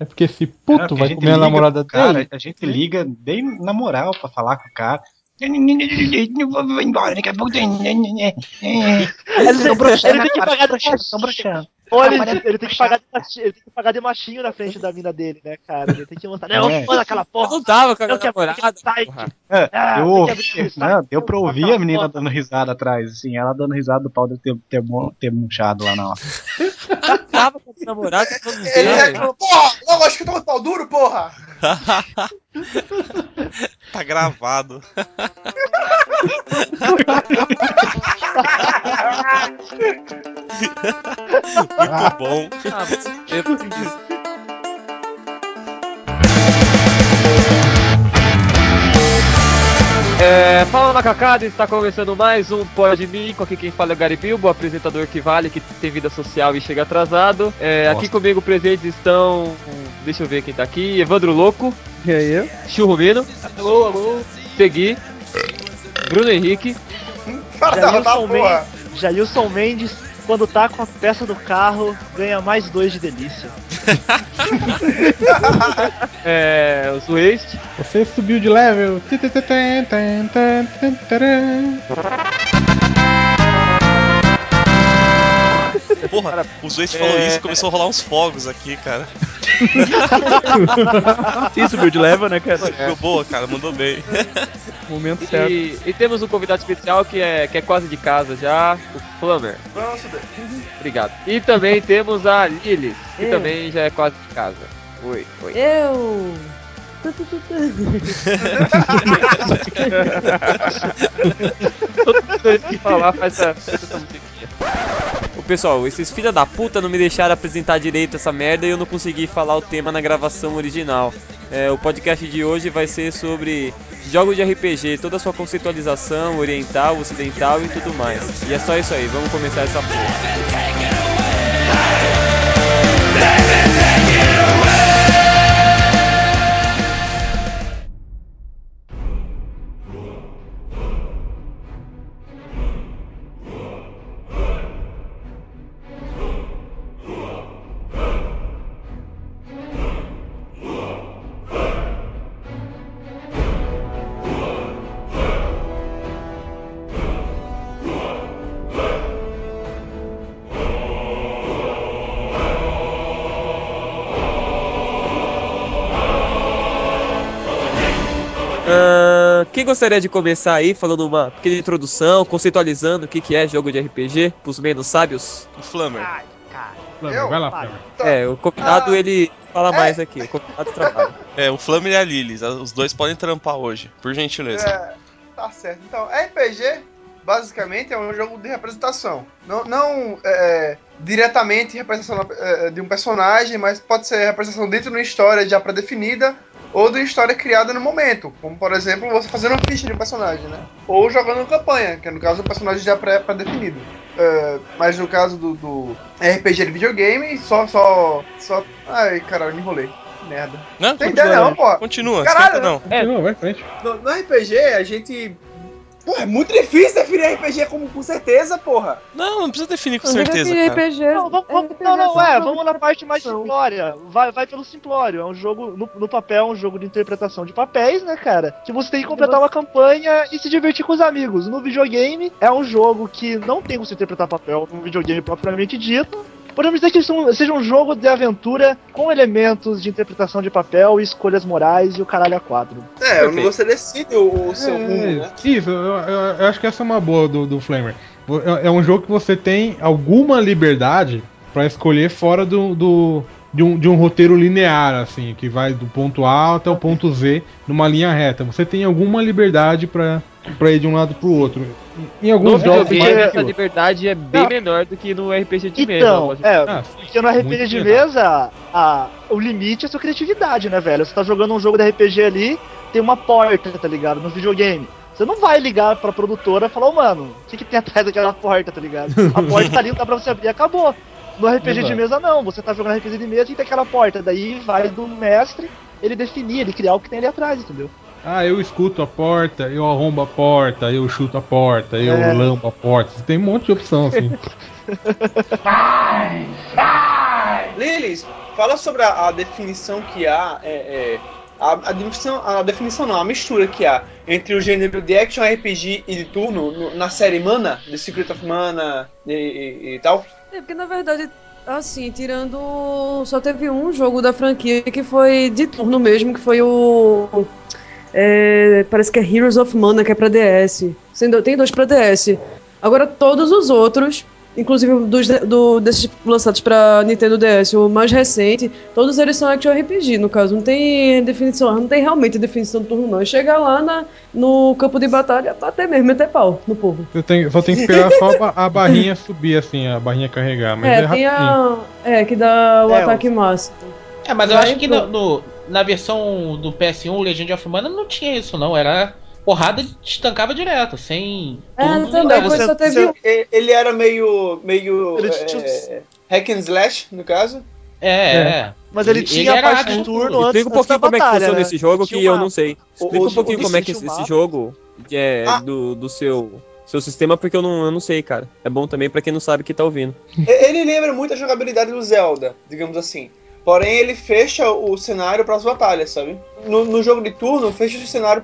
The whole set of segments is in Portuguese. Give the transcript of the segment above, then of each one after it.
É porque esse puto vai comer a namorada cara, dele. A gente liga bem na moral pra falar com o cara. Vou embora, daqui a pouco tem. Eles estão broxando, pagar de Estão broxando. Ou ele, ele tem que pagar de machinho, ele tem que pagar de machinho na frente da mina dele, né, cara? Ele tem que mostrar. Não, É. foda aquela Eu porra. não tava com a minha Eu namorada. É, Ah, eu ouvi, né, deu pra ouvir Aquela a menina porra. dando risada atrás, assim, ela dando risada do pau de ter, ter, ter murchado lá na hora. Eu tava com a minha namorada. todo Ele reclamou, porra, logo acho que eu tô com pau duro, porra! Tá gravado. Muito bom. Ah. É, fala macacada, está começando mais um Pod Me, com aqui quem fala é o Gary Bilbo, apresentador que vale, que tem vida social e chega atrasado. É, aqui comigo presentes estão, deixa eu ver quem tá aqui, Evandro Louco, E aí? Churrumino, alô, alô, Segui, Bruno Henrique, Jailson da porra! Jailson Mendes, quando tá com a peça do carro, ganha mais dois de delícia. é, o Sueste, Você subiu de level. Porra, o Zoe falou É. isso e começou a rolar uns fogos aqui, cara. Subiu de level, né, cara? Ficou boa, cara, mandou bem. Momento certo. e, e temos um convidado especial que é, que é quase de casa já, o subir. Obrigado. E também temos a Lilis, que Eu. também já é quase de casa. Oi, oi. Eu. Todo que falar faz essa, faz essa musiquinha. Pessoal, esses filha da puta não me deixaram apresentar direito essa merda e eu não consegui falar o tema na gravação original. É, o podcast de hoje vai ser sobre jogos de RPG, toda a sua conceitualização, oriental, ocidental e tudo mais. E é só isso aí, vamos começar essa porra. Gostaria de começar aí falando uma pequena introdução, conceitualizando o que, que é jogo de RPG pros menos sábios? O Flammer. Ai, cara. Flamer, Eu? vai lá, Vai. Flamer. É, o convidado Ah, ele fala mais aqui, o convidado trabalha. É, o Flammer e a Lilis. Os dois podem trampar hoje, por gentileza. É, tá certo. Então, RPG basicamente é um jogo de representação. Não, não é, diretamente representação é, de um personagem, mas pode ser representação dentro de uma história já pré-definida ou de história criada no momento. Como, por exemplo, você fazendo uma ficha de um personagem, né? Ou jogando uma campanha, que é no caso o personagem já pré- pré-definido. É, mas no caso do, do RPG de videogame, só, só, só... Ai, caralho, me enrolei. Que merda. Não, Tem ideia não, pô. continua, Caralho, não. Continua, vai em frente. No, no RPG, a gente. Porra, é muito difícil definir RPG como com certeza, porra. Não, não precisa definir com Eu certeza. RPG. Não, vamos, vamos- RPG não, não, é, pra vamos na parte mais simplória. Vai, vai pelo simplório. É um jogo, no, no papel, é um jogo de interpretação de papéis, né, cara? Que você tem que completar uma campanha e se divertir com os amigos. No videogame, é um jogo que não tem como se interpretar papel num videogame propriamente dito. Podemos dizer que são- seja um jogo de aventura com elementos de interpretação de papel e escolhas morais e o caralho a quadro. É, Perfeito. você decide o, o seu É, rumo, né? Isso, eu, eu- eu acho que essa é uma boa do, do Flamer. É, é um jogo que você tem alguma liberdade pra escolher fora do, do- de, um, de um roteiro linear, assim, que vai do ponto A até o ponto Z numa linha reta. Você tem alguma liberdade pra, pra ir de um lado pro outro. Em No alguns jogos mais essa liberdade é bem Não. menor do que no RPG de mesa. Então, é, Ah, porque no RPG de mesa, a, o limite é a sua criatividade, né, velho? Você tá jogando um jogo de RPG ali, tem uma porta, tá ligado? No videogame. Você não vai ligar pra produtora e falar, ô mano, o que, que tem atrás daquela porta, tá ligado? A porta tá ali, não dá pra você abrir, acabou. No RPG de Exato. mesa, não. Você tá jogando RPG de mesa e tem aquela porta. Daí vai do mestre ele definir, ele criar o que tem ali atrás, entendeu? Ah, eu escuto a porta, eu arrombo a porta, eu chuto a porta, eu É. lambo a porta. Tem um monte de opção, assim. Lilis, fala sobre a, a definição que há, é, é, a, a definição, a definição não, a mistura que há entre o gênero de action RPG e de turno no- na série Mana, The Secret of Mana e, e- e tal. É, porque na verdade, assim, tirando. Só teve um jogo da franquia que foi de turno mesmo, que foi o. é, parece que é Heroes of Mana, que é pra DS. Tem dois pra DS. Agora todos os outros, inclusive dos, do, desses lançados pra Nintendo DS, o mais recente, todos eles são action RPG, no caso. Não tem definição, não tem realmente definição de turno, não. Chegar lá na, no campo de batalha, bater mesmo, meter pau no povo. Você tem, só tem que esperar só a ba- a barrinha subir, assim, a barrinha carregar. Mas é, É, tem rapidinho. a. É, que dá o É, ataque máximo. É, mas eu Vai acho que pro- no, no- na versão do PS1, Legend of Mana, não tinha isso, não. Era porrada estancava direto, sem. É, também, nada. pois só teve um. E- Ele era meio. meio. Ele é, tinha- hack and slash, no caso. É, é. Mas ele, Ele- tinha ele a parte de turno antes, Explica um pouquinho como é que batalha, funciona né? esse jogo que eu não sei. Explica o- um pouquinho como é que esse jogo que é Ah. do, do seu seu sistema, porque eu não, eu não sei, cara. É bom também pra quem não sabe que tá ouvindo. Ele lembra muito a jogabilidade do Zelda, digamos assim. Porém, ele fecha o cenário para as batalhas, sabe? No, no jogo de turno, fecha o cenário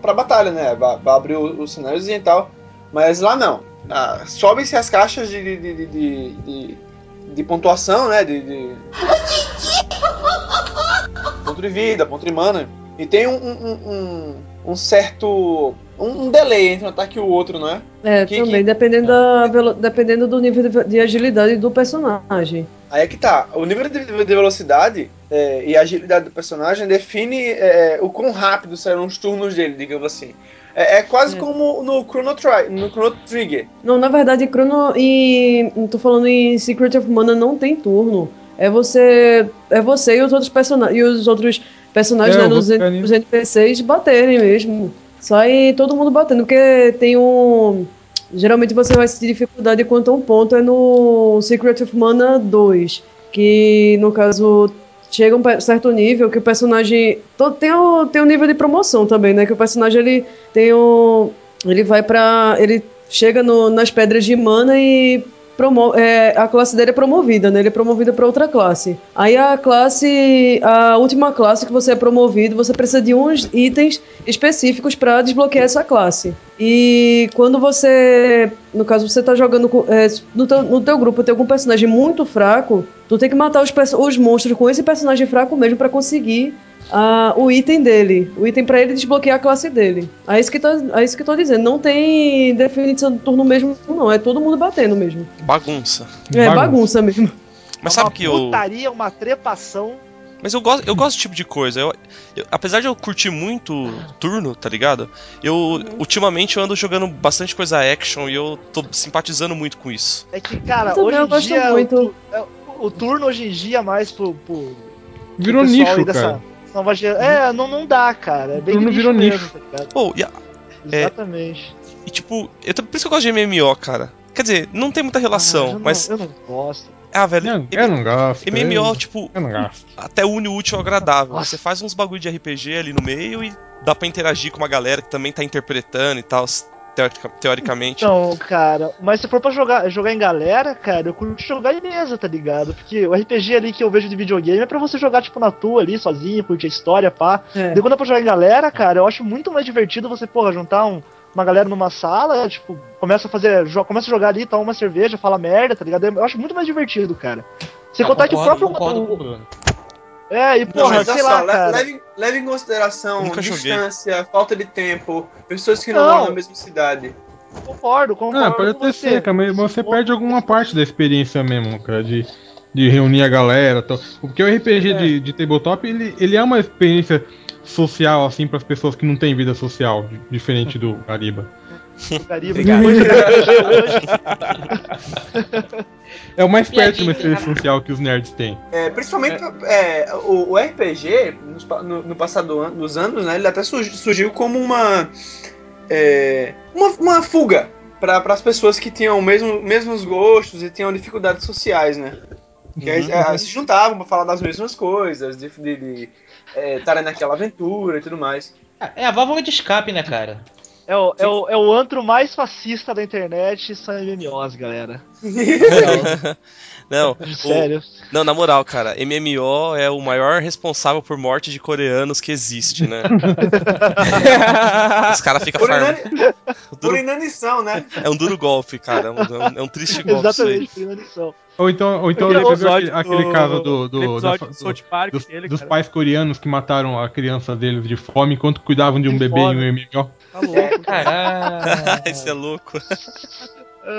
pra batalha, né? Vai, abrir o- os cenários e tal. Mas lá não. Ah, Sobem-se as caixas de, de, de, de, de- pontuação, né? De... ponto de vida, ponto de mana. E tem um, um, um, um certo. Um, um delay entre um ataque e o outro, não é? É, Que- também, que- dependendo, da, velo- dependendo do nível de, de agilidade do personagem. Aí é que tá. O nível de, de velocidade é, e agilidade do personagem define é, o quão rápido serão os turnos dele, digamos assim. É, é quase É. como no Chrono, Tri no Chrono Trigger. Não, na verdade, Chrono e. Tô falando em Secret of Mana não tem turno. É você. É você e os outros personagens. E os outros personagens, É, né? eu vou Os, ficar nisso. os NPCs baterem mesmo. Sai todo mundo batendo, porque tem um. Geralmente você vai sentir dificuldade quanto a um ponto é no Secret of Mana 2. Que no caso chega um certo nível que o personagem. Tem o, tem o nível de promoção também, né? Que o personagem ele tem o. Ele vai pra. Ele chega no- nas pedras de mana e promo é, a classe dele é promovida, né? Ele é promovido para outra classe. Aí a classe, a última classe que você é promovido, você precisa de uns itens específicos para desbloquear essa classe. E quando você, no caso você tá jogando com, é, no, teu, no teu grupo tem algum personagem muito fraco, tu tem que matar os, os monstros com esse personagem fraco mesmo para conseguir o item dele, o item pra ele desbloquear a classe dele. É isso que tô, é isso que eu tô dizendo. Não tem definição de turno mesmo, não. É todo mundo batendo mesmo. Bagunça. É bagunça mesmo. Mas É uma sabe que eu. putaria, uma trepação. Mas eu gosto, eu gosto desse tipo de coisa. Eu, eu- apesar de eu curtir muito turno, tá ligado? Eu ultimamente eu ando jogando bastante coisa action e eu tô simpatizando muito com isso. É que, cara, Eu hoje eu em gosto dia. muito. O, é, o turno hoje em dia, mais pro. pro Virou nicho, aí dessa cara. Nova gera- É, não, não dá, cara. É bem de virou mesmo, nicho. tá ligado? Oh, e, a- É. Exatamente. e tipo, eu, por isso que eu gosto de MMO, cara. Quer dizer, não tem muita Ah, relação, eu não- mas. Eu não gosto. Ah, velho. Não, eu não gosto. MMO, eu- tipo, Eu não gosto. até une o útil ao agradável. Nossa. Você faz uns bagulho de RPG ali no meio e dá pra interagir com uma galera que também tá interpretando e tal, teorica- teoricamente. Então, cara, mas se for pra jogar, jogar em galera, cara, eu curto jogar em mesa, tá ligado? Porque o RPG ali que eu vejo de videogame é pra você jogar, tipo, na tua ali, sozinho, curtir a história, pá. É. Daí quando é pra jogar em galera, cara, eu acho muito mais divertido você, porra, juntar um- uma galera numa sala, tipo, começa a fazer. Começa a jogar ali, toma uma cerveja, fala merda, tá ligado? Eu acho muito mais divertido, cara. Eu contar que o concordo- próprio. É, e Não, porra, mas sei olha lá, só, le- cara. leve, leve em consideração joguei. distância, falta de tempo, pessoas que não, Não. moram na mesma cidade. Concordo, concordo. Ah, pode você. ser, cara, mas você perde alguma parte da experiência mesmo, cara, de, de reunir a galera. Tal. Porque o RPG É. de, de tabletop, ele, ele é uma experiência social, assim, para as pessoas que não têm vida social, di- diferente do Gariba. Obrigado. É o mais perto de uma experiência social que os nerds têm. É, principalmente é, o, o RPG, no, no passado an- dos anos, né, ele até surgi- surgiu como uma, é, uma, uma fuga para as pessoas que tinham mesmo, mesmos gostos e tinham dificuldades sociais, né? Que aí, é, se juntavam para falar das mesmas coisas, de é, estarem naquela aventura e tudo mais. É a válvula de escape, né, cara? É o, é, o, é o antro mais fascista da internet, são MMOs, galera. Não, o- Sério. não, na moral, cara, MMO é o maior responsável por morte de coreanos que existe, né? Os caras ficam Por, farmando. inani... por inanição, né? É um duro golpe, cara. É um, é um- é triste golpe isso aí. Exatamente, lição. Ou então, ou então você viu aquele, aquele do- caso do, do, da do South Park dos, dele, dos pais coreanos que mataram a criança deles de fome enquanto cuidavam de um De bebê fome. em um MMO. Tá louco. Caralho. Isso é louco.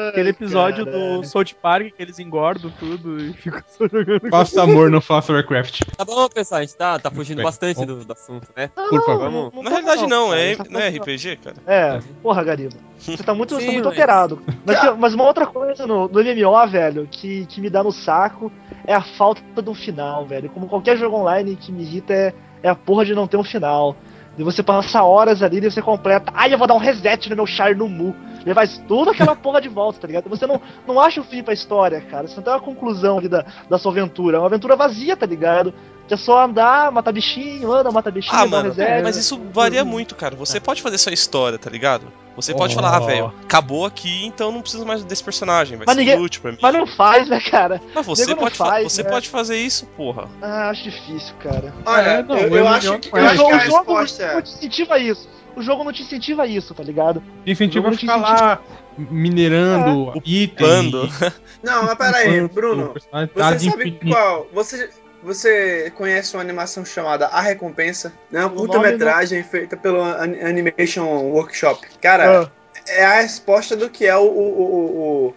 Aquele episódio caralho. do South Park que eles engordam tudo e ficam só jogando. Faça amor, não faça Warcraft. Tá bom, pessoal, a gente tá, tá fugindo Bem, bastante bom. do, do assunto, né? Por favor. Vamos. Na realidade, não, cara, é, tá não é RPG, cara. É, porra, Gariba. Você tá muito, você tá Sim, muito mas- alterado. Mas, mas uma outra coisa no, no MMO, velho, que, que me dá no saco é a falta de um final, velho. Como qualquer jogo online que me irrita é, é a porra de não ter um final. De você passar horas ali e você completa. Ai, eu vou dar um reset no meu char no Mu. Ele faz tudo aquela porra de volta, tá ligado? Você não, não acha o fim pra história, cara. Você não tem uma conclusão ali da, da sua aventura. É uma aventura vazia, tá ligado? Que é só andar, matar bichinho, anda, mata bichinho, Ah, dá mano, reset. mas isso varia muito, cara. Você pode fazer sua história, tá ligado? Você pode Oh. falar, ah, velho, acabou aqui, então não preciso mais desse personagem, vai Mas ser ninguém- inútil pra mim. Mas não faz, né, cara? Mas você, pode, fa- faz, você né? pode fazer isso, porra. Ah, acho difícil, cara. Olha, É, não, eu, eu MMO acho que, eu é. acho o que a jogo resposta não te incentiva isso. O jogo não te incentiva isso, tá ligado? Te incentiva a te ficar lá minerando item. Upando. Não, mas peraí, Bruno. Você de sabe qual? Você, você conhece uma animação chamada A Recompensa? É uma curta-metragem feita pelo An- Animation Workshop. Cara, Ah, é a resposta do que é o, o, o,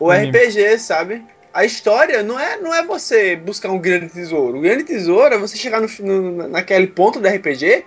o. RPG, sabe? A história não é, não é você buscar um grande tesouro. O grande tesouro é você chegar no, no- naquele ponto do RPG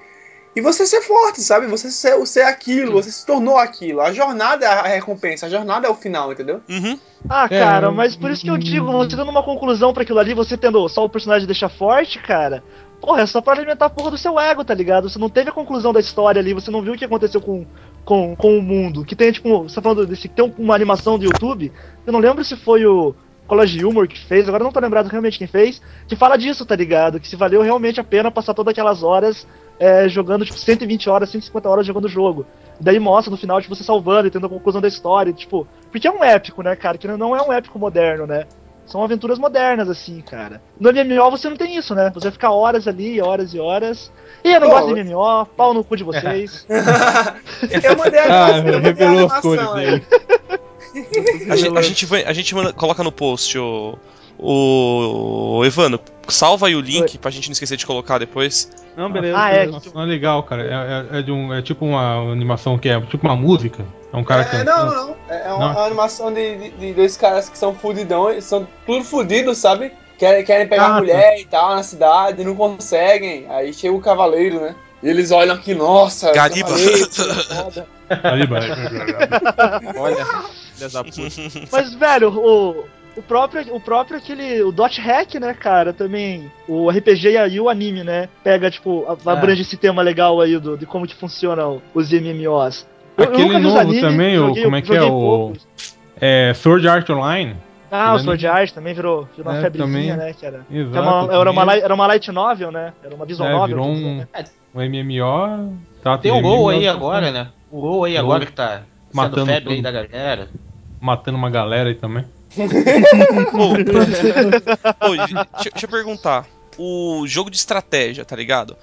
e você ser forte, sabe? Você ser, ser aquilo, você se tornou aquilo. A jornada é a recompensa, a jornada é o final, entendeu? Uhum. Ah, É, cara, eu- mas por isso que eu digo, você dando uma conclusão pra aquilo ali, você tendo só o personagem deixar forte, cara. Porra, é só pra alimentar a porra do seu ego, tá ligado? Você não teve a conclusão da história ali, você não viu o que aconteceu com, com, com o mundo. Que tem, tipo, você tá falando desse. Tem um- uma animação do YouTube, eu não lembro se foi o College Humor que fez, agora eu não tô lembrado realmente quem fez, que fala disso, tá ligado? Que se valeu realmente a pena passar todas aquelas horas é, jogando, tipo, 120 horas, 150 horas jogando o jogo. Daí mostra no final, tipo, você salvando e tendo a conclusão da história, tipo. Porque é um épico, né, cara? Que não é um épico moderno, né? São aventuras modernas, assim, cara. No MMO você não tem isso, né? Você fica horas ali, horas e horas. E eu não Pô, gosto de MMO, pau no cu de vocês. eu mandei a, Ah, a revelou as animação cores aí. dele. A gente, a gente, vai- a gente manda- coloca no post o. O Evano, salva aí o link pra gente não esquecer de colocar depois. Não, beleza. Ah, é. Nossa, é legal, cara. É, é- é de um, é tipo uma animação que é tipo uma música. É um cara É, cantando. não, não. É é uma, Não. uma animação de, de- de dois caras que são fudidão, são tudo fudidos, sabe? Querem, querem pegar Ah, tá. mulher e tal na cidade, não conseguem. Aí chega o cavaleiro, né? E eles olham aqui, nossa, Gariba. que foda. Ali, vai. Olha, filha da puta. Mas, velho, o. O próprio, o próprio aquele. O Dot Hack, né, cara? Também. O RPG e o anime, né? Pega, tipo, a- abrange esse tema legal aí do, de como que funcionam os MMOs. Eu- eu Aquele os novo animes, também, o- joguei- como é que é joguei o- poucos. É Sword Art Online. Ah, o Sword Art também virou, virou uma É, febrezinha, também. né? Que era, que Exato. era, uma, era, uma, era uma light novel, né? Era uma visual É, novel. virou um, né? um MMO. Tá, Tem um MMO, gol aí agora, né? O gol aí agora que tá sendo Matando febre aí da galera. Matando uma galera aí também. Deixa, deixa eu perguntar. O jogo de estratégia, tá ligado?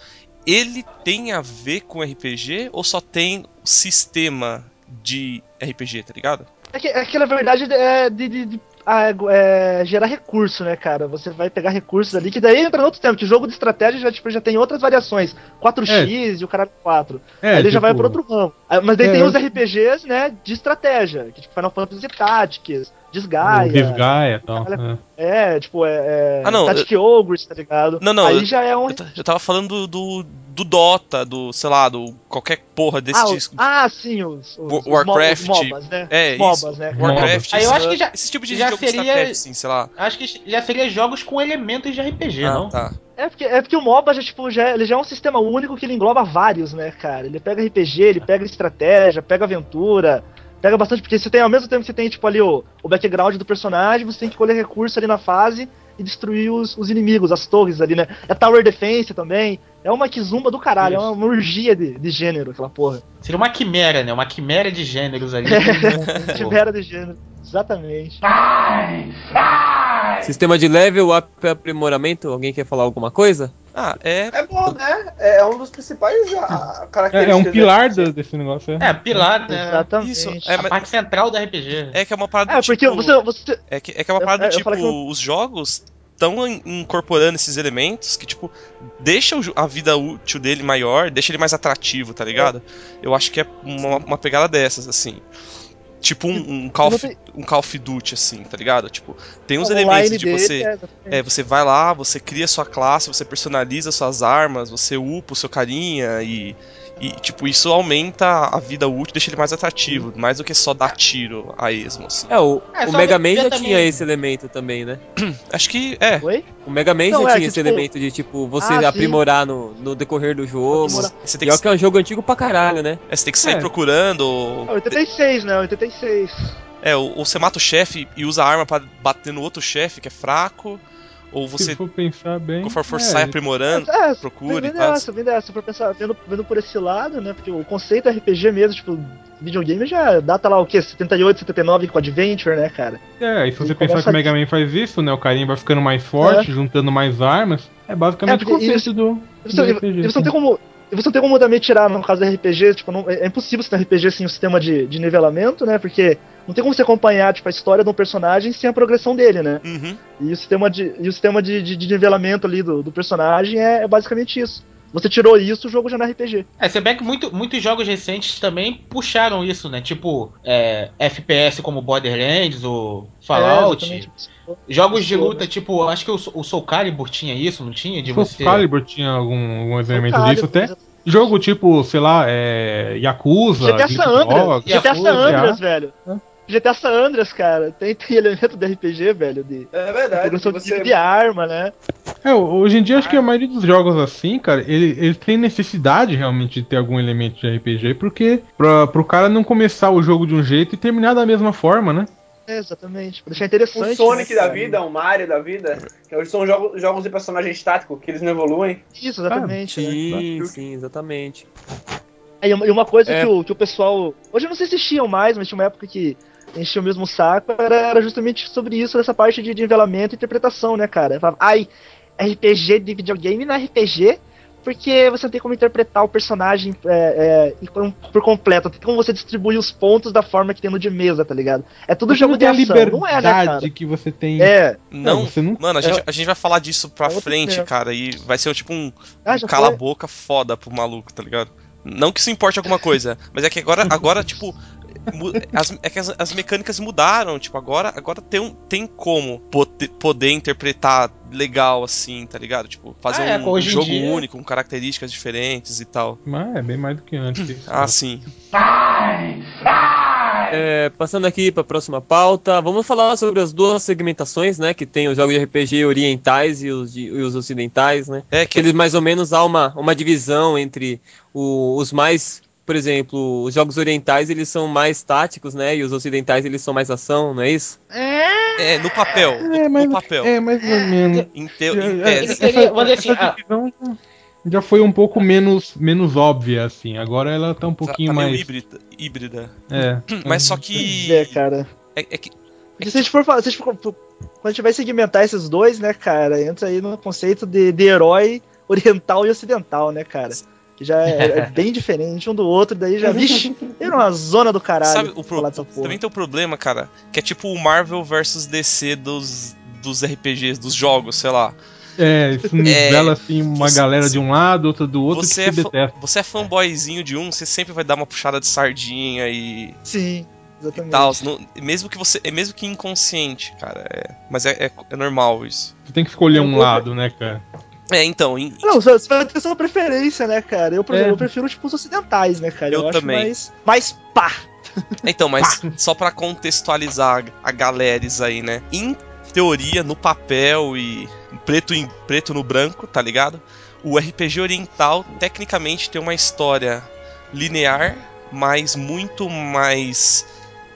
Ele tem a ver com RPG ou só tem o sistema de RPG, tá ligado? É que, é que na verdade é de, de- de- ah, é, gerar recurso, né, cara? Você vai pegar recursos ali, que daí entra no outro tempo, que o jogo de estratégia já, tipo, já tem outras variações. 4x e o caralho 4. É, Aí ele já tipo, vai por outro ramo. Ah, Mas daí É, tem eu- os RPGs, né, de estratégia, que tipo Final Fantasy Tactics, Desgaia. Desgaia e tal. Caralho. é. É, tipo, é, é Ah, não, Tactic Ogres, tá ligado? Não, não, Aí eu- já é um... Eu, eu tava falando do, do, do Dota, do, sei lá, do qualquer porra desse Ah, disco. ah, sim, os, os, Wa- os Warcraft. os MOBAs, né? É, Os isso. MOBAs, né? Warcraft. Aí eu acho que já- Esse tipo de já jogo seria- estratégia, assim, sei lá. Acho que já seria jogos com elementos de RPG, Ah, não? tá. É porque, é porque o MOBA já, tipo, já, ele já é um sistema único que ele engloba vários, né, cara? Ele pega RPG, ele pega estratégia, pega aventura, pega bastante, porque você tem, ao mesmo tempo que você tem, tipo, ali o, o background do personagem, você tem que colher recurso ali na fase e destruir os, os inimigos, as torres ali, né? É Tower Defense também. É uma kizumba do caralho, é uma, orgia de, de gênero, aquela porra. Seria uma quimera, né? Uma quimera de gêneros ali. Quimera de gênero, exatamente. Sistema de level up aprimoramento, alguém quer falar alguma coisa? Ah, é. É bom, né? É um dos principais ah, É, características. é um pilar do- desse negócio. É. É, pilar, né? Exatamente. Isso, É é, a mas- parte central do RPG. é que é uma parada É, do porque tipo, você, você. É que é, que é uma parada do eu tipo, os jogos estão incorporando esses elementos que, tipo, jo- a vida útil dele maior, deixa ele mais atrativo, tá ligado? Eu acho que é uma, uma pegada dessas, assim. Tipo um, um, Call of, um Call of Duty, assim, tá ligado? Tipo, tem uns elementos de você. é. É, você vai lá, você cria sua classe, você personaliza suas armas, você upa o seu carinha e. E, tipo, isso aumenta a vida útil, deixa ele mais atrativo, mais do que só dar tiro a esmo, assim. É, o, É, o Mega Man já também- tinha esse elemento também, né? Acho que, é, Oi? O Mega Man Não, já é tinha que, esse tipo- elemento de, tipo, você Ah, aprimorar no, no decorrer do jogo. Você tem E que, é que é um jogo antigo pra caralho, né? é, você tem que sair É. procurando. É 86, né? 86. É, ou, ou você mata o chefe e usa a arma pra bater no outro chefe que é fraco, ou Se você, for pensar bem. conforme for é, sai aprimorando, É, procura vem e tal. dessa, vem dessa. Se for pensar, vendo, vendo por esse lado, né? Porque o conceito RPG mesmo, tipo, videogame já data lá o quê? 78, 79 com Adventure, né, cara? É, e se você Ele pensar que o Mega Man faz isso, né? O carinha vai ficando mais forte, juntando mais armas. É basicamente É, o conceito isso- do, E você, do e RPG. você não tem como. E você não tem como também tirar, no caso do RPG, tipo, não- é é impossível você ter um RPG sem o sistema de, de nivelamento, né? Porque não tem como você acompanhar, tipo, a história de um personagem sem a progressão dele, né? Uhum. E o sistema de, e o sistema de, de, de nivelamento ali do, do personagem é, é basicamente isso. Você tirou isso, o jogo já não é RPG. É, você vê que muito, muitos jogos recentes também puxaram isso, né? Tipo, é, FPS como Borderlands, o Fallout. É. jogos de luta, tipo, acho que o, o Soul Calibur tinha isso, não tinha? De Soul você. Calibur tinha algum, alguns elementos Calibur, disso até. Jogo tipo, sei lá, é. Yakuza, GTA San Andreas, GTA San Andreas, velho. GTA San Andreas, cara, tem, tem elemento de RPG, velho, de É verdade. de Você... tiro de arma, né? É, hoje em dia acho que a maioria dos jogos assim, cara, ele, ele tem necessidade realmente de ter algum elemento de RPG, porque pra, pro cara não começar o jogo de um jeito e terminar da mesma forma, né? É, exatamente, pra deixar interessante. O Sonic né, da vida, o Mario da vida, que hoje são jogos, jogos de personagem estático, que eles não evoluem. Isso, exatamente. né? Sim, sim, exatamente. E uma- e uma coisa É. que, o, que o pessoal. Hoje eu não sei se enchiam mais, mas tinha uma época que enchia o mesmo saco, era, era justamente sobre isso, dessa parte de, de nivelamento e interpretação, né, cara? Eu falava, ai, RPG de videogame não é RPG, porque você não tem como interpretar o personagem é, é, por, completo, não tem como você distribuir os pontos da forma que tem no de mesa, tá ligado? É tudo Você jogo não de ação, liberdade não é, né, cara? que você tem. É, Não, você não- mano, a gente, a gente vai falar disso pra É frente, tema. cara, e vai ser tipo um, ah, um já cala a foi? boca foda pro maluco, tá ligado? Não que isso importe alguma coisa, mas é que agora, agora tipo, as, é que as, as mecânicas mudaram, tipo, agora, agora tem, um, tem como poder, poder interpretar legal assim, tá ligado? Tipo, fazer Ah, é, um, um hoje em jogo dia- único, com características diferentes e tal. Mas é bem mais do que antes. isso. Ah, sim. É, passando aqui para a próxima pauta, vamos falar sobre as duas segmentações, né? Que tem os jogos de RPG orientais e os, de- e os ocidentais, né? É Que que eles mais ou menos há uma, uma divisão entre o- os mais, por exemplo, os jogos orientais eles são mais táticos, né? E os ocidentais eles são mais ação, não é isso? é no papel, É, no, mas- no papel. É, mais ou menos. Em, É, em é, tese. Essa divisão já, foi um pouco menos, menos óbvia, assim. Agora ela tá um Tá, pouquinho tá meio mais. híbrida, híbrida. É. Mas só que. É, cara. É, é que. Porque se a gente for falar, se a gente for- quando a gente vai segmentar esses dois, né, cara, entra aí no conceito de, de herói oriental e ocidental, né, cara? Que já é, é bem diferente um do outro, daí já, vixe, era uma zona do caralho. Sabe, o pro... falar dessa porra. também tem o problema, cara, que é tipo o Marvel versus DC dos, dos RPGs, dos jogos, sei lá. É, isso nivela assim uma você- galera de um lado, outra do outro Você que é, se fa- detesta. você é fanboyzinho de um, você sempre vai dar uma puxada de sardinha e, Sim, e exatamente. tal. não- mesmo que você. É mesmo que inconsciente, cara. é- mas é, é, é normal isso. Você tem que escolher um lado, né, cara? É, então, em- Não, você vai ter sua preferência, né, cara? Eu, por É. exemplo, eu prefiro, tipo, os ocidentais, né, cara? Eu acho também. mais, mais pá. Então, mas só pra contextualizar a galeres aí, né? Em teoria, no papel e preto, em, preto no branco, tá ligado? O RPG oriental, tecnicamente, tem uma história linear, mas muito mais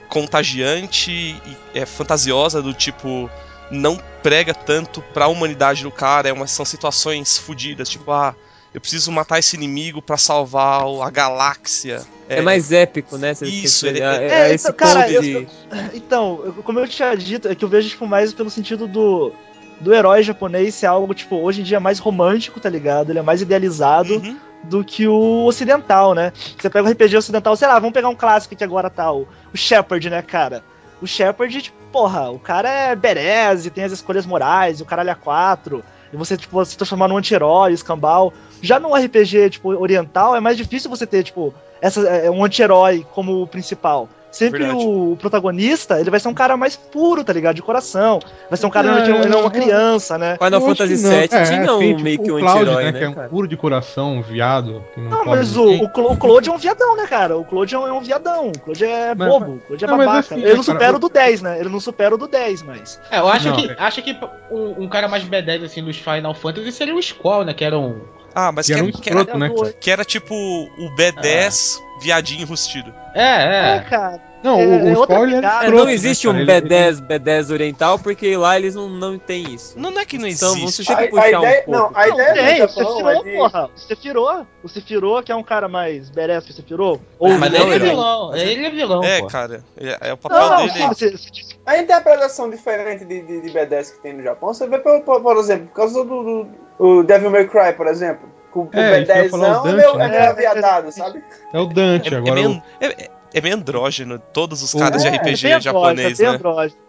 contagiante e é, fantasiosa, do tipo. Não prega tanto pra humanidade do cara, é uma, são situações fodidas, tipo, ah, eu preciso matar esse inimigo pra salvar a galáxia. É, mais épico, né? Isso, você- ele- é, É, é esse então, cara, eu- de... Então, como eu tinha dito, é que eu vejo tipo, mais pelo sentido do, do herói japonês ser algo, tipo, hoje em dia mais romântico, tá ligado? Ele é mais idealizado Uhum. do que o ocidental, né? Você pega o RPG ocidental, sei lá, vamos pegar um clássico que agora tá, o, o Shepard, né, cara? O Shepard, tipo, porra, o cara é bereze, tem as escolhas morais, e o caralho é quatro, e você, tipo, se transformar num anti-herói, escambau. Já num RPG, tipo, oriental, é mais difícil você ter, tipo, essa, é, um anti-herói como principal. Sempre Verdade. o protagonista, ele vai ser um cara mais puro, tá ligado? De coração. Vai ser um cara, Não, ele é uma criança, né? Final Fantasy que não. VII É, tinha um tem, tipo, meio que um anti-herói, né, né, que é um puro de coração, um viado. Que não, Não, mas o, o, o Claude é um viadão, né, cara? O Claude é um, é viadão. O Claude é Mas- bobo. O Claude é não, babaca. assim, ele não supera o- o do 10, né? Ele não supera o do 10, mas. É, eu acho Não, que, é. acho que um, um cara mais B10 assim dos Final Fantasy seria o Squall, né? Que era um. Ah, mas Que que, era um era, que, era, escroto, né, que era tipo o B10 viadinho rustido. É, É, é. cara. Não, É, o, é o outra spoiler. É, escroto, não existe né, um cara? Ele- B10, B10 oriental, porque lá eles não, não tem isso. Não, não é que não Então, existe. você sempre A- a puxar ideia- um pouco. não, a Não, ideia tem, o Japão Sephiroth, é porra. O Sephiroth. O Sephiroth, que é um cara mais badass que o Sephiroth. Ou mas não, ele é vilão. Ele é vilão, É, pô. cara, é, é o papel Não, dele. sim, você, você A interpretação diferente de, de, de B10 que tem no Japão, você vê, por, por, por exemplo, por causa do, do, do Devil May Cry, por exemplo. O, o É, o B10zão é Dante, meio, né? é meio aviadado, sabe? É o Dante, É, é agora. meio, o- é- é meio andrógeno, todos os O- caras de É, RPG é japonês, é né?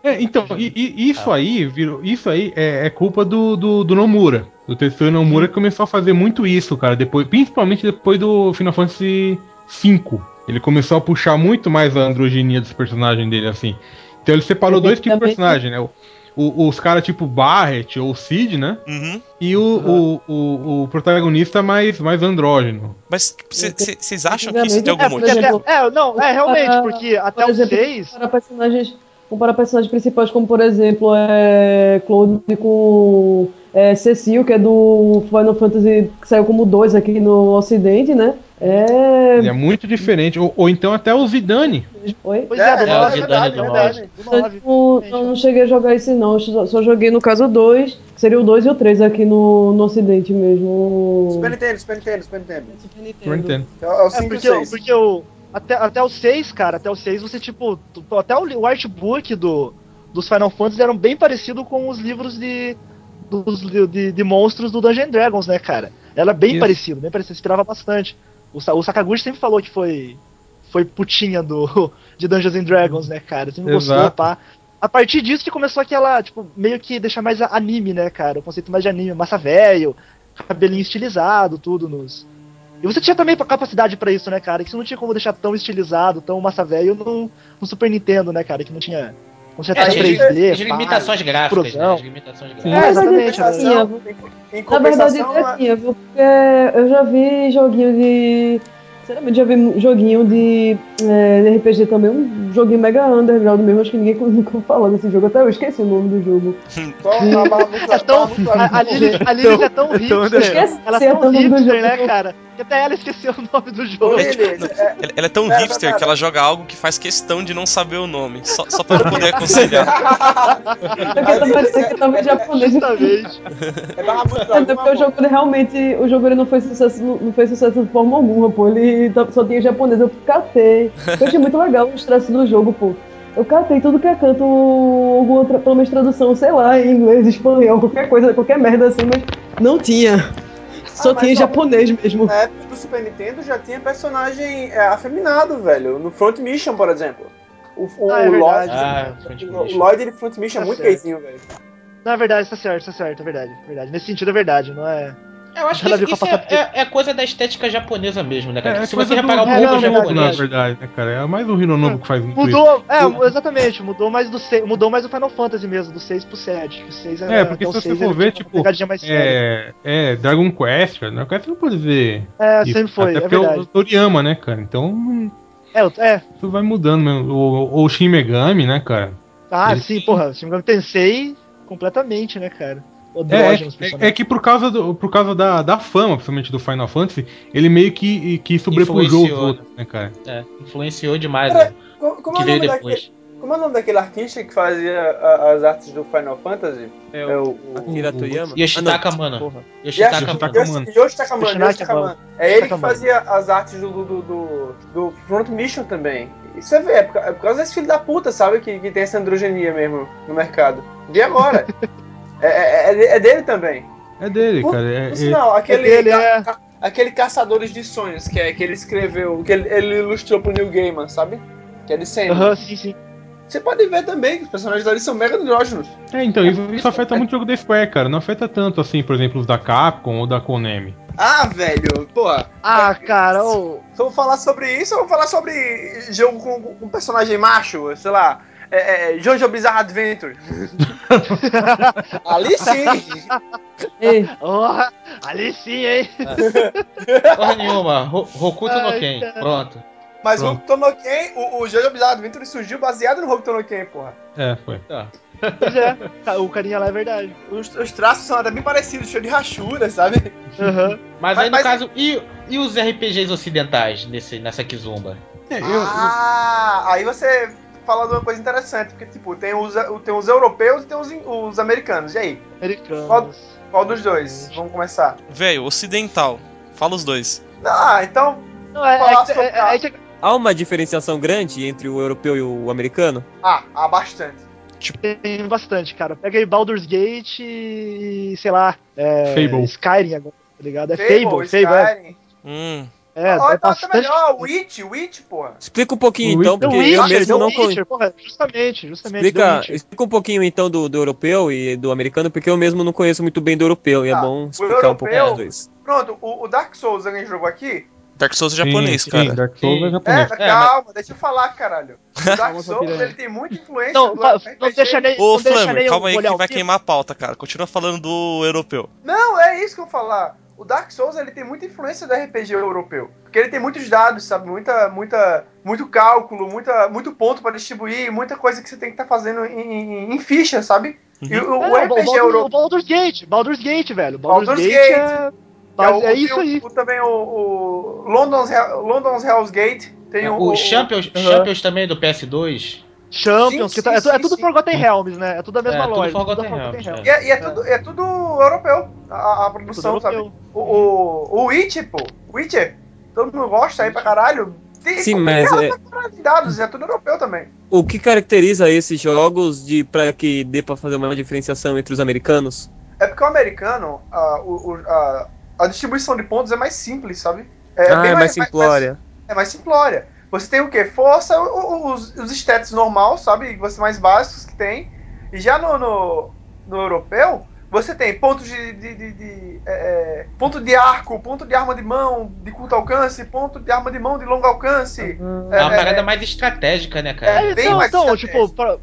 É, então, e, e- isso aí, virou, isso aí é, é culpa do, do, do Nomura. Do Tetsuya Nomura que começou a fazer muito isso, cara. Depois, principalmente depois do Final Fantasy V. Ele começou a puxar muito mais a androginia dos personagens dele, assim. Então ele separou dois tipos de personagem, né? O- o- os caras tipo Barret ou Cid, né? Uhum. E o, o, o, o protagonista mais, mais andrógeno. Mas vocês acham que isso tem algum É, motivo? é, não, é realmente, para- porque até por o exemplo, 6. Comparar personagens, comparar personagens principais, como por exemplo, é, Claude com é, Cecil, que é do Final Fantasy, que saiu como dois aqui no Ocidente, né? É. Ele é muito diferente. Ou, ou então até o Zidane. Oi? Pois é, do É, 9, é, é verdade, do é nove. verdade. Do Eu 9. não, eu não cheguei a jogar esse não, eu só, joguei no caso o 2, que seria o 2 e o 3 aqui no, no ocidente mesmo. Super Nintendo, Super Nintendo, Super Nintendo. Super Super Nintendo. É, é o É 5 e o porque, 6. porque o. Até, até o 6, cara, até o 6 você, tipo. tu- Até o, o artbook do, dos Final Fantasy eram bem parecido com os livros de. Dos, de, de monstros do Dungeon Dragons, né, cara? Era bem Isso. parecido, bem parecido, inspirava bastante. O, o Sakaguchi sempre falou que foi. Foi putinha do, de Dungeons and Dragons, né, cara? Sempre gostou, Exato. pá. A partir disso que começou aquela, tipo, meio que deixar mais anime, né, cara? O conceito mais de anime, massa velho, cabelinho estilizado, tudo nos. E você tinha também capacidade pra isso, né, cara? Que você não tinha como deixar tão estilizado, tão massa velho no, no Super Nintendo, né, cara? Que não tinha. Não tinha É, tão tinha 3D. as limitações gráficas, né? As limitações. É, gráficas. exatamente. Mas, né? Em, em Na verdade, é assim, viu? Porque eu já vi joguinho de. Sinceramente, já vi joguinho de, é, de RPG também, um joguinho mega underground mesmo, acho que ninguém nunca falou desse jogo, até eu esqueci o nome do jogo. É tão, a, a. Lilith, a Lilith é tão hipster. Esqueci Ela é o tão nome do hipster, né, cara? Que até ela esqueceu o nome do jogo. Lili, é, Ela, ela é tão Pera, hipster pera. que ela joga algo que faz questão de não saber o nome, só, só pra poder aconselhar. Porque também sei que também é japonês. Justamente. é É, porque o jogo ele realmente, o jogo ele não fez sucesso, não fez sucesso de forma alguma, pô. Ele tá- só tinha japonês, eu catei. Eu achei muito legal o estresse do jogo, pô. Eu catei tudo que é canto, alguma pelo menos tradução, sei lá, em inglês, espanhol, qualquer coisa, qualquer merda assim, mas não tinha. Só Ah, tinha ó, japonês mesmo. Na época do Super Nintendo já tinha personagem é, afeminado, velho. No Front Mission, por exemplo. O, o, Ah, é o verdade. Lloyd, Ah, Front o, o Mission. Lloyd de Front Mission é Tá muito certo. gayzinho, velho. Na verdade, tá certo, tá certo, é verdade, é verdade. Nesse sentido é verdade, não é. Eu acho Nada ver que isso a é, é, é coisa da estética japonesa mesmo, né, cara? É, é Se você do reparar o é, povo não, Hinonobu, na japonês. verdade, né, cara? É mais o Hinonobu que faz muito isso. Mudou, é, exatamente, mudou mais do 6, mudou mais do Final Fantasy mesmo, do 6 pro 7. O 6 era, É, porque o se você 6 for ver, tipo. É, é, Dragon Quest, cara. Dragon Quest não pode dizer. É, isso, sempre foi, Até é porque é verdade. o Toriyama, né, cara? Então, É, o- é, isso vai mudando mesmo. Ou o Shin Megami, né, cara? ah, Ele sim, porra, Shin Megami Tensei completamente, né, cara? É, Andrógenos, é, é que por causa, do, por causa da, da fama, principalmente do Final Fantasy, ele meio que, que sobrepujou os Influenciou. outros, né, cara? É, influenciou demais, Cara, né? Co- Como, Que é o veio nome depois. daquele, Como é o nome daquele artista que fazia a- as artes do Final Fantasy? É o. o Akira Toyama? Yoshitaka Ah, não, Mano. porra. Yoshitaka Yoshitaka Mano. Mano. Yoshi- Yoshitaka Mano, Yoshitaka Yoshitaka Mano. É ele que Yoshitaka fazia as artes do, do, do, do, Front Mission também. Você vê, é por, é por causa desse filho da puta, sabe? Que, que tem essa androgenia mesmo no mercado. Vi agora. é, é, é de- é dele também. É dele, Por- cara. É, Por é- sinal, aquele, dele, ca- é. aquele Caçadores de Sonhos, que, é, que ele escreveu, que ele, ele ilustrou pro New Gaiman, sabe? Que é de Sandman. Aham, sim, sim. Você pode ver também que os personagens dali são mega andrógenos. é, então, isso, isso afeta muito o jogo da Square, cara. Não afeta tanto assim, por exemplo, os da Capcom ou da Konami. Ah, velho, porra. Ah, cara, ô. Se eu vou falar sobre isso, eu vou falar sobre jogo com, com personagem macho, sei lá. É, é, Jojo Bizarre Adventure. Ali sim. Ei, Porra, ali sim, hein? Porra nenhuma. Ro- Hokuto no Ai, Ken. cara. Pronto. Mas o Pronto. Hokuto no Ken, o, o Jojo Bizarre Adventure surgiu baseado no Hokuto no Ken, porra. É, foi. Pois é, ca- o carinha lá é verdade. Os, os traços são até bem parecidos, cheio de rachura, sabe? Aham. Mas, Mas- aí, no mas- caso, e, e os RPGs ocidentais nesse, nessa Kizumba? É, eu- Ah, aí você fala de uma coisa interessante, porque tipo, tem os, tem os europeus e tem os, os americanos. E aí? Americanos. Qual dos dois? Vamos começar. Velho, ocidental. Fala os dois. Ah, então. Não, é, Falar é, é, é, é Há uma diferenciação grande entre o europeu e o americano? Ah, há bastante. tem bastante, cara. Pega aí Baldur's Gate e, sei lá, é, Fable. Skyrim agora, tá ligado? É Fable, Fable, Fable, é. Skyrim. Hum. É, Ó, é então bastante. melhor, Witch, Witch, porra. Explica um pouquinho O então, porque Witcher, eu mesmo não conheço. justamente, justamente. Explica, explica um pouquinho então do, do europeu e do americano, porque eu mesmo não conheço muito bem do europeu, e é Tá, bom o explicar um pouco europeu- dos dois. Pronto, o, o Dark Souls alguém jogou aqui? Dark Souls é japonês, sim, cara. Sim, Dark Souls é Sim. É, japonês. calma, deixa eu falar, caralho. O Dark Calma, Souls, ele tem muita influência Não, do não deixa nem. Ô, nem calma aí que vai queimar a pauta, cara. Continua falando do europeu. Não, é isso que eu vou falar. O Dark Souls ele tem muita influência do RPG europeu. Porque ele tem muitos dados, sabe? Muita, muita, muito cálculo, muita, muito ponto pra distribuir, muita coisa que você tem que estar fazendo em, em, em ficha, sabe? E o, o É, o, RPG Baldur, o europeu. Baldur's Gate, Baldur's Gate, velho. Baldur's, Baldur's Gate, Gate. é. É, o- é isso o- aí. o- também o, o London's, Hell- London's Hell's Gate. Tem o, o Champions. Champions também do PS2. Champions, Sim, que tá- sim, é, é tudo sim. Forgotten Realms, né? É tudo a mesma É, tudo loja. Forgotten tudo Realms, Realms. E é, e é tudo, é tudo europeu, a, a produção, sabe? europeu. O, o, o Witcher, pô. Witcher, todo mundo gosta aí pra caralho. Tem, Sim, mas é- dados, é tudo europeu também. O que caracteriza esses jogos de para que dê pra fazer uma diferenciação entre os americanos? É porque o americano, a, o, a, a distribuição de pontos é mais simples, sabe? É ah, bem é mais simplória. é mais simplória. Você tem o quê? Força, os, os stats normal, sabe? Você mais básicos que tem. E já no, no, no europeu, você tem pontos de. de, de- de, é, é, ponto de arco, ponto de arma de mão de curto alcance, ponto de arma de mão de longo alcance. É uma É, parada é. mais estratégica, né, cara? É, É, bem então, mais então tipo, pra,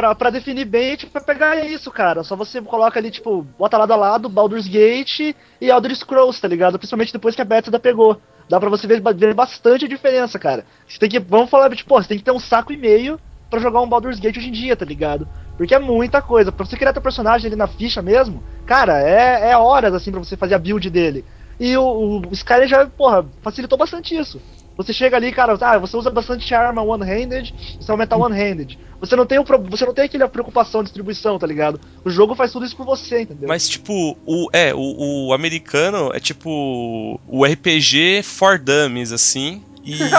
pra, pra definir bem, tipo, pra pegar isso, cara. Só você coloca ali, tipo, bota lado a lado Baldur's Gate e Elder Scrolls, tá ligado? Principalmente depois que a Bethesda pegou. Dá pra você ver, ver bastante a diferença, cara. Você tem que, vamos falar, tipo, você tem que ter um saco e meio pra jogar um Baldur's Gate hoje em dia, tá ligado? Porque é muita coisa. Pra você criar teu personagem ali na ficha mesmo, cara, é, é horas, assim, pra você fazer a build dele. E o, o Skyrim já, porra, facilitou bastante isso. Você chega ali, cara, ah, você usa bastante arma one-handed, você vai aumentar one-handed. Você não tem o você não tem aquela preocupação de distribuição, tá ligado? O jogo faz tudo isso por você, entendeu? Mas, tipo, o, é, o, o americano é tipo o RPG for dummies, assim. E.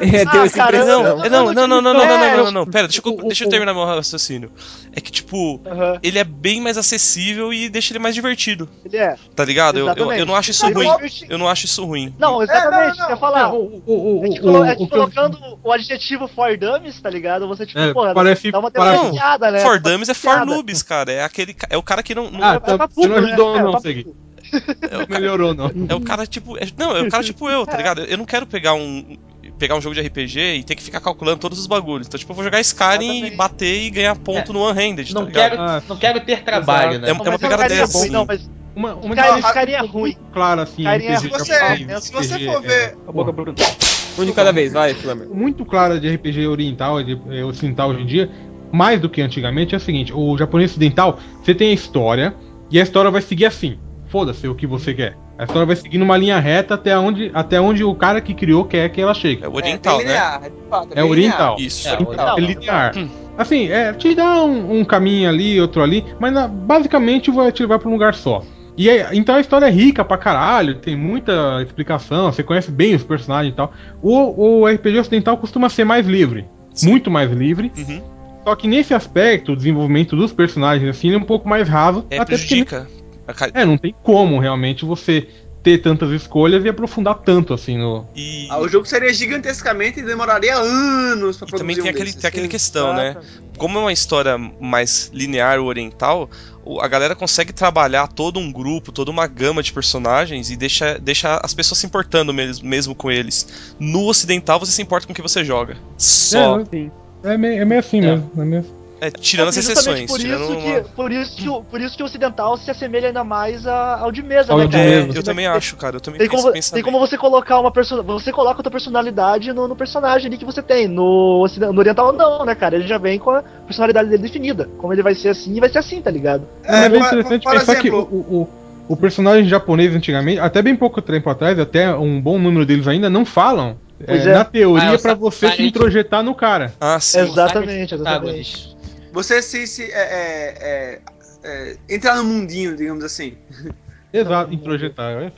É, deu Ah, essa impressão. Não, é, não, não, não, não, não, não, não, não, não, não, pera, deixa eu, deixa eu terminar meu raciocínio. É que, tipo, ele é bem mais acessível e deixa ele mais divertido, ele é. tá ligado? Eu, eu, eu não acho isso ruim. eu- não acho isso ruim. Não, exatamente, não, quer falar. o, o, o, É colo- é eu- colocando o adjetivo for dummies, tá ligado? Você, tipo, É, porra, parece- dá uma diferenciada, né? For dummies é for noobs, cara. É aquele. É o cara que não. não- Ah, É tá, pra você não ajudou né? É não, Segui. Não melhorou não. É o cara tipo. é- não, é o cara tipo eu, tá ligado? Eu não quero pegar um. Pegar um jogo de RPG e ter que ficar calculando todos os bagulhos. Então, tipo, eu vou jogar Skyrim e bater e ganhar ponto no one-handed, tá Não ligado? quero, Ah, não quero ter trabalho, né? É Não, uma mas pegada é dessa, ruim, assim. Não, mas Uma, uma Skyrim, Ah, Skyrim é ruim. clara assim, Skyrim é- RPG Se você, japonês, se você RPG, for é, ver. A boca. Um de cada vez, vai, Flamer. muito clara de RPG oriental, de ocidental hoje em dia, mais do que antigamente, é o seguinte: o japonês ocidental, você tem a história, e a história vai seguir assim. Foda-se o que você quer. A história vai seguindo uma linha reta até onde, até onde o cara que criou quer que ela chegue. É o oriental, né? linear, de fato, É bem oriental. Isso. É, É linear. Hum. Assim, é, te dá um, um caminho ali, outro ali, mas na- basicamente vai te levar pra um lugar só. E aí, então a história é rica pra caralho, tem muita explicação, você conhece bem os personagens e tal. O, o RPG ocidental costuma ser mais livre, muito mais livre. Uhum. Só que nesse aspecto, o desenvolvimento dos personagens assim, ele é um pouco mais raso. É, até porque prejudica. ca- é, não tem como realmente você ter tantas escolhas e aprofundar tanto assim no. E, Ah, o jogo seria gigantescamente e demoraria anos pra e produzir também tem um aquele, desses. tem aquele questão, né? Como é uma história mais linear oriental, a galera consegue trabalhar todo um grupo, toda uma gama de personagens e deixa, deixa as pessoas se importando mesmo, mesmo com eles. No ocidental você se importa com o que você joga. Só. É. É meio, é meio assim mesmo. É meio... É, tirando as Justamente exceções. Por tirando isso, uma- que, por, isso que, o- por isso que o ocidental se assemelha ainda mais a- ao de mesa, Ao né, cara? mesa. Eu também vai- acho, cara. Eu também Tem como, tem como você colocar uma. Você coloca a tua personalidade no, no personagem ali que você tem. No, no Oriental não, né, cara? Ele já vem com a personalidade dele definida. Como ele vai ser assim, vai ser assim, tá ligado? É, bem por- interessante por pensar que o, exemplo- o, o personagem japonês antigamente, até bem pouco tempo atrás, até um bom número deles ainda não falam. É, é. Na teoria, Ah, é o pra você se introjetar no cara. Ah, sim. Exatamente, exatamente. Você se, se é, é, é, é, entrar no mundinho, digamos assim. Exato,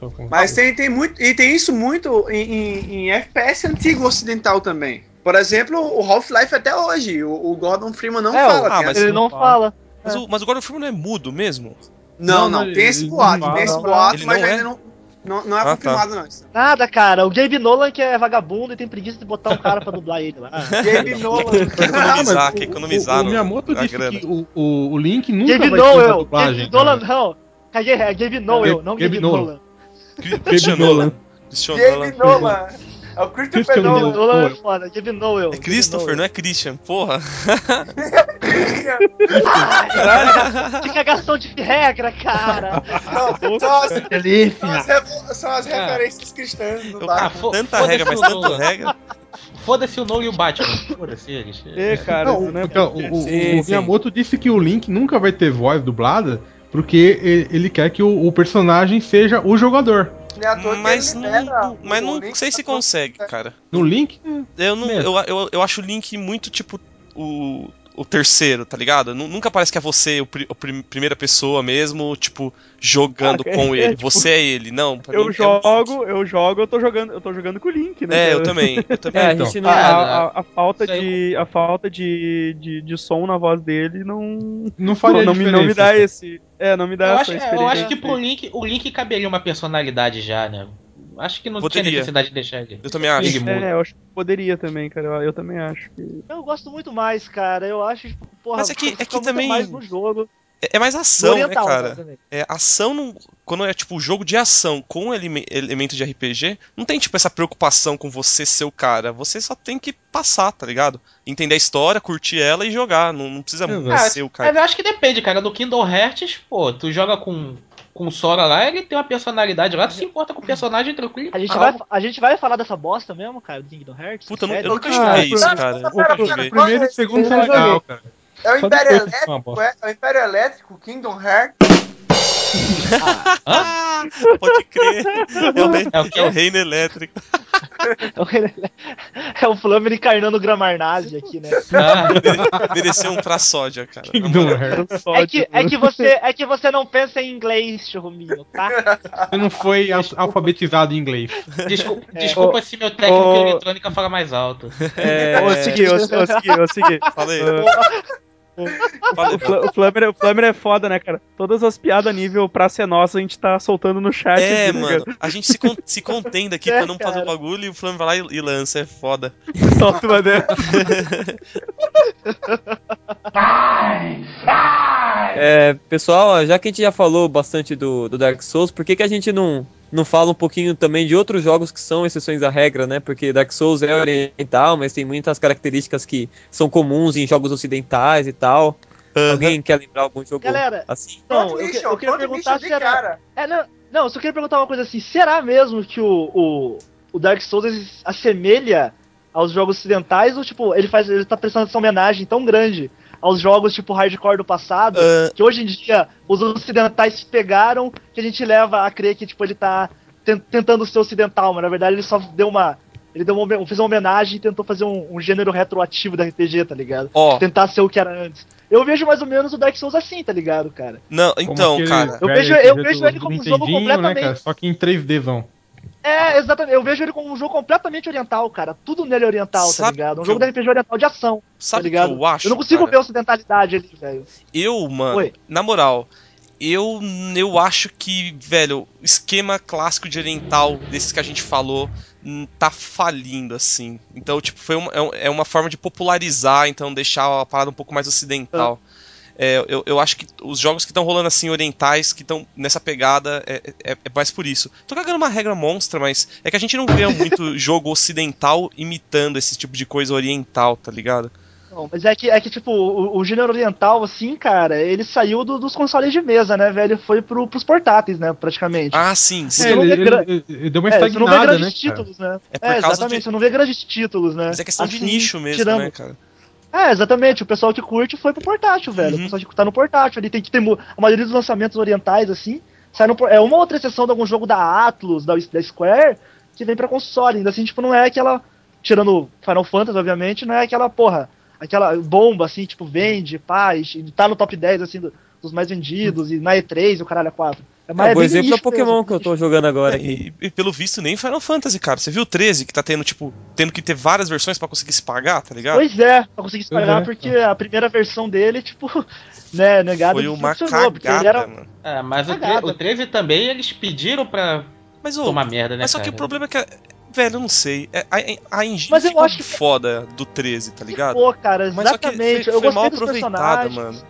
só como. Mas tem, tem muito. E tem isso muito em, em- em FPS antigo ocidental também. Por exemplo, o Half-Life até hoje. O, o Gordon Freeman não É, fala. ah, mas Ele não fala. Mas, o, mas o Gordon Freeman não é mudo mesmo? Não, Não, não, não, tem esse boato, tem esse boato, mas não é? ainda não, não, não é Ah, tá. confirmado, não. isso. Nada, cara. O Gabe Nolan que é vagabundo e tem preguiça de botar um cara pra dublar ele lá. Gabe Nolan. Economizar, Ah, quer o- economizar O, no- o Miyamoto na disse grana. que o, o, o Link nunca Gabe vai Noel. dublagem. Gabe Nolan, não. Caguei, é Gabe Noel, não Gabe Gabe Nolan. Nolan. Christian Nolan. Gabe Nolan. É o Christopher Christian Gabe Nolan. Nolan. É foda. Gabe Noel. É Christopher, não é Christian. Porra. é? Que cagação de regra, cara. Não, são as, Delícia. são as, são as referências cristãs do. Ah, Tanta foda-se regra, mas tanta regra. Foda-se o Nolan e o Batman. Foda-se eles. É, cara, Não, é então, o, o- Sim, o. Miyamoto disse que o Link nunca vai ter voz dublada porque ele, ele quer que o, o personagem seja o jogador. Não é que Mas ele não, libera mas não link sei se consegue, cara. No Link, Eu, não, eu, eu, eu acho o Link muito tipo o, o terceiro, tá ligado? Nu- Nunca parece que é você, o, pri- o prim- primeira pessoa mesmo, tipo, jogando Ah, é, com é, ele. tipo, você é ele. Não, pra mim Eu é jogo, eu jogo, eu tô jogando, eu tô jogando com o Link, né? É, eu também. Eu também. É, a então. gente não. A, É, a- a- a falta de a falta de, de, de som na voz dele não não faria não, não me, não me dá esse é não me dá Eu essa acho, é, experiência. eu acho que pro Link, o Link caberia uma personalidade já, né? Acho que não Poderia. tinha necessidade de deixar ele. Eu também acho. Ele muda. é, eu acho que poderia também, cara. Eu, eu também acho que Eu gosto muito mais, cara. Eu acho, tipo, porra, Mas é que- é que muito também- mais no jogo. É, é mais No ação, oriental, né, cara? também. É, ação não. Quando é tipo jogo de ação com eleme- elemento de RPG, não tem tipo essa preocupação com você ser o cara. Você só tem que passar, tá ligado? Entender a história, curtir ela e jogar. Não, não precisa Exato. ser o Mas cara. eu acho que depende, cara. Do Kingdom Hearts, pô, tu joga com, com o Sora lá, ele tem uma personalidade lá, tu se importa com o personagem tranquilo. A gente, calmo. vai, a gente vai falar dessa bosta mesmo, cara, do Kingdom Hearts? Puta, eu Sério? eu nunca Ah, joguei foi- isso, cara. Pera, O pera, Nunca pera, primeiro e o segundo são legal, cara. É o Império Elétrico, é, é o Império Elétrico, Kingdom Hearts. Ah, pode crer. É o, rei- É o é o reino elétrico. É o Flammer encarnando o Gramarnase aqui, né? Ah, Mere- Mereceu um pra sódia, cara. É que, é, que você, é que você não pensa em inglês, churruminho, tá? Você não foi al- alfabetizado em inglês. desculpa, É. desculpa se meu técnico em eletrônica fala mais alto. é, ô, segui, ô, ô, segui, ô, segui. Falei. O, O Flammer, o Flammer é foda, né, cara? Todas as piadas nível pra ser nossa a gente tá soltando no chat. É, aqui, né, mano, cara? a gente se, con se contém daqui É, pra não fazer o cara. bagulho e o Flamengo vai lá e, e lança, é foda. Solta uma dessa. É, pessoal, já que a gente já falou bastante do, do Dark Souls, por que, que a gente não, não fala um pouquinho também de outros jogos que são exceções à regra, né? Porque Dark Souls é oriental, mas tem muitas características que são comuns em jogos ocidentais e tal. Alguém quer lembrar algum jogo Galera, assim? Não, eu, Mission, eu queria perguntar se era. É, não, não, eu só queria perguntar uma coisa assim: será mesmo que o, o, o Dark Souls assemelha aos jogos ocidentais ou tipo, ele faz. ele tá prestando essa homenagem tão grande aos jogos tipo hardcore do passado, Ah. que hoje em dia os ocidentais pegaram, que a gente leva a crer que tipo ele tá ten- tentando ser ocidental, mas na verdade ele só deu uma ele deu uma, fez uma homenagem e tentou fazer um, um gênero retroativo da RPG, tá ligado? Ó, Tentar ser o que era antes. Eu vejo mais ou menos o Dark Souls assim, tá ligado, cara? não, então, cara. Eu vejo- eu vejo ele como um jogo Nintendinho, completamente- Né, cara? Só que em 3Dzão. É, exatamente. Eu vejo ele como um jogo completamente oriental, cara. Tudo nele é oriental, tá Sabe ligado? Um jogo eu- da RPG oriental de ação, tá Sabe que ligado? eu acho? eu não consigo cara? ver ocidentalidade ali, velho. Eu, mano, Oi. na moral, eu, eu acho que, velho, o esquema clássico de oriental, desses que a gente falou, hum, tá falindo, assim. Então, tipo, foi uma, é é uma forma de popularizar, então deixar a parada um pouco mais ocidental. É, eu, eu acho que os jogos que estão rolando assim, orientais, que estão nessa pegada, é, é, é mais por isso. Tô cagando uma regra monstra, mas é que a gente não vê muito jogo ocidental imitando esse tipo de coisa oriental, tá ligado? Não, mas é que, é que tipo, o, o gênero oriental, assim, cara, ele saiu do- dos consoles de mesa, né, velho? Foi pro, pros portáteis, né, praticamente. Ah, sim, sim. Você É, não ele, vê gra- ele- ele deu uma É, você não vê estagnada, grandes né, cara? títulos, né? É por É, exatamente, de- você não vê grandes títulos, né? Mas é questão de Assim, nicho mesmo, tirando- né, cara? É, exatamente. O pessoal que curte foi pro portátil, velho. Uhum. O pessoal que tá no portátil ali tem que ter. A maioria dos lançamentos orientais, assim, sai no. É uma outra exceção de algum jogo da Atlus, da, da Square, que vem pra console. Ainda assim, tipo, não é aquela. Tirando Final Fantasy, obviamente, não é aquela, porra, aquela bomba, assim, tipo, vende, e tá no top 10, assim, do- dos mais vendidos, e na E3 e o caralho a 4. É Ah, mais o exemplo é nicho Pokémon que eu tô jogando agora aqui. E, e pelo visto nem Final Fantasy, cara. Você viu o 13 que tá tendo, tipo, tendo que ter várias versões pra conseguir se pagar, tá ligado? Pois é, pra conseguir se pagar, é. porque a primeira versão dele, tipo, né, negado Foi uma decepcionou, porque ele cagada, era- mano. É, mas o, Cagada. o 13 também eles pediram pra Mas, ô, tomar merda, né? mas só que o cara? problema é que. Velho, eu não sei. É, A, a engine Mas eu ficou acho que- foda do 13, tá ligado? Pô, cara, Mas só que exatamente. foi, eu foi gostei mal dos aproveitada, personagens.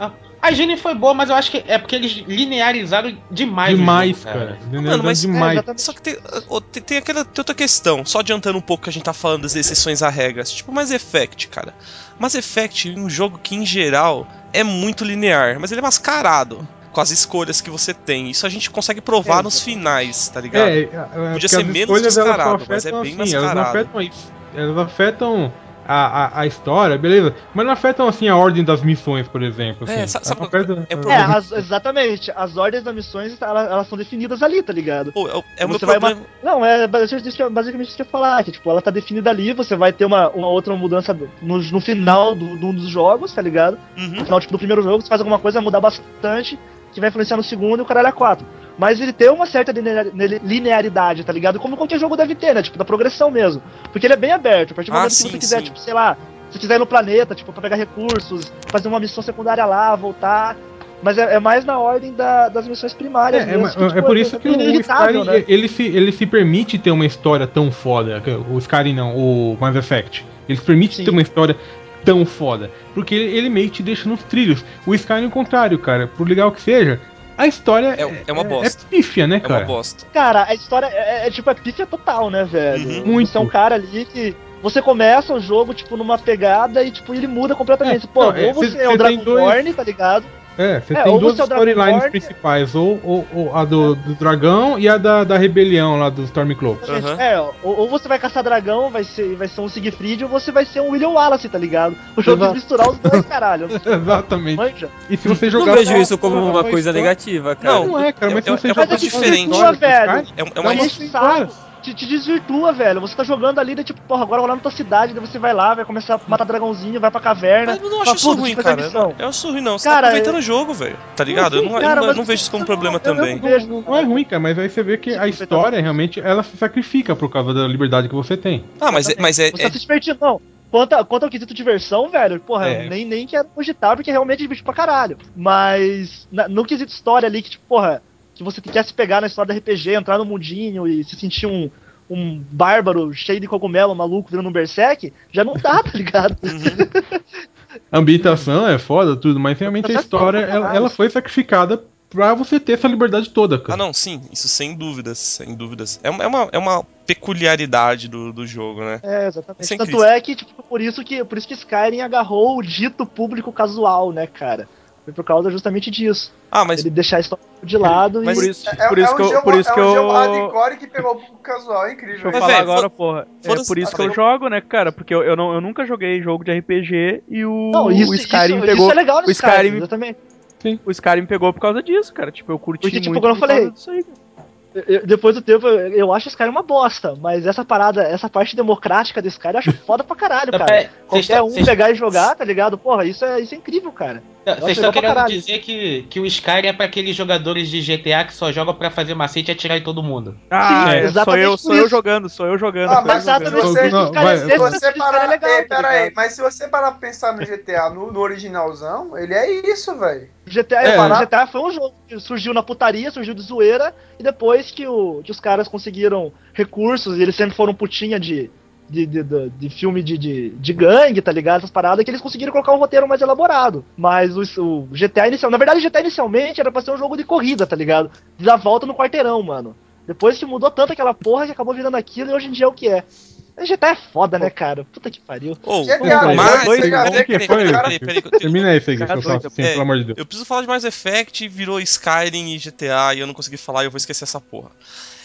A higiene foi boa, mas eu acho que é porque eles linearizaram demais. Demais, jogo, cara. Ah, mano, mas- É, demais. exatamente. Só que tem, tem, aquela tem outra questão, só adiantando um pouco que a gente tá falando das exceções a regras. Tipo Mass Effect, cara. Mass Effect é um jogo que, em geral, é muito linear, mas ele é mascarado com as escolhas que você tem. Isso a gente consegue provar É, nos finais, tá ligado? É, é, é, porque ser menos elas descarado, mas é afetam, bem assim, Elas não mascarado. afetam isso. Elas afetam a, a, a história, beleza. Mas não afetam assim a ordem das missões, por exemplo. É, assim. sabe- sabe- Afetam- é É, problema. as- exatamente. As ordens das missões, elas, elas são definidas ali, tá ligado? Pô, é, é o meu Você vai. Não, é basicamente isso que, basicamente isso que eu ia falar, que tipo, ela tá definida ali, você vai ter uma, uma outra mudança no, no final do, de um dos jogos, tá ligado? No Uhum. final, tipo, do primeiro jogo, você faz alguma coisa, vai mudar bastante, que vai influenciar no segundo e o caralho é 4. Mas ele tem uma certa linear- linearidade, tá ligado? Como qualquer jogo deve ter, né? Tipo, da progressão mesmo. Porque ele é bem aberto. A partir do Ah, momento sim, que você quiser, sim. tipo, sei lá, se quiser ir no planeta, tipo, pra pegar recursos, fazer uma missão secundária lá, voltar. Mas é, é mais na ordem da- das missões primárias. É, é, mesmo, mas- que, é tipo, por isso que o, Skyrim, né? ele, se, ele se permite ter uma história tão foda. que O Skyrim não, o Mass Effect. Ele se permite Sim. ter uma história tão foda. Porque ele, ele meio que te deixa nos trilhos. O Skyrim é o contrário, cara. Por legal que seja, a história É- é uma bosta. É pífia, né, É uma cara? bosta. Cara, a história é, é, tipo é pífia total, né, velho? Uhum. Muito. Você é um cara ali que. Você começa o jogo, tipo, numa pegada e, tipo, ele muda completamente. É, Pô, não, é, ou cê- você cê é o Dragonborn, dois- tá ligado? É, você É, tem duas é storylines principais, ou, ou, ou a do, do dragão e a da, da rebelião lá do Stormcloak. Aham. É, ou, ou você vai caçar dragão, vai ser, vai ser um Siegfried, ou você vai ser um William Wallace, tá ligado? O jogo quis misturar os dois, caralho. Exatamente. Manja. E se você Não jogar. vejo só- isso como uma coisa negativa, cara. Não, Não é, cara, mas É- se você é- jogar mas é diferente. história do velho. É, é uma uma Mas história. Te, te desvirtua, velho. Você tá jogando ali, daí, tipo, porra, agora eu vou lá na tua cidade, daí você vai lá, vai começar a matar dragãozinho, vai pra caverna. Mas eu não fala, acho isso "Pô, ruim, eu cara. missão." Eu acho ruim, não. Você Cara, tá aproveitando eu- o jogo, velho. Tá ligado? Eu não, eu Cara, não, eu mas não vejo isso como eu- problema eu- eu- também. vejo, Não, não é ruim, cara, mas aí você vê que a história realmente ela se sacrifica por causa da liberdade que você tem. Ah, mas, é- mas é, Você é- tá se divertindo, não. Quanto, quanto ao quesito diversão, velho, porra, É. eu nem, nem quero cogitar, porque realmente é divertido pra caralho. Mas na- no quesito história ali, que, tipo, porra, que você quer se pegar na história da RPG, entrar no mundinho e se sentir um, um bárbaro cheio de cogumelo, maluco, virando um berserk, já não dá, tá ligado? A ambientação é foda, tudo, mas realmente a Tá história ela, ela foi sacrificada pra você ter essa liberdade toda, Ah, cara. não, sim, isso sem dúvidas, sem dúvidas. É, uma- é uma, é uma peculiaridade do, do jogo, né? É, exatamente. É Tanto é que, tipo, por isso que, por isso que Skyrim agarrou o dito público casual, né, cara? Foi por causa justamente disso. Ah, mas Ele deixar a história de lado Mas- e. Por isso, É, por é isso um que eu, jogo, por isso é que um eu, hardcore que pegou o público casual, é incrível. Deixa eu falar velho, agora, porra. É por isso que eu jogo, né, cara? Porque eu, eu, não, eu nunca joguei jogo de RPG e o, Não, isso, o Skyrim isso, pegou. isso é legal no o Skyrim- Skyrim, exatamente. O Skyrim pegou por causa disso, cara. Tipo, eu curti Porque, tipo, muito como eu por causa falei. Eu- depois do tempo, eu, eu acho esse cara uma bosta, mas essa parada, essa parte democrática desse cara eu acho foda pra caralho, cara. Qualquer um pegar e jogar, tá ligado? Porra, isso é, isso é incrível, cara. Vocês estão querendo dizer que, que o Skyrim é pra aqueles jogadores de GTA que só jogam pra fazer macete e atirar em todo mundo. Ah, Sim, é, sou exatamente eu, sou eu jogando, sou eu jogando. Ah, sou mas jogando. exatamente você- não, cara, vai, você parar. é legal, Ei, pera aí, mas se você parar pra pensar no GTA, no, no originalzão, ele é isso, velho. GTA, É, o né? GTA foi um jogo que surgiu na putaria, surgiu de zoeira, e depois que, o, que os caras conseguiram recursos, e eles sempre foram putinha de, de, de, de- de filme de, de, de gangue, tá ligado? Essas paradas, que eles conseguiram colocar um roteiro mais elaborado. Mas o, o GTA inicial. Na verdade, o GTA inicialmente era pra ser um jogo de corrida, tá ligado? De dar volta no quarteirão, mano. Depois que mudou tanto aquela porra que acabou virando aquilo e hoje em dia é o que é. Mas GTA é foda, né, cara? Puta que pariu. Ô, GTA mas- dois, peraí, dois, peraí, que peraí, foi? peraí, peraí, peraí, Termina aí, Cara É, pelo amor de Deus. Eu preciso falar de Mass Effect, virou Skyrim e GTA e eu não consegui falar e eu vou esquecer essa porra.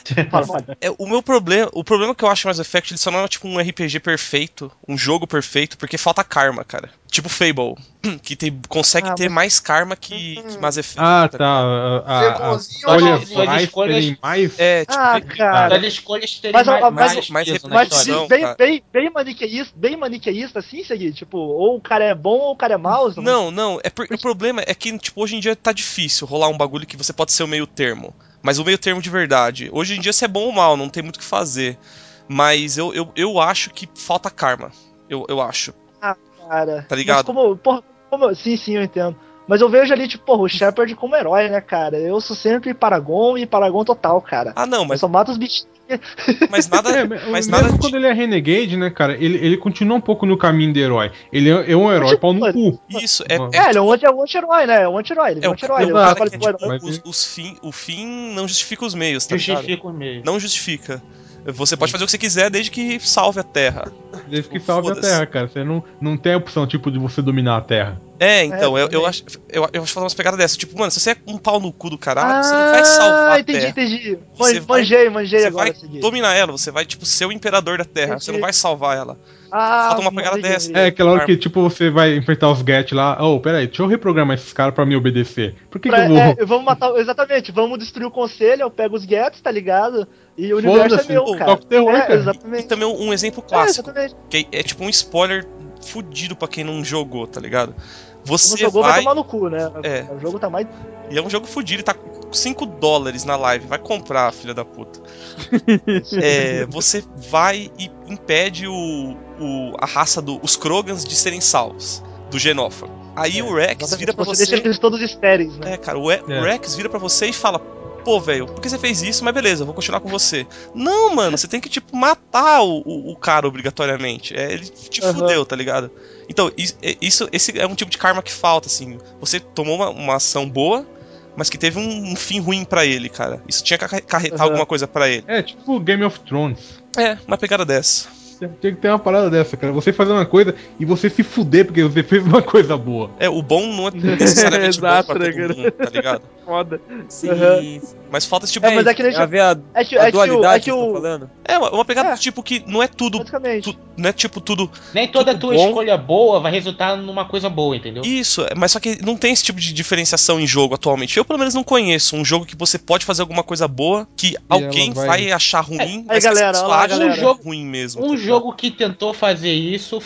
É, o meu problema, o problema que eu acho Mass Effect, ele só não é tipo um RPG perfeito, um jogo perfeito, porque falta karma, cara. Tipo Fable, que tem, consegue Ah, ter mas- mais karma que, que Mass Effect. Ah, tá. A, a, a, Zegonzinho, olha, mais escolhas- terem mais. É, tipo, Ah, cara. As escolhas terem Mas, mais, mas- mais, na Mas história. Não, bem, bem, bem, maniqueísta, bem maniqueísta assim, seguir, tipo, ou o cara é bom ou o cara é mau. Não, não, é por- o problema é que, tipo, hoje em dia tá difícil rolar um bagulho que você pode ser o meio termo. Mas o meio termo de verdade. Hoje em dia você é bom ou mal, não tem muito o que fazer. Mas eu, eu, eu acho que falta karma. Eu, eu acho. Cara. Tá ligado? Mas como, porra, como, sim, sim, eu entendo. Mas eu vejo ali, tipo, porra, o Shepard como herói, né, cara? Eu sou sempre Paragon e Paragon total, cara. Ah, não, Eu mas, só mato os bichinhos. mas nada. É, mas mesmo nada. quando ele é Renegade, né, cara, ele, ele continua um pouco no caminho do herói. Ele é, é um herói pau no cu. Isso, é. É É, ele é um é um anti-herói, né? É um anti-herói. Ele é É um o anti-herói. É o é tipo, Mas- os, os fim, o fim não justifica os meios, tá ligado? Justifica o meio. Não justifica. Você pode fazer o que você quiser desde que salve a Terra. Desde que salve a. Terra, cara. Você não, não tem a opção, tipo, de você dominar a Terra. É, então, É, eu, eu, acho, eu, eu acho fazer umas pegadas dessas. Tipo, mano, se você é um pau no cu do caralho, você não vai salvar a Ah, entendi, Terra. entendi. Você vai- manjei, manjei Você agora. vai segui. dominar ela, você vai, tipo, ser o imperador da Terra. Você não Entendi. vai salvar ela. Ah, Falta uma pegada entendi, dessa. entendi. É aquela hora que, tipo, você vai enfrentar os Get lá. Oh, peraí, deixa eu reprogramar esses caras pra me obedecer. Por que, Pra- que eu vou. é, vamos matar. Exatamente, vamos destruir o conselho, eu pego os Gets, tá ligado? E o universo é meu, cara. terror, é, cara. E exatamente. também um exemplo É, clássico, exatamente. que é, é tipo um spoiler fudido pra quem não jogou, tá ligado? Você jogou vai vai. tomar no cu, né? É. O jogo tá mais. E é um jogo fudido, e tá com 5 dólares na live. Vai comprar, filha da puta. É, você vai e impede o, o- a raça dos os Krogans de serem salvos, do Genófago. Aí o Rex vira pra você você. deixa eles todos estéreis, né? É, cara, o, E- o É. Rex vira pra você e fala: Pô, velho, por que você fez isso? Mas beleza, eu vou continuar com você. Não, mano, você tem que, tipo, matar o, o, o cara obrigatoriamente. É, ele te Aham. fudeu, tá ligado? Então, é- isso, esse é um tipo de karma que falta, assim. Você tomou uma, uma ação boa, mas que teve um, um fim ruim pra ele, cara. Isso tinha que acarre- acarretar Aham. alguma coisa pra ele. É tipo Game of Thrones. É, uma pegada dessa. Tinha que ter uma parada dessa, cara. Você fazer uma coisa e você se fuder porque você fez uma coisa boa. É, o bom não é necessariamente bom Exato, pra né, todo cara? mundo, tá ligado? Foda. Sim, sim. Mas falta esse tipo É, de... mas é que nem. A ver a, É que, a é que o. É dualidade que que você tá o. falando? É, uma, uma pegada É. do tipo que não é tudo... Basicamente. tu- não é tipo tudo Nem toda Tudo tua bom. escolha boa vai resultar numa coisa boa, entendeu? Isso, é, mas só que não tem esse tipo de diferenciação em jogo atualmente. Eu, pelo menos, não conheço um jogo que você pode fazer alguma coisa boa que alguém ela vai- vai... achar ruim, mas galera, que você olha lá, galera. um jogo ruim mesmo. Um tá? Jogo que tentou fazer isso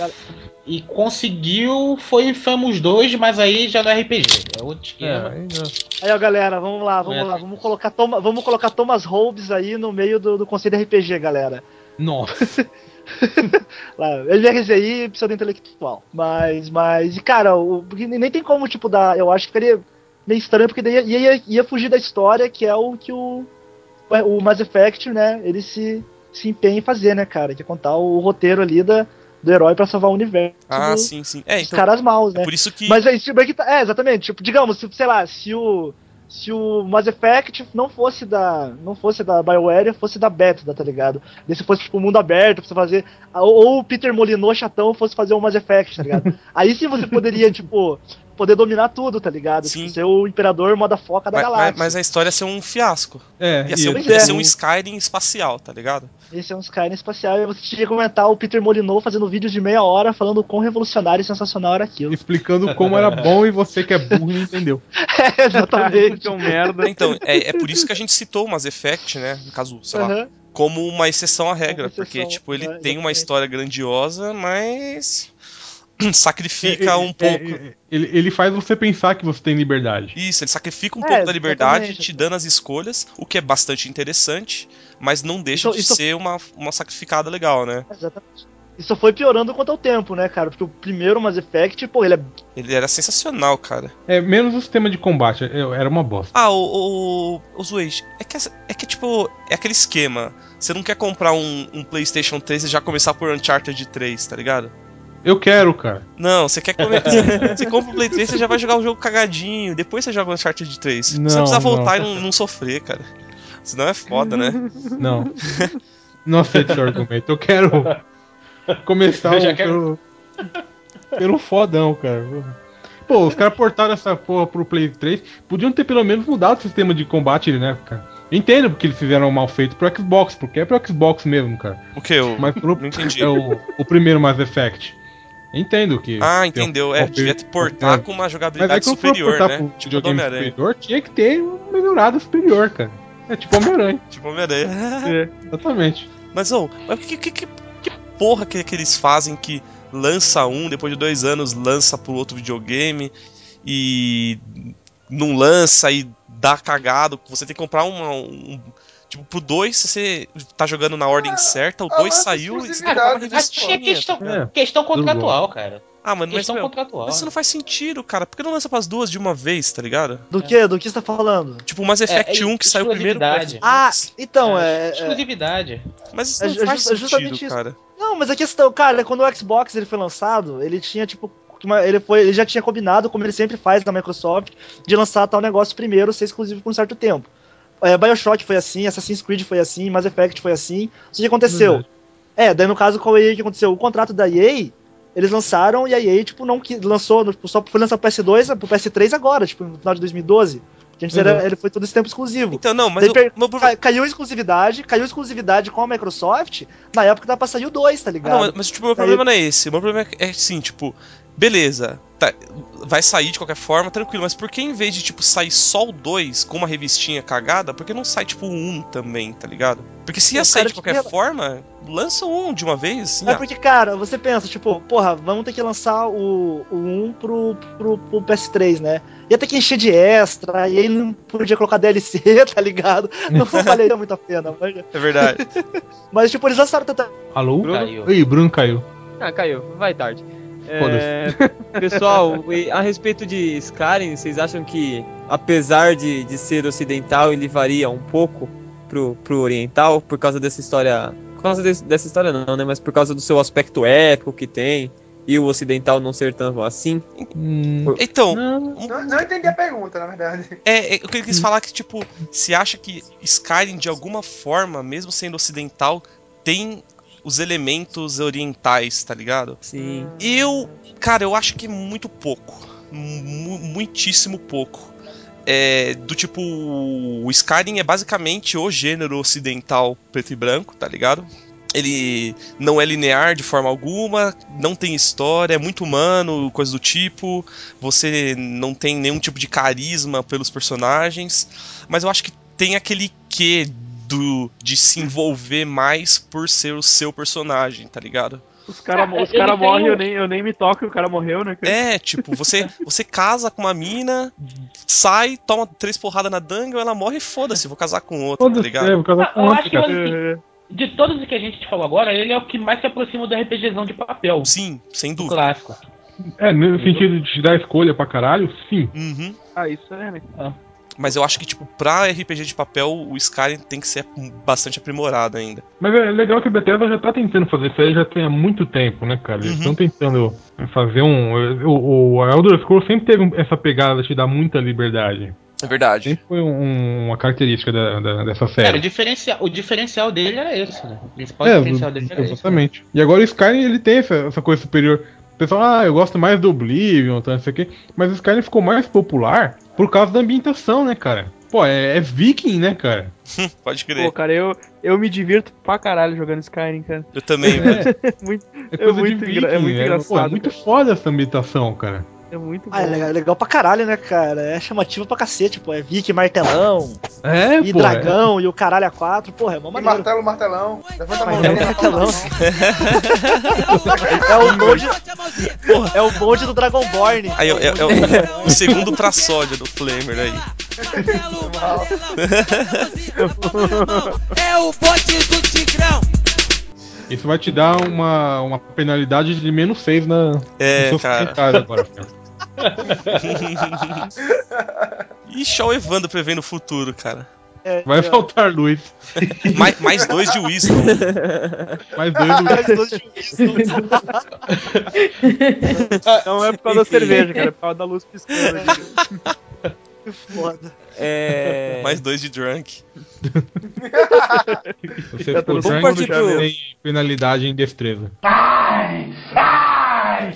e conseguiu foi Infamous 2, mas aí já não é RPG. É outro esquema. aí já- Aí, ó, galera, vamos lá, vamos É. lá. Vamos colocar, Toma, vamos colocar Thomas Hobbes aí no meio do, do conselho RPG, galera. Nossa. Lá, LRZI, pseudo intelectual. Mas, mas, e cara, o, porque nem tem como, tipo, dar. Eu acho que ficaria meio estranho, porque daí ia, ia, ia fugir da história, que é o que o, o Mass Effect, né, ele se, se empenha em fazer, né, cara? Que é contar o roteiro ali da, do herói pra salvar o universo Ah, do- sim, sim. É, então, caras maus, é né? por isso que... Mas tipo, é, que tá- é, exatamente. Tipo, digamos, se, sei lá, se o. Se o Mass Effect não fosse da. Não fosse da BioWare, fosse da Bethesda, tá ligado? E se fosse, tipo, mundo aberto, pra você fazer. Ou, ou o Peter Molinô chatão fosse fazer o Mass Effect, tá ligado? aí sim você poderia, tipo, poder dominar tudo, tá ligado? Sim. Tipo, ser o imperador moda foca da Mas, galáxia. mas a história ia ser um fiasco. É, Ia ser, um- e- ia ser um Skyrim espacial, tá ligado? Esse é um Skyrim espacial e você tinha que comentar o Peter Molyneux fazendo vídeos de meia hora falando o quão revolucionário e sensacional era aquilo. explicando como era bom e você que é burro não entendeu. É, exatamente. Que é um merda. Então, é, é por isso que a gente citou o Mass Effect, né? No caso, sei lá, Aham. como uma exceção à regra. exceção, porque, tipo, ele é, tem uma história grandiosa, mas. sacrifica um É, pouco. é, ele, ele faz você pensar que você tem liberdade. Isso, ele sacrifica um É, pouco da liberdade, exatamente. te dando as escolhas, o que é bastante interessante, mas não deixa Isso- de isso- ser uma, uma sacrificada legal, né? Exatamente. Isso foi piorando quanto ao tempo, né, cara? Porque o primeiro Mass Effect, pô, ele é. Ele era sensacional, cara. É, menos o sistema de combate, era uma bosta. Ah, o, o, o Zuei, é que, é que, tipo, é aquele esquema. Você não quer comprar um, um PlayStation 3 e já começar por Uncharted 3, tá ligado? Eu quero, cara. Não, você quer comer. você compra o Play 3, você já vai jogar o jogo cagadinho. Depois você joga o Uncharted 3. você Não, precisa voltar não. e não, não sofrer, cara. Senão é foda, né? Não. Não aceito seu argumento. Eu quero começar Eu já o- quero- pelo, pelo fodão, cara. Pô, os caras portaram essa porra pro Play 3. Podiam ter pelo menos mudado o sistema de combate, né, cara? Eu entendo porque eles fizeram mal feito pro Xbox, porque é pro Xbox mesmo, cara. O que? Eu Mas pro, não entendi. é o, o primeiro Mass Effect. Entendo que. Ah, entendeu. É, devia te portar é. com uma jogabilidade for superior, portar né? pro Tipo do Homem-Aranha. superior, tinha que ter um melhorado superior, cara. É tipo Homem-Aranha. Tipo Homem-Aranha. É, exatamente. Mas, ô, mas que, que, que, que porra que, que eles fazem que lança um, depois de dois anos lança pro outro videogame e não lança e dá cagado? Você tem que comprar uma, um. Tipo, pro 2, se você tá jogando na ordem certa, o ah, 2 mas saiu e você compra uma Mas revistinha. é questão, É. questão contratual, cara. Ah, mano, mas, Questão meu, contratual. mas isso não faz sentido, cara. Por que não lança pras duas de uma vez, tá ligado? Do que? Do que você tá falando? Tipo, o Mass Effect é 1 que saiu primeiro. Ah, então, É, é. é- Exclusividade. Mas isso é não faz é justamente sentido, isso. cara. Não, mas a questão, cara, quando o Xbox ele foi lançado, ele tinha tipo. ele, foi, ele já tinha combinado, como ele sempre faz na Microsoft, de lançar tal negócio primeiro, ser exclusivo por um certo tempo. É, Bioshock foi assim, Assassin's Creed foi assim, Mass Effect foi assim. Isso que aconteceu. Verdade. É, daí no caso com a EA, o que aconteceu? O contrato da EA, eles lançaram e a EA, tipo, não que lançou, tipo, só foi lançar pro PS2, pro PS3 agora, tipo, no final de 2012. Que antes era, Uhum. ele foi todo esse tempo exclusivo. Então, não, mas Daí o Caiu a exclusividade, caiu a exclusividade com a Microsoft na época da pra sair o 2, tá Ah, ligado? não, mas, mas, tipo, o meu Aí- problema não é esse. O meu problema é, é assim, tipo, beleza, tá- vai sair de qualquer forma, tranquilo, mas por que em vez de, tipo, sair só o 2 com uma revistinha cagada, por que não sai, tipo, o 1 também, tá ligado? Porque se ia sair de qualquer tipo, forma, lança um de uma vez, assim, É ah, porque, cara, você pensa, tipo, porra, vamos ter que lançar o, o 1 pro, pro, pro PS3, né? Ia ter que encher de extra, e aí não podia colocar DLC, tá ligado? Não valeria muito a pena. Mas, é verdade. mas, tipo, eles lançaram tanta. Alô? Bruno? Caiu. Ih, Bruno caiu. Ah, caiu, vai tarde. É, pessoal, a respeito de Skyrim, vocês acham que, apesar de, de ser ocidental, ele varia um pouco pro, pro oriental, por causa dessa história. Por causa desse- dessa história não, né? Mas por causa do seu aspecto épico que tem, e o ocidental não ser tão assim. Hum, Então, não, Não, não entendi a pergunta, na verdade. é, é, o que ele quis falar é que, tipo, se acha que Skyrim, de alguma forma, mesmo sendo ocidental, tem os elementos orientais, tá ligado? Sim. Eu, cara, eu acho que muito pouco. Mu- muitíssimo pouco. É, do tipo, o Skyrim é basicamente o gênero ocidental preto e branco, tá ligado? Ele não é linear de forma alguma, não tem história, é muito humano, coisa do tipo. Você não tem nenhum tipo de carisma pelos personagens, mas eu acho que tem aquele quê do de se envolver mais por ser o seu personagem, tá ligado? Os caras Ah, os ele cara morrem, eu, nem, eu nem me toco e o cara morreu, né? cara? É, tipo, você, você casa com uma mina, sai, toma três porradas na dungeon, ela morre e foda-se, vou casar com outra, tá ligado? é, por causa Ah, eu acho que cara. assim, É, de todos os que a gente falou agora, ele é o que mais se aproxima do RPGzão de papel. Sim, sem dúvida. clássico. É, no sentido de te dar escolha pra caralho, sim. Uhum. Ah, isso é, né? Mas eu acho que, tipo, pra RPG de papel, o Skyrim tem que ser bastante aprimorado ainda. Mas é legal que a Bethesda já tá tentando fazer isso aí já tem há muito tempo, né, cara? Eles Uhum. estão tentando fazer um. O, o Elder Scrolls sempre teve essa pegada de te dar muita liberdade. É verdade. Sempre foi um- uma característica da- da- dessa Cara, o série. diferencial, o diferencial dele era esse, né? O principal É, diferencial dele era esse. exatamente. E agora o Skyrim ele tem essa, essa coisa superior. O pessoal, ah, eu gosto mais do Oblivion, tá, não sei o quê. Mas o Skyrim ficou mais popular por causa da ambientação, né, cara? Pô, é, é viking, né, cara? Pode Pô, crer. cara, eu, eu me divirto pra caralho jogando Skyrim, cara. Eu também, velho. É muito, É É coisa muito de engra- é viking, muito Pô, é engraçado, muito foda essa ambientação, cara. É muito bom. Ah, é legal, é legal pra caralho, né, cara? É chamativo pra cacete, pô. É Viking, martelão, É, e pô. dragão, e o caralho a quatro. Porra, é mó E maneiro. martelo, martelão. Levanta a mão. Martelo, martelão. é o bonde. É o bonde do Dragonborn. Aí, é, é o, o segundo pra sódia do Flamer aí. É o bote do Tigrão. Isso vai te dar uma, uma penalidade de menos 6 na, É, cara. agora. cara. Ixi, olha o Evandro prevendo o futuro, cara. É, Vai é, faltar luz. Mais, mais dois de Wisdom. Mais dois do mais dois de wisdom. Não é por causa da cerveja, cara, é por causa da luz piscando. Que foda. É. Mais dois de Drunk. Você ficou drunk, tem penalidade em destreza.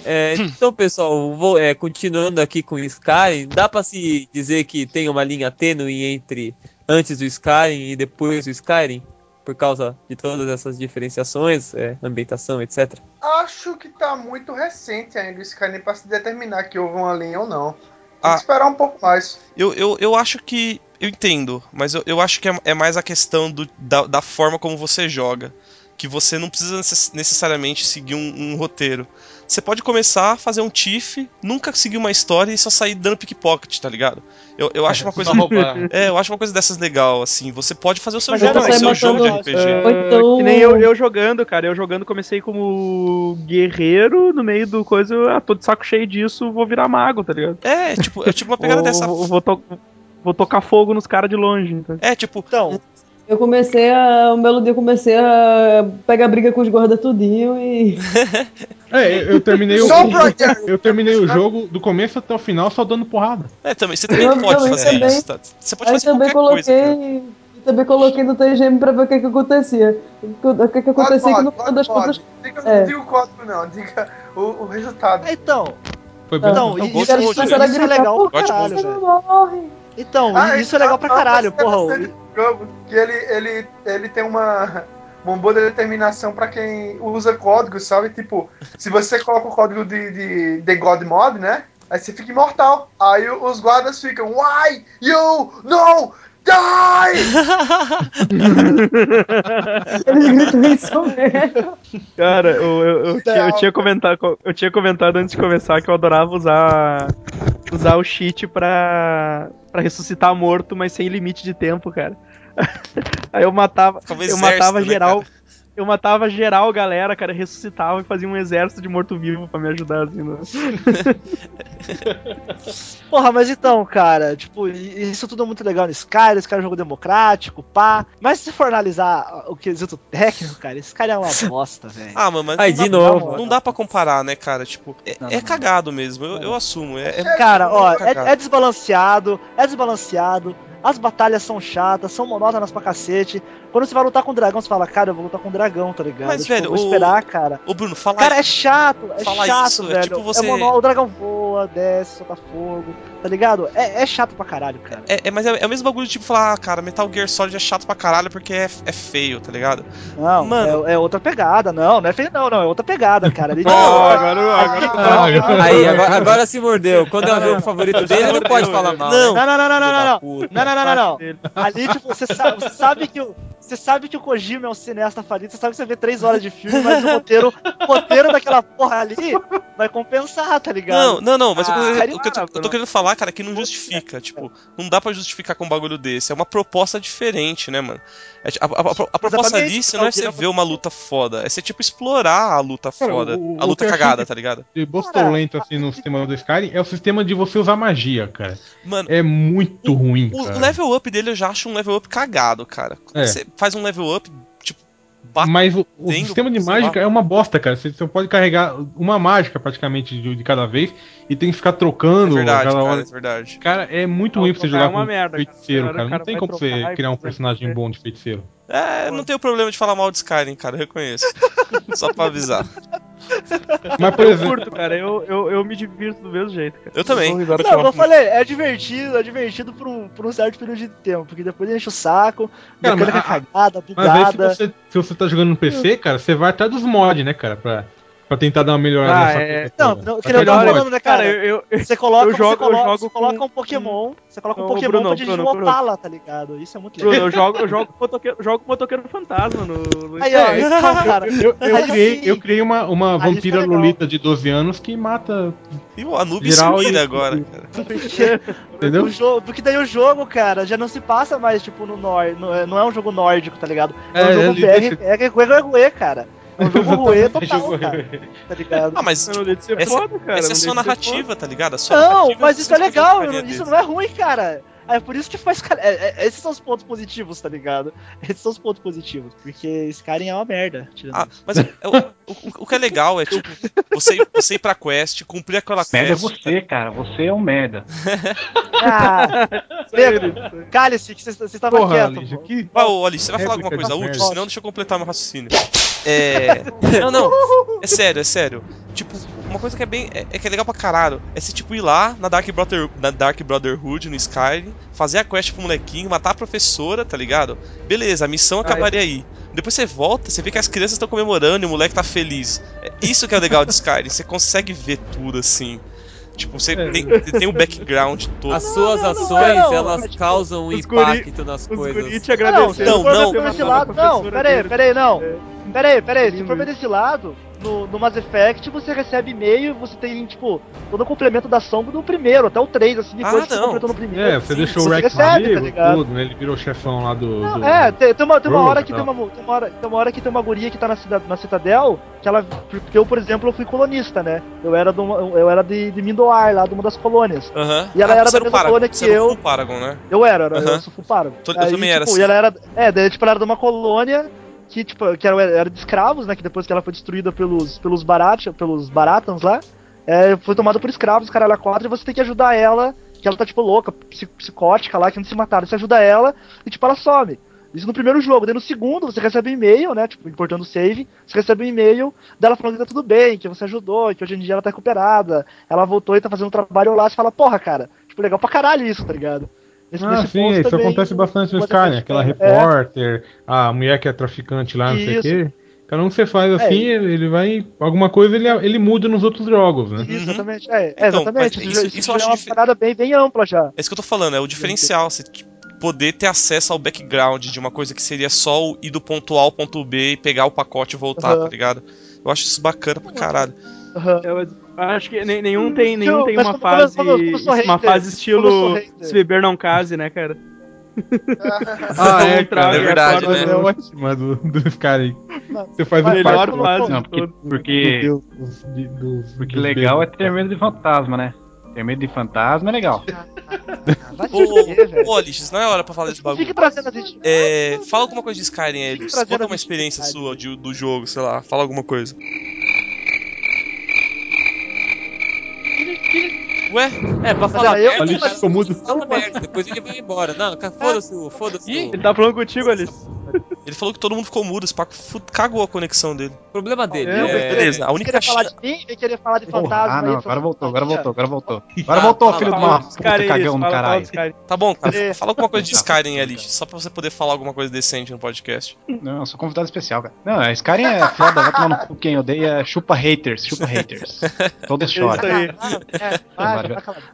É, então, pessoal, vou, é, continuando aqui com o Skyrim, dá pra se dizer que tem uma linha tênue entre antes do Skyrim e depois do Skyrim? Por causa de todas essas diferenciações, é, ambientação, etc. Acho que tá muito recente ainda o Skyrim pra se determinar que houve uma linha ou não. Tem Ah. que esperar um pouco mais. Eu, eu, eu acho que. Eu entendo, mas eu, eu acho que é, é mais a questão do, da, da forma como você joga. Que você não precisa necess- necessariamente seguir um, um roteiro. Você pode começar a fazer um tiff, nunca seguir uma história e só sair dando pickpocket, tá ligado? Eu, eu acho uma coisa. Roubar. É, eu acho uma coisa dessas legal, assim. Você pode fazer o seu Mas jogo, ser o jogo de RPG. Ou então- Que nem eu, eu jogando, cara. Eu jogando comecei como guerreiro, no meio do coisa, eu ah, tô de saco cheio disso, vou virar mago, tá ligado? É, tipo, é tipo uma pegada Vou, dessa. vou, vou to- vou tocar fogo nos caras de longe. Então. É, tipo, Então, Eu comecei a. Um belo dia eu comecei a pegar briga com os guardas tudinho e. É, eu, terminei o. Eu terminei o jogo do começo até o final só dando porrada. é, também, você também Eu pode também, fazer também. isso, tá? Você pode fazer também qualquer coisa. cara. coloquei. Também coloquei no TGM pra ver o que que acontecia. O que que acontecia que no final das contas. Diga, É. Não diga o código, não. Diga o, o resultado. então, Foi bom. Então, e- isso, isso, né? isso é legal pra caralho, você velho. não morre? Então, Ah, isso é legal pra caralho, tá porra. Jogo que ele, ele, ele tem uma, uma boa determinação pra quem usa códigos, sabe? Tipo, se você coloca o código de, de, de God Mod, né? Aí você fica imortal. Aí os guardas ficam, Why you no die? Cara, eu, eu, eu, tinha, eu, tinha comentado, eu tinha comentado antes de começar que eu adorava usar usar o cheat pra, pra ressuscitar morto, mas sem limite de tempo, cara. Aí eu matava, eu exército, matava né, geral, cara? eu matava geral, galera, cara, ressuscitava e fazia um exército de morto-vivo pra me ajudar, assim, né? Porra, mas então, cara, tipo, isso tudo é muito legal no Skyrim, esse cara é um jogo democrático, pá. Mas se for analisar o quesito técnico, cara, esse cara é uma bosta, velho. Ah, mano, mas Aí, não, de dá, novo. não dá pra comparar, né, cara? Tipo, é, Não, é não, cagado mesmo, eu, eu assumo. É, é- Cara, ó, é, é desbalanceado, é desbalanceado. As batalhas são chatas, são monótonas pra cacete. Quando você vai lutar com o dragão, você fala, cara, eu vou lutar com o dragão, tá ligado? Mas, Tipo, velho, eu vou o- esperar, cara. Ô, Bruno, fala Cara, é chato, é chato, isso, é velho. tipo você- monó- o dragão voa, desce, solta fogo, tá ligado? É, é chato pra caralho, cara. É, é- mas é, é o mesmo bagulho de tipo falar, ah, cara, Metal Gear Solid é chato pra caralho porque é, é feio, tá ligado? Não, Mano. é, é outra pegada, não, não é feio, não, não, é outra pegada, cara. Ele- Ó, agora, agora, Aí, agora, agora se mordeu. Quando é o jogo favorito dele, não pode falar mal. Não. Não, não, não, não, não, não, não. Não, não. Ali, tipo, você sabe, você sabe que o. Você sabe que o Kojima é um cineasta falido, você sabe que você vê três horas de filme, mas o roteiro, o roteiro daquela porra ali vai compensar, tá ligado? Não, não, não, mas o que eu- Ah, eu, tô, cara, eu tô querendo falar, cara, é que não justifica. Tipo, não dá pra justificar com um bagulho desse. É uma proposta diferente, né, mano? É, a, a- a- a proposta ali você não é você Metal Gear ver uma luta foda, é você, tipo, explorar a luta Cara, foda. o- a luta eu cagada, tá ligado? de bostolento assim no sistema do Skyrim é o sistema de você usar magia, cara. Mano, É muito ruim, o, cara. O level up dele eu já acho um level up cagado, cara. É. Você faz um level up, tipo, bate. Mas o, o batendo, sistema de mágica lá. é uma bosta, cara. Você, você pode carregar uma mágica praticamente de, de cada vez e tem que ficar É trocando verdade, cada cara, hora. é verdade. Cara, é muito ruim pra você jogar é uma com merda, cara. feiticeiro, cara. o Não cara tem como você criar um personagem bom de feiticeiro. É, não tenho problema de falar mal de Skyrim, cara, eu reconheço. Só pra avisar. Mas, por Eu exemplo, curto, cara. Eu, eu, eu me divirto do mesmo jeito, cara. Eu também. Não, com como eu falei, é divertido, é divertido por um, por um certo período de tempo, porque depois enche o saco, Cara, mas a- cagada, mas aí se bugada. você, se você tá jogando no PC, cara, você vai atrás dos mods, né, cara? Pra, pra tentar dar uma melhorada Ah, nessa é. coisa Não, não, que eu dos mods. falando, né, Cara, cara? eu, eu, Você coloca, eu jogo- você eu coloca, jogo você coloca com- um Pokémon, você coloca um Ô, Pokémon Bruno, pra dirigir Bruno, um Bruno. Opala, tá ligado? Isso é muito Bruno, legal. eu jogo, eu jogo, motoqueiro, jogo motoqueiro fantasma no. no Aí, ó, É, então, cara, Eu, eu Aí criei, sim. eu criei uma, uma Aí vampira é lolita de 12 anos que mata, E o Anubis e- agora, cara. porque, entendeu? o jogo, porque daí o jogo, cara, já não se passa mais, tipo, no nórdico, não é, não é um jogo nórdico, tá ligado? É, um É, jogo BR, deixa- é, é, é, é, cara. Um jogo ruê total, Jogo- cara, tá ligado? Ah, mas tipo, essa- foda, cara. essa é a sua narrativa, tá ligado? A sua Não, mas isso é legal, isso não é ruim, cara. É por isso que faz. cara, é- é- esses são os pontos positivos, tá ligado? Esses são os pontos positivos. Porque Skyrim é uma merda. tirando Ah, isso. mas é- é o, o- o que é legal é, tipo, você, ir- você ir pra quest, cumprir aquela Merda é quest. você, cara. Você é um merda. Ah, Pedro, cale-se, que você estava quieto. Pô. que... Ah, ô, Alice, você vai falar alguma coisa útil? Senão deixa eu completar meu raciocínio. É. Não, não. É sério, é sério. Tipo, uma coisa que é bem. É, é que é legal pra caralho. É você, tipo, ir lá na Dark, Brother, na Dark Brotherhood, no Skyrim, fazer a quest pro molequinho, matar a professora, tá ligado? Beleza, a missão acabaria aí. Depois você volta, você vê que as crianças estão comemorando e o moleque tá feliz. É isso que é legal de Skyrim. Você consegue ver tudo assim. Tipo, você É. tem, você tem o background todo. As suas não, não, ações, não, elas é tipo, causam um os guri- impacto nas coisas. te Não, Não, não. lado. Não, professora peraí, peraí, não. É. Peraí, peraí, se for ver desse lado, no, no Mass Effect você recebe e-mail e você tem, tipo, todo o complemento da sombra do primeiro, até o 3, assim, Ah, depois que você completou no primeiro. É, você Sim, deixou o você Rex recebe, tá vivo, ligado? tudo, né? Ele virou chefão lá do... Não, do- é, tem, tem uma, tem uma hora que tem uma, tem uma hora, tem uma hora que tem uma guria que tá na, cida, na Citadel, que ela. Porque eu, por exemplo, eu fui colonista, né? Eu era, de uma, eu era de, de Mindoar, lá de uma das colônias. Aham. E ela era da era o mesma Paragon, colônia que você era o eu. Paragon, né? Eu era, era Aham. eu sou full Paragon. Tô- eu também era tipo, assim. E ela era. É, daí, tipo, ela era de uma colônia que, tipo, que era, era de escravos, né? Que depois que ela foi destruída pelos, pelos, barat, pelos Baratans lá, é, foi tomada por escravos, caralho, a quatro, e você tem que ajudar ela, que ela tá, tipo, louca, psi- psicótica lá, que não se mataram. Você ajuda ela e, tipo, ela some. Isso no primeiro jogo. Daí no segundo, você recebe um e-mail, né? Tipo, importando o save. Você recebe um e-mail dela falando que tá tudo bem, que você ajudou, que hoje em dia ela tá recuperada. Ela voltou e tá fazendo um trabalho lá. Você fala, porra, cara, tipo, legal pra caralho isso, tá ligado? Esse- Ah, nesse sim, isso também, acontece bastante no Skyrim, Effect aquela é. repórter, a mulher que é traficante lá, não sei o Isso. quê. Cada um que você faz assim, É. ele ele vai. Alguma coisa ele, ele muda nos outros jogos, né? Isso, Uhum. exatamente. É, é, Então, exatamente. Isso, isso- isso, isso eu já acho é uma dife- parada bem, bem ampla já. É isso que eu tô falando, é o diferencial, você tipo, poder ter acesso ao background de uma coisa que seria só o ir do ponto A ao ponto B e pegar o pacote e voltar, Aham. tá ligado? Eu acho isso bacana pra caralho. Aham. Eu acho que nem- nenhum tem, nenhum tem uma fase, uma fase estilo se beber não case, né, cara? Ah, é, cara. é verdade, né? É ótima do, do Skyrim. Você faz um melhor fase Não, porque, porque, Deus dos, de- dos- porque dos legal é ter medo de fantasma, né? Ter medo de fantasma é legal. Ô, Alix, não é hora pra falar desse bagulho. fique trazendo a gente. É, fala alguma coisa de Skyrim, trazendo Conta uma experiência sua de- do jogo, sei lá. Fala alguma coisa. Ué? É, pra falar eu- merda, cara ficou mudo. fala merda, depois ele vai embora. Não, cara, foda-se. Foda-se. Ele tá falando contigo, Alice. Ele falou que todo mundo ficou mudo, esse Paco cagou a conexão dele. problema dele. Eu, é... Beleza, a única querer falar chance. de mim, vem querer falar de fantasma ah, aí. não, agora voltou, agora voltou, agora voltou. Agora voltou, filho puta cagão do fala caralho. Tá bom, cara. É. Fala alguma coisa de Skyrim, Alix, só pra você poder falar alguma coisa decente no podcast. Não, eu sou convidado especial, cara. Não, a Skyrim é foda, vai tomar no cu quem odeia, chupa haters, chupa haters. Todos Isso choram. aí. É, vai,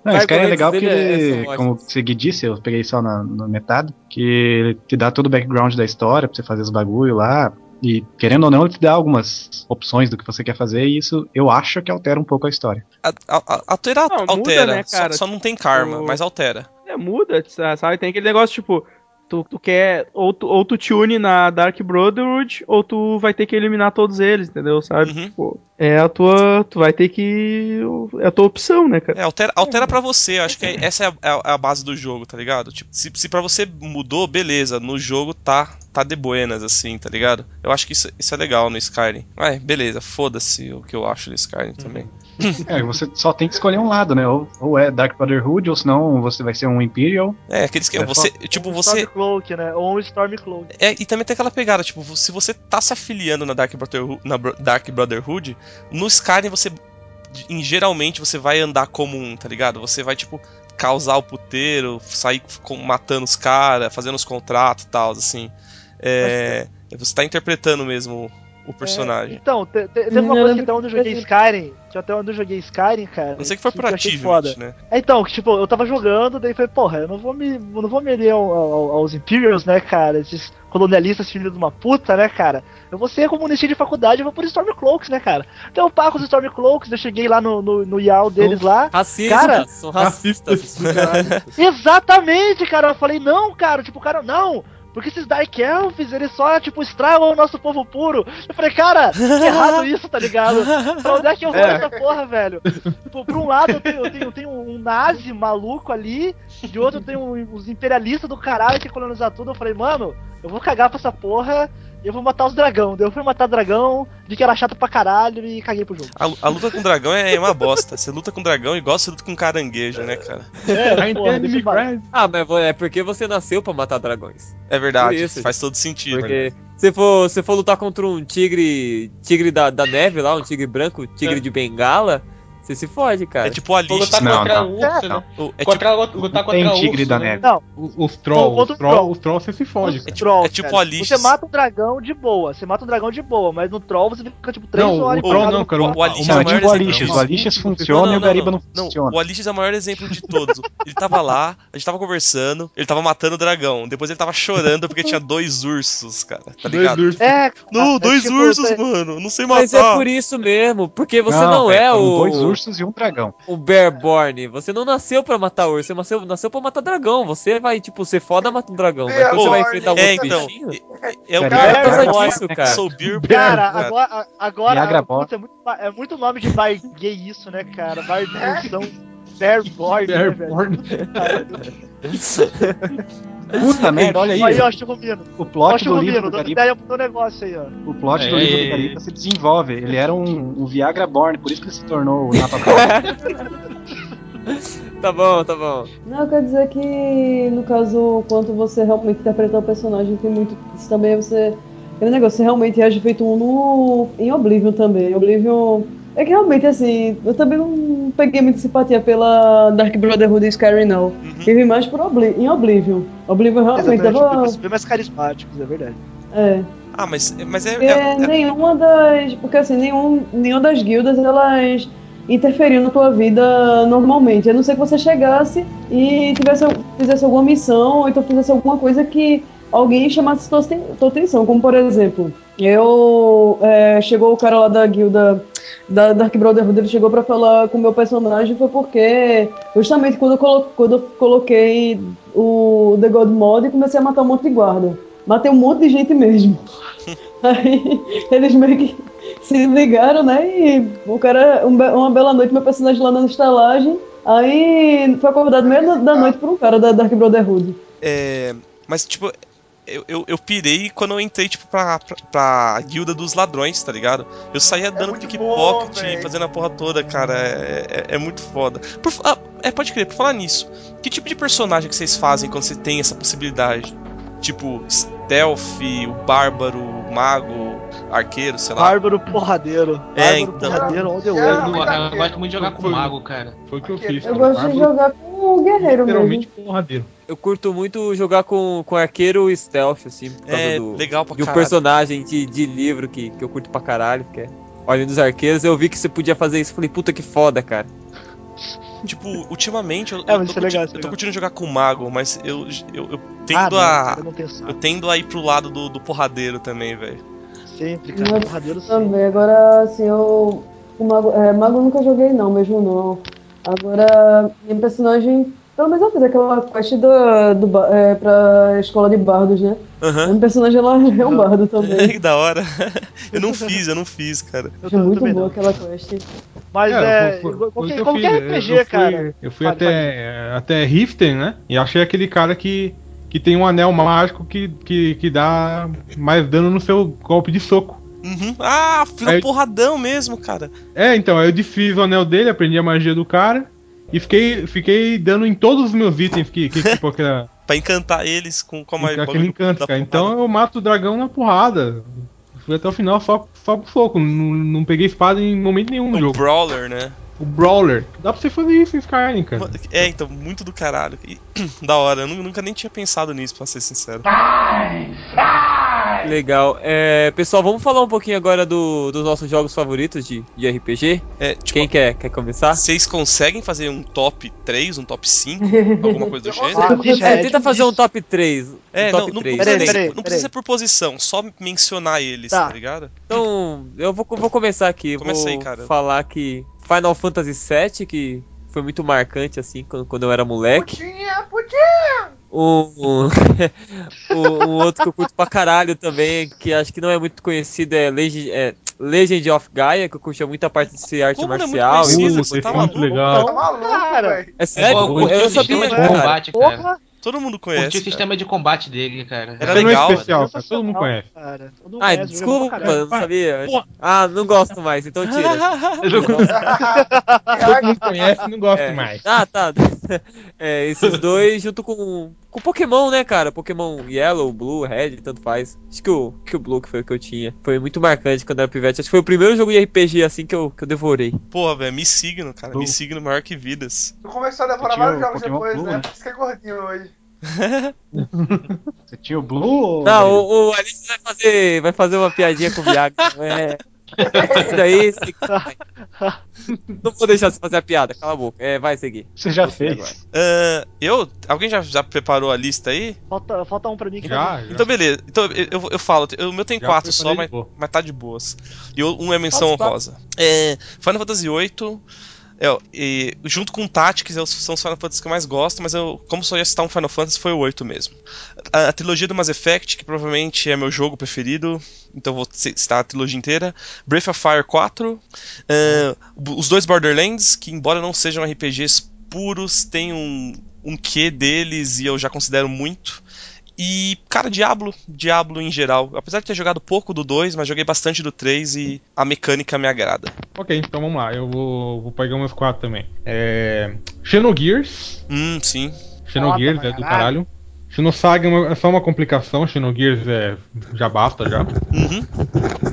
Não, Skyrim é legal porque é- ele, como o Segui disse, eu peguei só na, na metade, que ele te dá todo o background da história pra você fazer os bagulho lá. E querendo ou não, ele te dá algumas opções do que você quer fazer, e isso eu acho que altera um pouco a história. A, a, a- altera, Não, muda, altera, né, só- cara? Só, não tem karma, Tipo, mas altera. É, muda, sabe? Tem aquele negócio, tipo, tu, tu quer, ou tu, ou tu te une na Dark Brotherhood, ou tu vai ter que eliminar todos eles, entendeu? Sabe? Uhum. Tipo, é a tua, tu vai ter que, é a tua opção, né, cara? É, altera, altera pra você, eu acho que é- essa é a, é a base do jogo, tá ligado? Tipo, se, se pra você mudou, beleza, no jogo tá, tá de buenas, assim, tá ligado? Eu acho que isso, isso é legal no Skyrim. Mas, beleza, foda-se o que eu acho do Skyrim também. É, você só tem que escolher um lado, né? Ou, ou é Dark Brotherhood, ou senão você vai ser um Imperial. É, aquele esquema, É você, tipo, Um você... Stormcloak, né? Ou um Stormcloak. É, e também tem aquela pegada, tipo, se você tá se afiliando na Dark Brotherhood, na Bro- Dark Brotherhood, No Skyrim você. Em, geralmente você vai andar como um, tá ligado? Você vai, tipo, causar o puteiro, sair com- matando os caras, fazendo os contratos e tal, assim. É, você tá interpretando mesmo o personagem. Então, te- te- teve uma coisa que até onde eu joguei Skyrim, que até onde eu joguei Skyrim, cara. Não sei que foi por Achievement, foda. né? É, Então, que, tipo, eu tava jogando, daí foi, porra, eu não vou me. Eu não vou me aliar ao- ao- aos Imperials, né, cara? Esses colonialistas filhos de uma puta, né, cara? Eu vou ser comunista de faculdade, eu vou por Stormcloaks, né, cara? Então eu paro com os Stormcloaks, eu cheguei lá no, no, no IAL deles lá. Racistas, Cara, são racistas. Exatamente, cara. Eu falei, não, cara, tipo, cara, não. Porque esses Dark Elves, eles só, tipo, estragam o nosso povo puro. Eu falei, cara, que errado isso, tá ligado? Pra onde é que eu vou É. essa porra, velho? Tipo, por um lado eu tenho, eu tenho, eu tenho um nazi maluco ali, de outro eu tenho um- os imperialistas do caralho que colonizar tudo. Eu falei, mano, eu vou cagar pra essa porra eu vou matar os dragão. Daí eu fui matar dragão, vi que era chato pra caralho e caguei pro jogo. A, a luta com dragão é uma bosta. Você luta com dragão igual você luta com caranguejo, né, cara? É, porra, Enemy deixa eu- Cry. Ah, mas é porque você nasceu pra matar dragões. É verdade, isso, faz todo sentido. Porque se for, se for lutar contra um tigre. Tigre da, da neve lá, um tigre branco, tigre É. de bengala, você se fode, cara. É tipo a Vou lixa. lutar Não, contra não, o urso, não. né? o- É tipo, Contra, lutar Tem contra o tigre urso, da né? neve. Não, Os, trolls, os trolls, os trolls você se fode. Os cara. trolls, é tipo cara. Alice. Você mata um dragão de boa, você mata um dragão de boa, mas no troll você fica tipo 3 Não, o horas troll parado não, no- cara. o- o Não, é é o maior tipo o exemplo. O Alixis funciona e o Gariba não Não, funciona. o Alixis é o maior exemplo de todos. Ele tava lá, a gente tava conversando, ele tava matando o dragão. Depois ele tava chorando porque tinha dois ursos, cara. Tá Dois ligado? ursos. É, Não, é dois tipo, ursos, mano. Não sei matar. Mas é por isso mesmo, porque você não, é, o, dois ursos e um dragão. o Bearborn. Você não nasceu pra matar urso, você nasceu, nasceu pra matar dragão. Você vai, tipo, ser foda mata um dragão. Mas quando você vai enfrentar um É, outro então. bichinho, É o Cara, é por Bear causa Boy. disso, cara. Sou Beer Cara, agora, agora putz, é, muito, é muito nome de bar gay isso, né, cara? Bar de Boy, né? Bearborn. Puta merda, olha aí. Aí, ó, Churrumino. O Ó, plot do livro do Gariba, ideia pro negócio aí, ó. o plot do É, livro é, do Gariba se desenvolve. Ele era um, um Viagra Born, por isso que ele se tornou o Napa tá bom, tá bom. Não, quer dizer que, no caso, quando você realmente interpretar o personagem, tem muito. Isso também é você. Aquele negócio, você realmente age feito um no, em Oblivion também. Oblivion. É que realmente, assim, eu também não peguei muita simpatia pela Dark Brotherhood e Skyrim, não. Uhum. Tive mais por Obli em Oblivion. Oblivion realmente Exatamente, dava. tipo, bem mais carismáticos, é verdade. É. Ah, mas, mas é. É- é- nenhuma das. Porque assim, nenhum, nenhuma das guildas elas interferiam na tua vida normalmente. A não ser que você chegasse e tivesse, fizesse alguma missão, ou então fizesse alguma coisa que alguém chamasse aten- tua atenção. Como por exemplo, eu. é, chegou o cara lá da guilda. Da Dark Brotherhood, ele chegou pra falar com o meu personagem, foi porque justamente quando eu, colo- quando eu coloquei o The God Mod, comecei a matar um monte de guarda. Matei um monte de gente mesmo. Aí eles meio que se ligaram, né? E o cara, um uma bela noite, meu personagem lá na estalagem. Aí foi acordado meio da noite por um cara da Dark Brotherhood. é, mas, tipo, eu, eu, eu pirei quando eu entrei, tipo, pra, pra, pra guilda dos ladrões, tá ligado? Eu saía dando muito pickpocket, fazendo a porra toda, cara. É, é, é muito foda. Por ah, é, pode crer, por falar nisso, que tipo de personagem que vocês fazem quando você tem essa possibilidade? Tipo, stealth, o bárbaro, o mago, arqueiro, sei lá. Bárbaro porradeiro. É, Bárbaro então. porradeiro, onde eu É, Eu, gosto muito de jogar com mago, cara. Foi o que eu fiz. Eu gosto de jogar com o guerreiro Literalmente mesmo. porradeiro. Eu curto muito jogar com, com arqueiro e stealth, assim, por causa É, do, legal pra de um caralho. personagem de, de livro que, que eu curto pra caralho, que é Ordem dos Arqueiros. Eu vi que você podia fazer isso, falei, puta que foda, cara. Tipo, ultimamente eu, É, eu mas tô, é legal, é eu tô curtindo jogar com mago, mas eu, eu, eu Ah, tendo não, a. eu não pensar. Eu tendo a ir pro lado do, do porradeiro também, velho. Sempre, cara. Mas Porradeiro sim. Também, agora assim, eu. O mago, é, mago eu nunca joguei não, mesmo não. Agora, minha personagem. Pelo menos eu fiz aquela quest do, do, é, pra escola de bardos, né? Aham. Minha personagem ela é um bardo também. que da hora. eu não fiz, eu não fiz, cara. Eu tô- muito boa não. aquela quest. Mas É, é. foi- foi- qualquer qualquer fiz. RPG, eu fui, cara. Eu fui até, até Riften, né? E achei aquele cara que, que tem um anel mágico que, que, que dá mais dano no seu golpe de soco. Uhum. Ah, fiz um Aí- porradão mesmo, cara. É, então, aí eu desfiz o anel dele, aprendi a magia do cara e fiquei, fiquei dando em todos os meus itens que, que tipo, aquela, Pra encantar eles com, com a aquele encanto, cara. Então eu mato o dragão na porrada. Fui até o final só, só com soco. Não, não peguei espada em momento nenhum no O jogo. Brawler, né? O Brawler. Dá pra você fazer isso em Skyrim, cara. É, então, muito do caralho. E, da hora, eu nu- nunca nem tinha pensado nisso, pra ser sincero. Legal. É, pessoal, vamos falar um pouquinho agora do- dos nossos jogos favoritos de, de RPG. É, tipo, Quem quer, quer começar? vocês conseguem fazer um top 3, um top 5? Alguma coisa do gênero? É, tenta fazer um top 3. Um É, não, top não, 3. precisa, Peraí, peraí, não peraí. precisa ser por posição, só mencionar eles, Tá. tá, ligado? Então, eu vou, vou começar aqui. Começa vou cara. falar que Final Fantasy VII, que foi muito marcante, assim, quando, quando eu era moleque. Putinha, putinha! Um, um, um- outro que eu curto pra caralho também, que acho que não é muito conhecido, é Legend, é Legend of Gaia, que eu curtia muito a parte de ser arte Como não é muito marcial. conhecido? Uh, tá é muito maluco? legal. Tá maluco, Cara. É sério? Eu o sistema sabia, combate, cara. Porra, Todo mundo Curti conhece. o cara. sistema de combate dele, cara. Era Você não é legal, especial, cara. Todo mundo sensacional, conhece. Cara. Todo mundo Ai, conhece, bom desculpa, não sabia. Ah, não gosto mais, então tira. Todo mundo conhece não gosta É. mais. Ah, tá. É, esses dois junto com com Pokémon, né, cara? Pokémon Yellow, Blue, Red, tanto faz. Acho que o, que o Blue que foi o que eu tinha. Foi muito marcante quando era pivete. Acho que foi o primeiro jogo de RPG assim que eu, que eu devorei. Porra, velho, me signo, cara. Blue. Me signo maior que vidas. Eu comecei a devorar vários o jogos Pokémon depois, Blue, né? né? Por isso que é gordinho hoje. Você tinha o Blue ou... Não, o, o Alice vai fazer, vai fazer uma piadinha com o Viagra. É. Isso daí, se- Não vou deixar você fazer a piada, cala a boca. É, vai seguir. Você já fez? Ah, eu? Alguém já, já preparou a lista aí? Falta, falta um pra mim que Já, já. Então, beleza. Então, eu, eu- eu falo. O meu tem Já quatro só, mas, mas tá de boas. E um é menção pode. honrosa. É, Final Fantasy VIII. É, e junto com Tactics, são os Final Fantasy que eu mais gosto, mas eu, como só ia citar um Final Fantasy, foi o 8 mesmo. A, a trilogia do Mass Effect, que provavelmente é meu jogo preferido, então vou ci- citar a trilogia inteira. Breath of Fire 4. é, os dois Borderlands, que embora não sejam RPGs puros, tem um, um quê deles e eu já considero muito. E, cara, Diablo, Diablo em geral. Apesar de ter jogado pouco do 2, mas joguei bastante do 3 e a mecânica me agrada. Ok, então vamos lá. Eu vou, vou pegar umas quatro também. É... Xenogears. Hum, sim. Xenogears Foda é do caralho. Xenosaga é é só uma complicação. Xenogears é... já basta já. Uhum,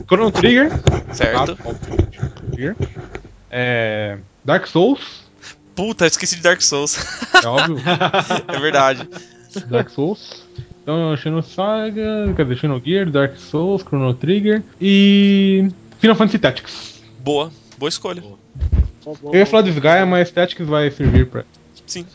Chrono Trigger. certo. Trigger. É... Dark Souls. Puta, eu esqueci de Dark Souls. É óbvio. é verdade. Dark Souls. Então, Xenosaga, quer dizer, Xenogears, Dark Souls, Chrono Trigger e Final Fantasy Tactics. Boa, boa escolha. Eu ia falar Desgaia, mas Tactics vai servir pra. Sim.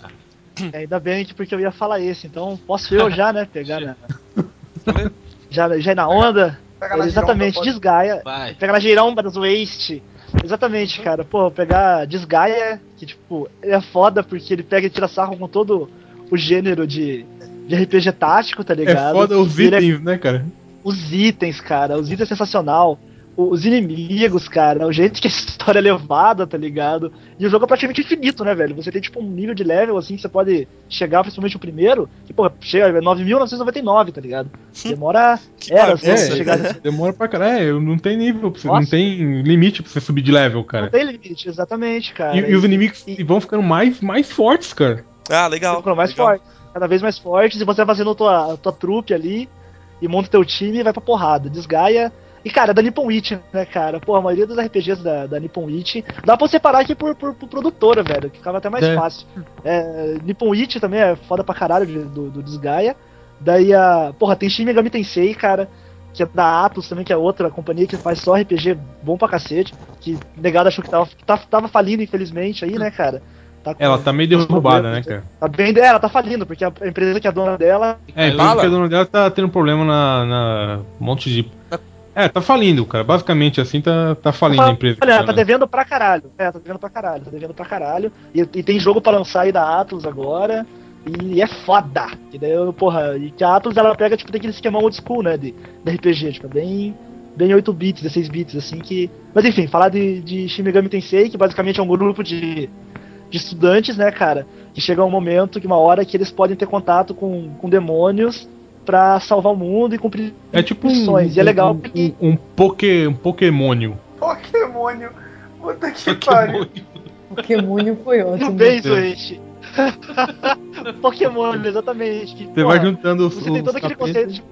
É, ainda bem que porque eu ia falar esse, então posso eu já, né, pegar na, já, já ir na onda? Pega na Exatamente, desgaia. Vai. Pegar na giromba das Waste. Exatamente, cara. Pô, pegar Desgaia, que tipo, ele é foda porque ele pega e tira sarro com todo o gênero de, de RPG tático, tá É ligado? foda os E é- itens, né, cara? os itens, cara. Os itens é sensacional. Os inimigos, cara. O jeito que a história é levada, tá ligado? E o jogo é praticamente infinito, né, velho? Você tem, tipo, um nível de level, assim, que você pode chegar, principalmente o primeiro, que, porra, chega, é 9.999, tá ligado? Demora Que eras pra É, chegar é, nesse demora pra caralho. Não tem nível, pra você, não tem limite pra você subir de level, Não cara. tem limite, exatamente, cara. E, e os inimigos e- vão ficando mais, mais fortes, cara. Ah, legal. ficando mais legal. fortes. Cada vez mais fortes, e você vai fazendo a tua, a tua trupe ali, e monta teu time e vai pra porrada. Desgaia. E, cara, é da Nippon Ichi, né, cara? Pô, a maioria dos RPGs da, da Nippon Ichi. Dá pra separar aqui por, por, por produtora, velho, que ficava até mais É. fácil. É, Nippon Ichi também é foda pra caralho do, do Desgaia. Daí a. Porra, tem Shin Megami Tensei, cara. Que é da Atlus também, que é outra companhia que faz só RPG bom pra cacete. Que negado achou que tava, que tava falindo, infelizmente, aí, né, cara? Tá com- Ela tá meio derrubada, né, problemas, cara? Tá bem, é, ela tá falindo, porque a a empresa que é dona dela. É, Fala. porque a dona dela tá tendo problema na, na monte de. É, tá falindo, cara. Basicamente assim, tá, tá falindo a empresa. Olha, ela tá devendo pra caralho. É, tá devendo pra caralho, tá devendo pra caralho. E, e tem jogo pra lançar aí da Atlus agora. E é foda. E daí, porra, e que a Atlus ela pega, tipo, tem aquele esquema old school, né? De, de RPG, tipo, é bem. Bem 8 bits, 16 bits, assim que. Mas enfim, falar de, de Shin Megami Tensei, que basicamente é um grupo de, de estudantes, né, cara? Que chega um momento, que uma hora que eles podem ter contato com, com demônios pra salvar o mundo e cumprir É tipo um, missões. E é legal um, porque. um, um, poké, um Pokémônio. Pokémônio. Puta que pariu. Pokémon foi ótimo. Muito bem, Zoete. Pokémon, exatamente. Que, Você porra, vai juntando os, Você tem todo aquele conceito de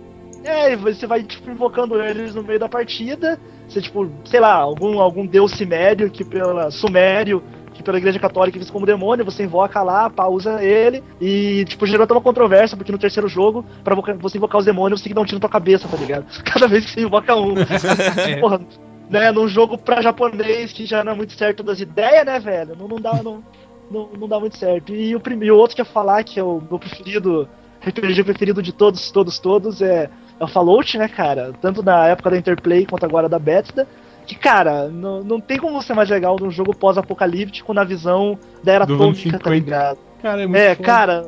É, e você vai, tipo, invocando eles no meio da partida. Você, tipo, sei lá, algum, algum deus sumério que pela. Sumério, que pela igreja católica visto como demônio, você invoca lá, pá, usa ele. E, tipo, gerou até uma controvérsia, porque no terceiro jogo, pra você invocar os demônios, você tem que dar um tiro na tua cabeça, tá ligado? Cada vez que você invoca um. Porra, né, num jogo pra japonês que já não é muito certo das ideias, né, velho? Não, não dá, não, não, não dá muito certo. E o primeiro, o outro que eu ia falar, que é o meu preferido, RPG preferido de todos, todos, todos, é, é o Fallout, né, cara? Tanto na época da Interplay quanto agora da Bethesda. Que, cara, não, não tem como ser mais legal num jogo pós-apocalíptico na visão da era anos atômica, tá 50. ligado? Cara, é muito É, foda. cara,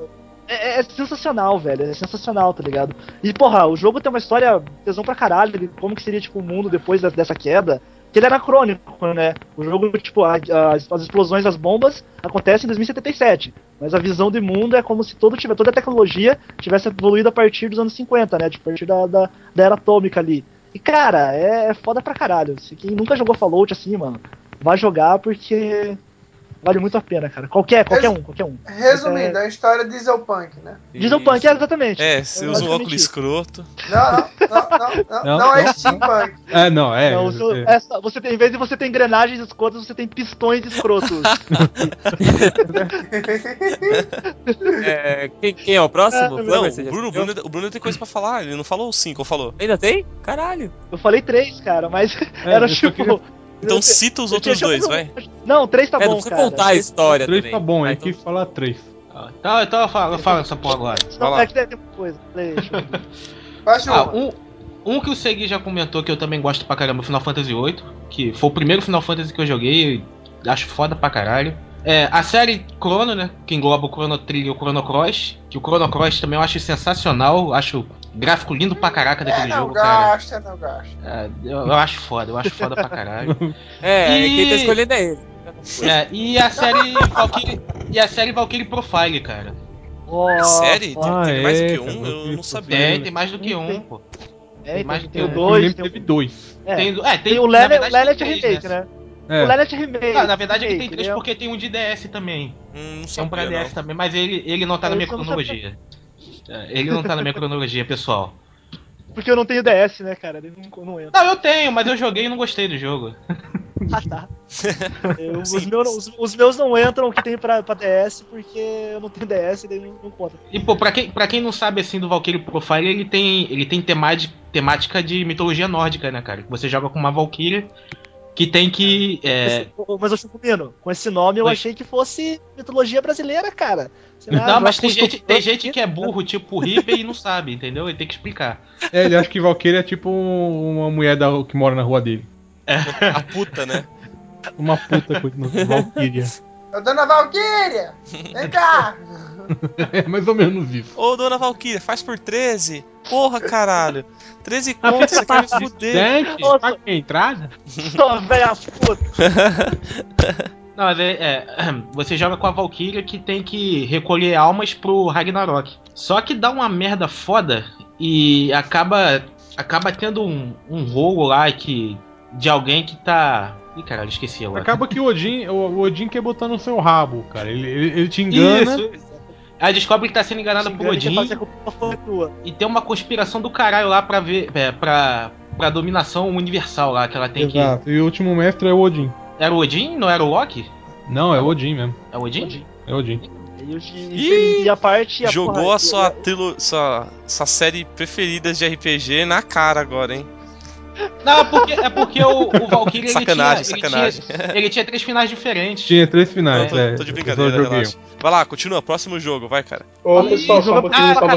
é, é sensacional, velho. É sensacional, tá ligado? E, porra, o jogo tem uma história tesão pra caralho. de Como que seria, tipo, o mundo depois da- dessa queda. Que ele é anacrônico, né? O jogo, tipo, a- as, as explosões das bombas acontecem em 2077. Mas a visão do mundo é como se todo, tiver, toda a tecnologia tivesse evoluído a partir dos anos 50, né? Tipo, a partir da, da, da era atômica ali. E, cara, é, é foda pra caralho. Quem nunca jogou Fallout assim, mano, vai jogar porque vale muito a pena, cara. Qualquer, qualquer um, qualquer um. Resumindo, a história de Dieselpunk, né? Dieselpunk, é, exatamente. É, você usa um óculos isso. escroto. Não, não, não, não, não, Não, não é steampunk. É, não, é. Não, seu- é. essa- você tem, em vez de você ter engrenagens escrotas, você tem pistões escrotos. É, quem, quem é o próximo? É, Não, você o Bruno? Bruno, o Bruno tem coisa pra falar. Ele não falou cinco, ou falou? Ainda tem? Caralho. Eu falei três, cara, mas É, era tipo. queria- Então eu- cita os eu outros dois, vai. Não, três tá é, não bom, precisa cara. contar a história Três também. tá bom, é então- que falar três. Ah, Então, então eu falo, eu falo essa porra agora. Não, é que tem coisa. Deixa eu- Faz Ah, um, um que o Segui já comentou que eu também gosto pra caramba, Final Fantasy VIII, que foi o primeiro Final Fantasy que eu joguei e acho foda pra caralho. É, a série Chrono, né, que engloba o Chrono Trigger e o Chrono Cross, que o Chrono Cross também eu acho sensacional, acho gráfico lindo pra caraca daquele não jogo, cara. gasta, não gasta. É, eu, eu acho foda, eu acho foda pra caralho. É, E- quem tá escolhendo é ele. É, e a série Valkyrie, e a série Valkyrie Profile, cara. Nossa, Série? Tem, Ah, tem mais do é, que um? eu Eu não sabia. Tem, tem mais do que um, pô. É, tem, mais- tem é, eu dois, tem que teve dois. É, Tem, é, tem, tem o na Lelet Remake, né? né? É. O Lelet Remake. Ah, na verdade ele tem três é- porque tem um de DS também. Hum, não Tem um pra sabia, DS não. também, mas ele, ele não tá na É, minha eu não cronologia. É, Ele não tá na minha cronologia, pessoal. Porque eu não tenho DS, né, cara? Ele não, não entra. Não, eu tenho, mas eu joguei e não gostei do jogo. Ah, tá. Eu- os, os, os meus não entram que tem pra, pra DS porque eu não tenho DS e daí não, não conta. E, pô, pra quem, pra quem não sabe, assim, do Valkyrie Profile, ele tem, ele tem temática de mitologia nórdica, né, cara? Você joga com uma Valkyrie que tem que... é, ô, mas eu fico Pino, com esse nome eu Oi. achei que fosse mitologia brasileira, cara. Sei lá, Não, mas tem gente, tem gente que é burro, tipo o River, e não sabe, entendeu? Ele tem que explicar. É, ele acha que Valkyrie é tipo um- uma mulher da, que mora na rua dele. A puta, né? Uma puta Valkyria. Ô, Dona Valkyria! Vem cá! É mais ou menos isso. Ô, dona Valkyria, faz por 13. Porra, caralho. 13 contos, você quer me fuder. Paga a entrada? Só velha puta. Não, mas é, é, você joga com a Valkyria que tem que recolher almas pro Ragnarok. Só que dá uma merda foda e acaba acaba tendo um, um rolo lá que de alguém que tá. Ih, caralho, esqueci agora. Acaba que o Odin, o, o Odin quer botar no seu rabo, cara. Ele, ele, ele te engana. Isso. Aí descobre que tá sendo enganado por que Odin faz a culpa foi tua. e tem uma conspiração do caralho lá pra ver. É, pra, pra dominação universal lá que ela tem Exato. E o último mestre é o Odin. que. Era o Odin? Não era o Loki? Não, é o Odin mesmo. É o Odin? É o Odin. E, e a parte. A Jogou porra, a sua, e- trilo, sua, sua série preferida de RPG na cara agora, hein? Não, é porque, é porque o, o Valkyrie ele Sacanagem, tinha, sacanagem. Ele tinha, ele tinha três finais diferentes. Tinha três finais, Tô, é. tô de brincadeira, relaxa. Vai lá, continua, próximo jogo, vai, cara. Ô, pessoal, só um jogo pouquinho, só um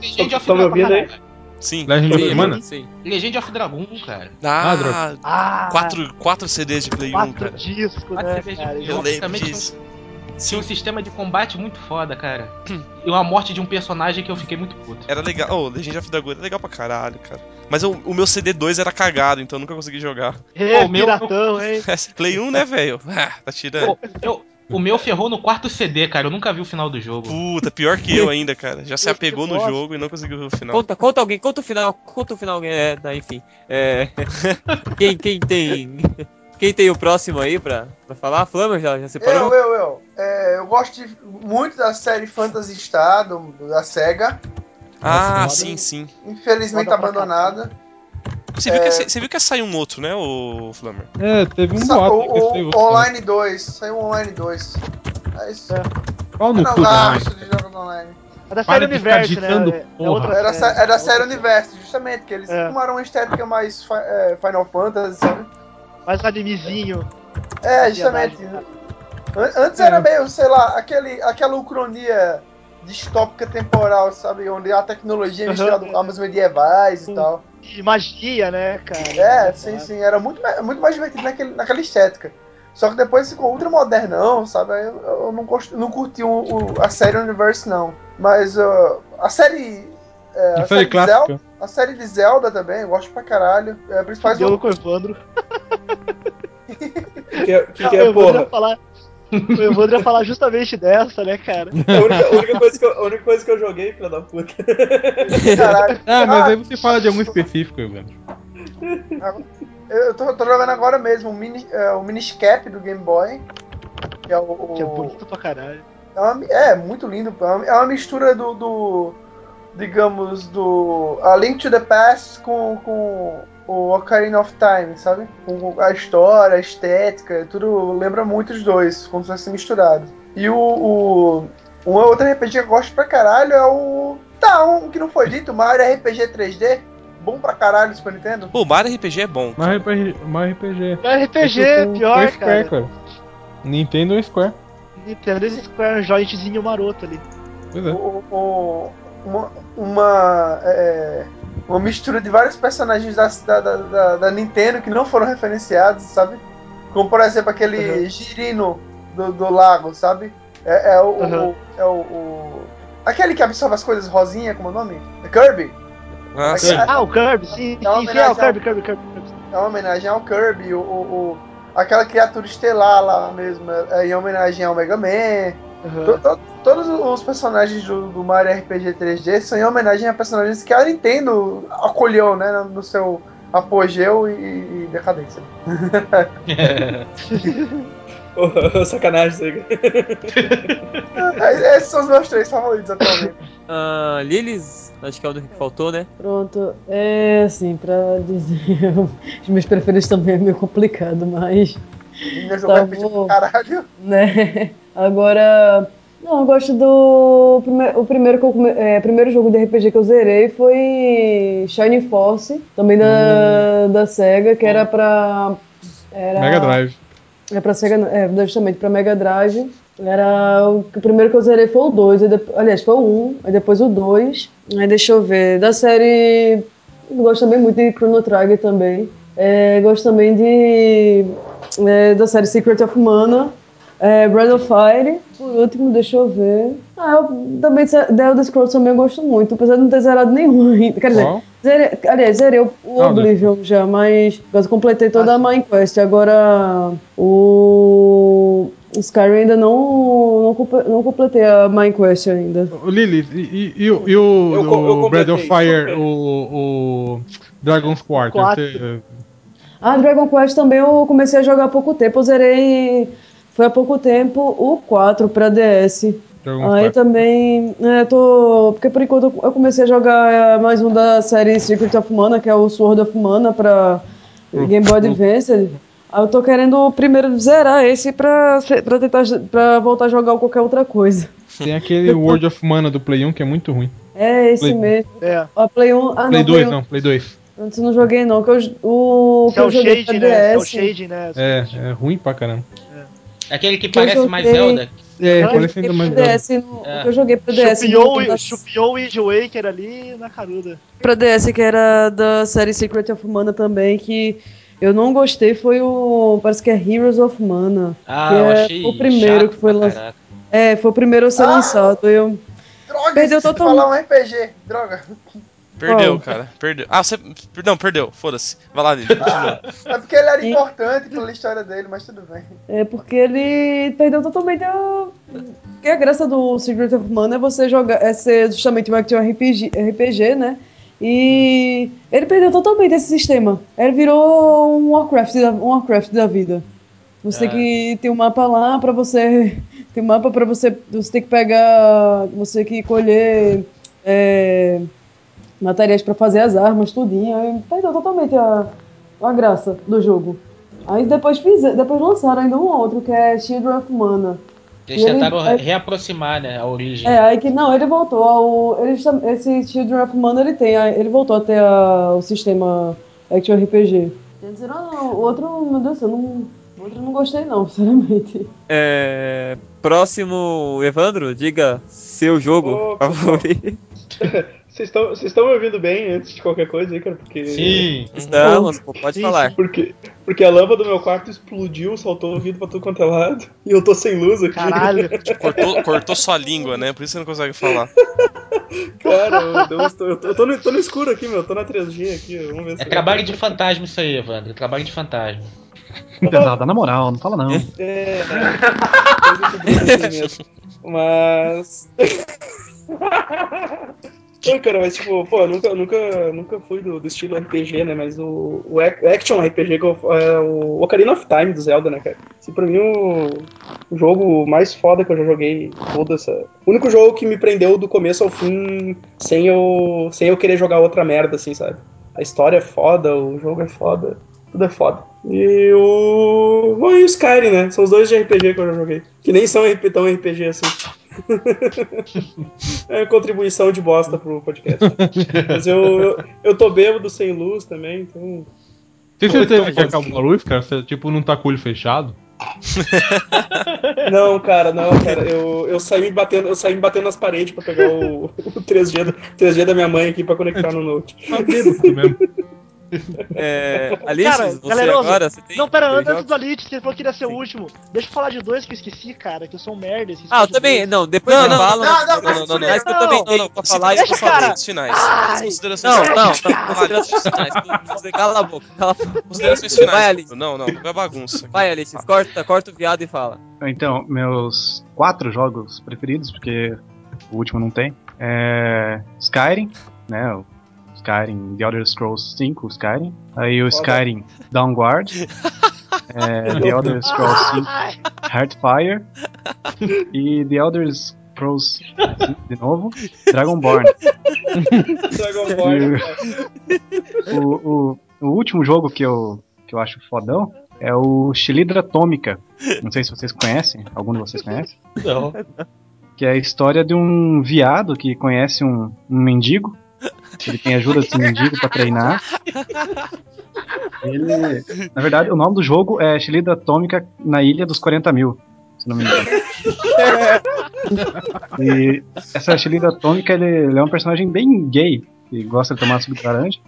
Estão me Dragon, ouvindo aí? Sim. Legend of Mana? sim. Legend of Dragon, cara. Ah, droga. Ah, Ah, quatro, quatro CDs de Play 1, quatro cara. discos, Quatro né, cara? Play Eu lembro basicamente Tinha um sistema de combate muito foda, cara. E uma morte de um personagem que eu fiquei muito puto. Era legal. Oh, Legend of Dragon era legal pra caralho, cara. Mas eu- o meu CD2 era cagado, então eu nunca consegui jogar. É, Pô, meu- piratão, hein? Play 1, né, velho? Ah, tá tirando. Pô, eu- o meu ferrou no quarto CD, cara. Eu nunca vi o final do jogo. Puta, pior que eu ainda, cara. Já se apegou no jogo e não conseguiu ver o final. Conta, conta alguém, conta o final, conta o final, é, tá, enfim. É, quem, quem tem. Quem tem o próximo aí pra, pra falar? Flama já, já separou? Eu, eu, eu. É, eu gosto de- muito da série Phantasy Star do, da SEGA. Ah, Nossa, sim, sim. Infelizmente Foda abandonada. Você viu, que, você viu que ia sair um outro, né, o Flammer? É, teve um Sa- boato o, o, outro, Online 2, saiu o Online 2. É isso. né? Pau Eu no não cu gosto de jogos online. É da Para série Universo, né? ditando, É- É outra Era, é da É série Universo, justamente, que eles É. tomaram uma estética mais fi- é, Final Fantasy, sabe? Mais animezinho. É, justamente. An- Antes era meio, sei lá, aquele, aquela ucronia distópica temporal, sabe? Onde a tecnologia é misturada com armas medievais e tal. E magia, né, cara? É, sim, sim. Era muito, mais- muito mais divertido naquele, naquela estética. Só que depois ficou ultra modernão, sabe? Aí Eu, eu não, gosto, não curti o, o- a série Universe, não. Mas uh, a série. é, A série de clássica. Zelda, a série de Zelda também, eu gosto pra caralho. É, principalmente Deu o, com o Evandro. Que, é- que, que o é, Evandro porra? ia falar. O Evandro ia falar justamente dessa, né, cara? A única, a única coisa que eu, a única coisa que eu joguei, filha da puta. caralho. Ah, mas aí você fala de algum específico, Evandro. Eu tô, tô jogando agora mesmo o, mini, é, o Miniscap do Game Boy. Que é o. Que é bonito pra caralho. É, uma- é, muito lindo. É uma, é uma mistura do, do- Digamos, do. A Link to the Past com, com o Ocarina of Time, sabe? Com a história, a estética, tudo lembra muito os dois, como se fosse misturado. E o. o um outro RPG que eu gosto pra caralho é o. Tá, um que não foi dito, Mario RPG 3D. Bom pra caralho Super Nintendo. Pô, o Mario RPG é bom. Mais RPG. Mais RPG. É RPG, com- pior, Square, cara. Nintendo ou Square. Nintendo esse Square Jointzinho maroto ali. Pois é. o- o- uma, uma, é, uma mistura de vários personagens da, da, da- da- Nintendo que não foram referenciados, sabe? Como por exemplo aquele Uhum. girino do, do lago, sabe? É, é o, Uhum. o- é o, o- Aquele que absorve as coisas rosinha, como é o nome? É Kirby. Ah, sim. Ah, o Kirby, sim, É uma sim, sim, é o homenagem Kirby, Kirby, Kirby. Kirby. É uma homenagem ao Kirby, o, o- o- aquela criatura estelar lá mesmo, é em homenagem ao Mega Man. Uhum. To- to- Todos os personagens do, do Mario RPG 3D são em homenagem a personagens que a Nintendo acolheu, né, no seu apogeu e, e decadência. Porra, sacanagem isso aí. É, Esses são os meus três favoritos atualmente. Ah, Lilis, acho que é o que faltou, né? Pronto, é assim, pra dizer. Os meus preferidos também é meio complicado, mas. Tá bom. pra caralho. né? Agora. Não, eu gosto do. O primeiro, que eu é, primeiro jogo de RPG que eu zerei foi Shiny Force, também da, da SEGA, que era pra. Era, Mega Drive. É pra Sega, é, justamente pra Mega Drive. Era o, o primeiro que eu zerei foi o 2, aliás, foi o 1, aí depois o 2. Aí deixa eu ver, da série. eu Gosto também muito de Chrono Trigger também. É, gosto também de. é, da série Secret of Mana. É, Breath of Fire. Por último, deixa eu ver. Ah, eu também The Elder Scrolls também eu gosto muito, apesar de não ter zerado nenhum ainda. Quer dizer? Zerei, aliás, zerei o, o Oblivion já, mas eu completei toda Ah, a Main Quest. Agora, o Skyrim ainda não, não, não completei a Main Quest ainda. Lili, e, e- e o- e o, Eu eu Breath of Fire, o, o Dragon's Quarter? Quatro. Você- Ah, Dragon Quest também eu comecei a jogar há pouco tempo. Eu zerei, foi há pouco tempo, o 4 pra DS. Aí também, é, tô. Porque por enquanto eu comecei a jogar é, mais um da série Secret of Mana, que é o Sword of Mana pra Pro- Game Boy Advance. Aí eu tô querendo primeiro zerar esse pra, pra tentar pra voltar a jogar qualquer outra coisa. Tem aquele World of Mana do Play 1 que é muito ruim. É esse Play- mesmo. É. Ó, Play 1. Ah, Play não, 2 1. não, Play 2. Antes eu não joguei não, que eu, o que É eu o joguei pra Shade, né? É o. Shade, né? É, é ruim pra caramba. Aquele que Que eu parece mais joguei. Zelda. É, Ah, que eu parece joguei ainda mais. DS no, É. eu joguei pra DS Chupiou, no- chupiou o Wind Waker ali na caruda. pra DS, que era da série Secret of Mana também, que eu não gostei, foi o. Parece que é Heroes of Mana. Ah, que eu é achei o primeiro chato que foi lançado. É, foi o primeiro a ser Ah! lançado. Eu. Droga, Perdeu totalmente. falar um RPG. Droga. Perdeu, cara. Perdeu. Ah, você. Não, perdeu. Foda-se. Vai lá, Lili. Continua. É porque ele era E- importante pela história dele, mas tudo bem. É porque ele perdeu totalmente a. Porque a graça do Secret of Mana é você jogar. É ser justamente um action RPG, RPG, né? E ele perdeu totalmente esse sistema. Ele virou um Warcraft da, um Warcraft da vida. Você É. tem que tem um mapa lá pra você. Tem um mapa pra você. Você tem que pegar. Você tem que colher é, materiais pra fazer as armas, tudinho. Aí perdeu totalmente a, a graça do jogo. Aí depois, fiz, depois lançaram ainda um outro, que é Children of Mana. Eles E ele- tentaram é- reaproximar, né, a origem. É, aí que não, ele voltou ao. Ele, esse Children of Mana ele tem, a- ele voltou até a- o sistema Action RPG. Eles disseram, ah, não, o outro, meu Deus, eu não. O outro eu não gostei não, sinceramente. É, próximo, Evandro, diga seu jogo favorito. Vocês estão vocês estão me ouvindo bem antes de qualquer coisa aí, cara? Porque. Sim. Estamos, pô, pode Sim, falar. Porque, porque a lâmpada do meu quarto explodiu, saltou o vidro pra tudo quanto é lado. E eu tô sem luz aqui. Caralho. Cortou, cortou sua língua, né? Por isso você não consegue falar. Cara, eu, eu tô, eu tô- eu tô no, tô no escuro aqui, meu. Eu tô na 3G aqui. Vamos ver se. É trabalho de fantasma isso aí, Evandro. Trabalho de fantasma. Pesada, na moral, não fala não. É. coisa dura assim mesmo. Mas. Pô, cara, mas tipo, pô, nunca, nunca, nunca fui do, do estilo RPG, né? Mas o, o ac- Action RPG que é o Ocarina of Time do Zelda, né, cara? Esse pra mim o, o jogo mais foda que eu já joguei toda essa. O único jogo que me prendeu do começo ao fim sem eu, sem eu querer jogar outra merda, assim, sabe? A história é foda, o jogo é foda, tudo é foda. E o. Bom, e o Skyrim, né? São os dois de RPG que eu já joguei. Que nem são tão RPG assim. É contribuição de bosta pro podcast. Mas eu, eu, eu tô bêbado sem luz também, então. Tem certeza que acabou a luz, cara? Você, tipo, não tá com o olho fechado? Não, cara, não, cara. Eu, eu saí me batendo, eu saí me batendo nas paredes pra pegar o, o 3G, do, 3G da minha mãe aqui pra conectar no Note. Tá mesmo. É, Alice, Cara, você galeroso, agora, você tem Não, pera, antes jogos? do Elite, que ele falou que iria ser o último. Deixa eu falar de dois que eu esqueci, cara, que eu sou um merda. esqueci Ah, eu também, dois. não, depois Não, você não, fala. não, não, Não, não, não, não. Mas que eu também Não, tenho não, pra falar e eu vou falar as finais. Não, não, não, considerações finais. Você cala a boca, cala a boca. Considerações Vai, finais. Alice. Não, não, não é bagunça. Vai, Alice, corta, corta o viado e fala. Então, meus quatro jogos preferidos, porque o último não tem, é Skyrim, né? O Skyrim, The Elder Scrolls 5, o Skyrim. Aí o. Skyrim Downguard. é, The Elder Scrolls 5, Heartfire. E The Elder Scrolls 5 de novo, Dragonborn. Dragon Ball, cara? O, o, o último jogo que eu, que eu acho fodão é o Xilidra Atômica. Não sei se vocês conhecem, algum de vocês conhece? Não. Que é a história de um viado que conhece um, um mendigo. Ele tem ajuda desse mendigo pra treinar. Ele, na verdade, o nome do jogo é Xilidra Atômica na Ilha dos 40 mil, se não me engano. E essa Xilidra Atômica, ele, ele é um personagem bem gay, que gosta de tomar suco de laranja.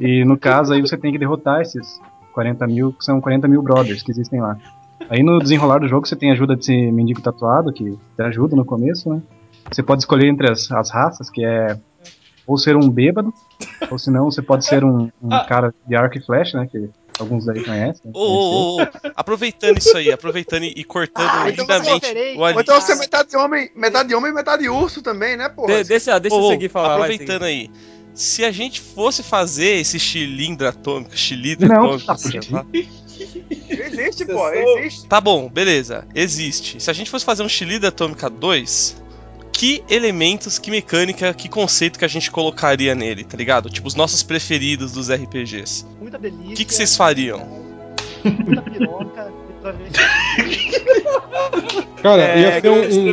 E no caso aí você tem que derrotar esses 40 mil, que são 40 mil brothers que existem lá. Aí no desenrolar do jogo você tem ajuda desse mendigo tatuado, que te ajuda no começo, né? Você pode escolher entre as, as raças, que é ou ser um bêbado, ou se não, você pode ser um, um cara de arco e flecha, né? Que alguns daí conhecem. Ô, ô, ô, ô, aproveitando isso aí, aproveitando e cortando Ah, então você lindamente referei. o Ali. então você é metade homem, metade homem e metade urso também, né, porra? De- deixa deixa Ô, eu seguir falar. vai, aproveitando aí. Se a gente fosse fazer esse xilindro atômico, xilindro Não, atômico, tá sei lá. Existe, pô, existe. Tá bom, beleza. Existe. Se a gente fosse fazer um xilindro atômica 2, que elementos, que mecânica, que conceito que a gente colocaria nele, tá ligado? Tipo, os nossos preferidos dos RPGs. Muita delícia. O que, que vocês fariam? Muita piroca. e travesti. Cara, É, ia ser um, um,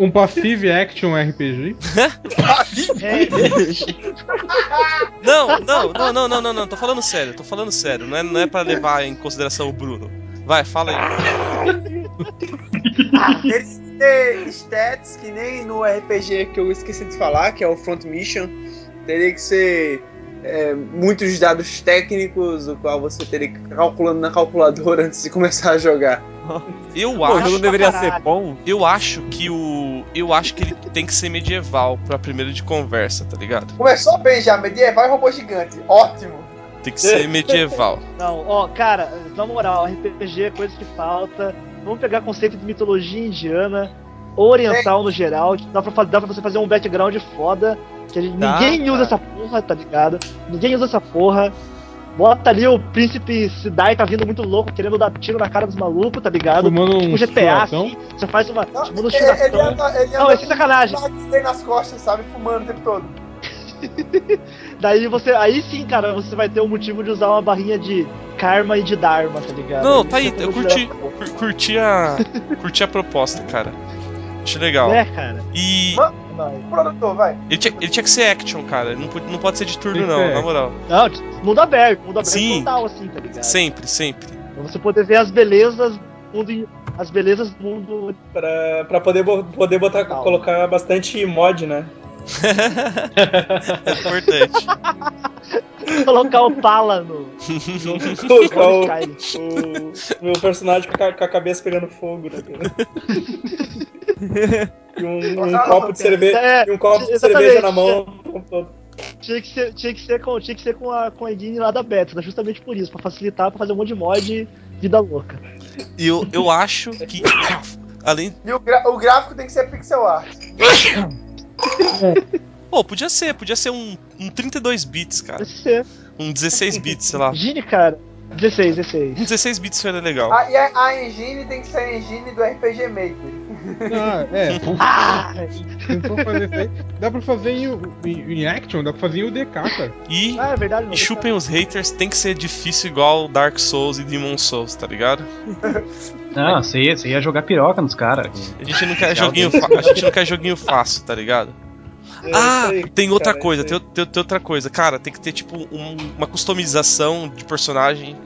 um, um passive action RPG. É, Não, não, não, não, não, não, não, tô falando sério, tô falando sério. Não é, não é pra levar em consideração o Bruno. Vai, fala aí. Que ter stats que nem no RPG que eu esqueci de falar, que é o Front Mission. Teria que ser é, muitos dados técnicos, o qual você teria que ir calculando na calculadora antes de começar a jogar. Eu Pô, o jogo acho, não deveria ser bom. eu acho que o. Eu acho que ele tem que ser medieval pra primeiro de conversa, tá ligado? Começou bem já, medieval e robô gigante. Ótimo. Tem que ser medieval. Não, ó, cara, na moral, RPG é coisa que falta. Vamos pegar conceito de mitologia indiana, oriental no geral. Dá pra, dá pra você fazer um background foda. Que a gente- Dá, ninguém usa cara. essa porra, tá ligado? Ninguém usa essa porra. Bota ali o príncipe Siddhartha vindo muito louco, querendo dar tiro na cara dos malucos, tá ligado? Fumando um tipo GTA, churrascão. assim. Você faz uma. Não, Tipo, no ele, ele churrascão. anda, ele Não, anda é sem sacanagem. um nas costas, sabe? Fumando o tempo todo. Daí você. Aí sim, cara, você vai ter o motivo de usar uma barrinha de karma e de dharma, tá ligado? Não, tá aí, é eu curti, cur- curti a, curti a proposta, cara. Achei legal. É, cara. E Vai. produtor, vai. ele tinha, ele tinha que ser action, cara. Não pode, não pode ser de turno, não, na moral. Não, mundo aberto, mundo aberto Sim. total, assim, tá ligado? Sempre, sempre. Pra você poder ver as belezas do mundo. As belezas do mundo. Pra, pra poder, poder botar, colocar bastante mod, né? É importante. Colocar o pala no. Colocar o, o meu personagem com a, com a cabeça pegando fogo, né? cara? E um, um copo de cerveja. É, E um copo de cerveja na mão. Tinha que ser, tinha que ser com, tinha que ser com a, com a engine lá da Bethesda, justamente por isso, pra facilitar, pra fazer um monte de mod vida louca. E eu, eu acho que. Além. E o, gra- o gráfico tem que ser pixel art. Pô, podia ser, podia ser um, um 32 bits, cara. Pode ser. Um 16 bits, sei lá. Engine, cara. 16, 16. Um 16 bits seria legal. Ah, e a, a engine tem que ser a engine do RPG Maker. Ah, é. Ah! Fazer. Dá pra fazer em, em, em action, dá pra fazer em UDK, cara. E. Ah, é verdade, E chupem os haters, tem que ser difícil igual Dark Souls e Demon Souls, tá ligado? Não, você ia, você ia jogar piroca nos caras. A gente não quer joguinho, a gente não quer joguinho fácil, tá ligado? É Ah, isso aí, tem outra cara, é coisa, isso tem, tem- tem outra coisa. Cara, tem que ter, tipo, um- uma customização de personagem,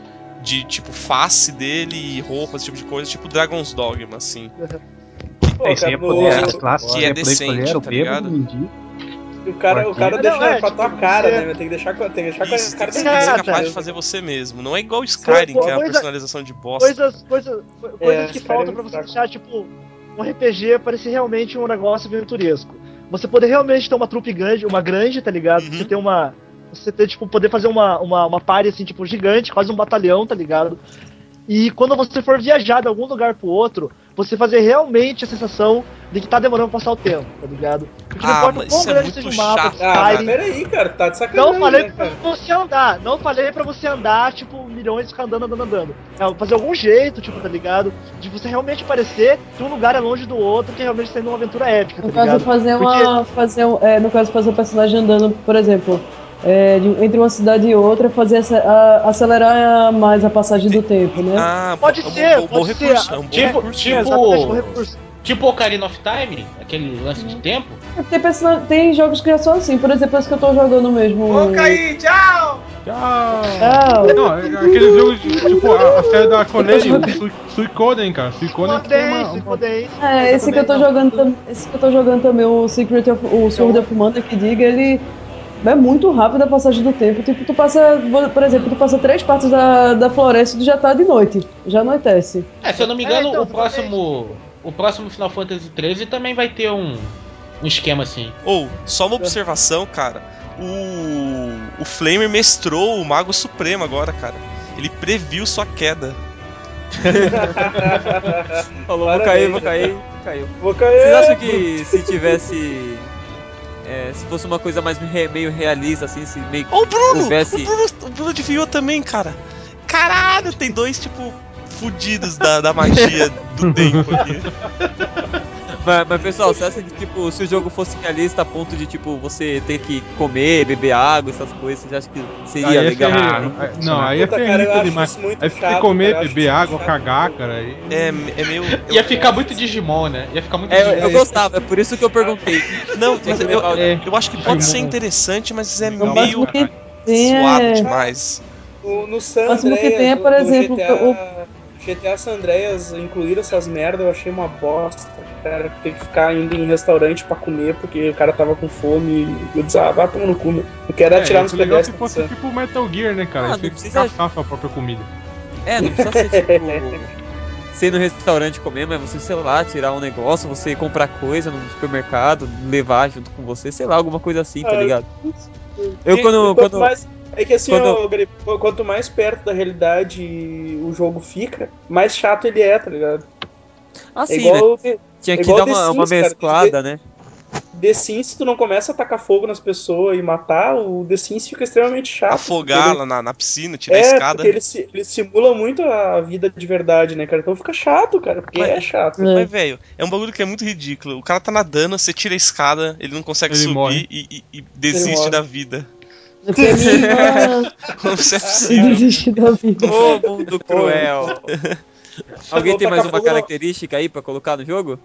de, tipo, face dele e roupas, esse tipo de coisa, tipo Dragon's Dogma, assim. aí. Pô, É, cara, ia no- poder, as classes, que é poder escolher decente, o tá ligado? O cara, o cara Não, deixa é, com a tua tipo, cara, você- né? Tem que deixar com, tem que deixar com a Isso, tem cara que ser, tem que capaz de fazer você mesmo. Não é igual Skyrim, que é a coisa- personalização de bosta. Coisas, coisas, coisas que Skyrim faltam é pra você fraco. deixar, tipo, um RPG parecer realmente um negócio aventuresco. Você poder realmente ter uma trupe grande, uma grande, tá ligado? Uhum. Você ter uma. Você ter, tipo, poder fazer uma, uma, uma party assim, tipo, gigante, quase um batalhão, tá ligado? E quando você for viajar de algum lugar pro outro, você fazer realmente a sensação de que tá demorando pra passar o tempo, tá ligado? Porque não Ah, importa mas o quão é grande seja o mapa, chato. de Ah, mas peraí, cara, tá de sacanagem, não falei né, pra você andar, não falei pra você andar, tipo, milhões ficar andando, andando, andando. É, fazer algum jeito, tipo, tá ligado? De você realmente parecer que um lugar é longe do outro, que realmente está indo uma aventura épica, tá No caso, ligado? fazer Porque- uma. Fazer, um- é, no caso, fazer o personagem andando, por exemplo, é, de- entre uma cidade e outra, fazer a- acelerar mais a passagem do tempo, né? Ah, Pode é ser, pode ser. recurso, é um Tipo- recurso. tipo-. Tipo Ocarina of Time, aquele lance de tempo. Tem, person- tem jogos que já são assim, por exemplo, esse que eu tô jogando mesmo. Ô, Caí, tchau! Tchau! Tchau. Não, é aqueles jogos de, tipo, a, a série da Konami, Suicoden, cara. Suicoden tem uma, uma. É, esse que eu tô jogando, esse que eu tô jogando também, o Secret of, o Sword of Mana que diga, ele é muito rápido a passagem do tempo. Tipo, tu passa, por exemplo, tu passa três partes da, da floresta e tu já tá de noite, já anoitece. É, se eu não me É, engano, então, o próximo. O próximo Final Fantasy XIII também vai ter um, um esquema assim. Ou, só uma observação, cara. O. O Flamer mestrou o Mago Supremo agora, cara. Ele previu sua queda. Falou, vou Parabéns, cair, vou cair, caiu. Vou cair. Vocês acham que se tivesse. É, se fosse uma coisa mais meio realista, assim, se meio que Ô, Bruno! houvesse. O Bruno, o Bruno adivinhou também, cara. Caralho, tem dois, tipo, fudidos da, da magia do tempo aqui. Mas, mas, pessoal, você acha que, tipo, se o jogo fosse realista a ponto de, tipo, você ter que comer, beber água, essas coisas, você acha que seria Aí ia legal? Ah, aí- não, aí eu rico acho demais. Aí chato, você comer, cara, eu beber água, chato. cagar, cara. Aí... É, é meio. Ia ficar muito Digimon, né? Ia ficar muito É, eu, Digimon. eu gostava, é por isso que eu perguntei. Não, mas que eu, levar o- eu, eu acho que pode É. ser interessante, mas é meio que tem suado é- demais. No, no San máximo que Andreas, tem é, por no exemplo, GTA, GTA San Andreas incluíram essas merdas, eu achei uma bosta, cara. Ter que ficar indo em restaurante pra comer porque o cara tava com fome e eu disse, ah, vai tomar no cu, meu. Não quero É, atirar nos é legal se pedestres. fosse tipo Metal Gear, né, cara? Ah, tem que precisa- caçar sua própria comida. É, não precisa ser tipo. Ser no restaurante comer, mas você, sei lá, tirar um negócio, você comprar coisa no supermercado, levar junto com você, sei lá, alguma coisa assim, tá Ah, ligado? Eu quando. quando mais, é que assim, quando- ó, quanto mais perto da realidade o jogo fica, mais chato ele é, tá ligado? assim, é igual, né? Tinha é que dar The uma, uma Sims, cara. mesclada, né? The Sims, se tu não começa a tacar fogo nas pessoas e matar, o The Sims fica extremamente chato. Afogar Ele- lá na, na piscina, tirar a É, escada. porque ele, ele simula muito a vida de verdade, né, cara? Então fica chato, cara, porque Mas- é chato. Mas, velho, é um bagulho que é muito ridículo. O cara tá nadando, você tira a escada, ele não consegue Ele subir e, e- e desiste da vida. Possível? desiste da vida. Ô, mundo cruel. Alguém tem mais uma fogo característica aí pra colocar no jogo?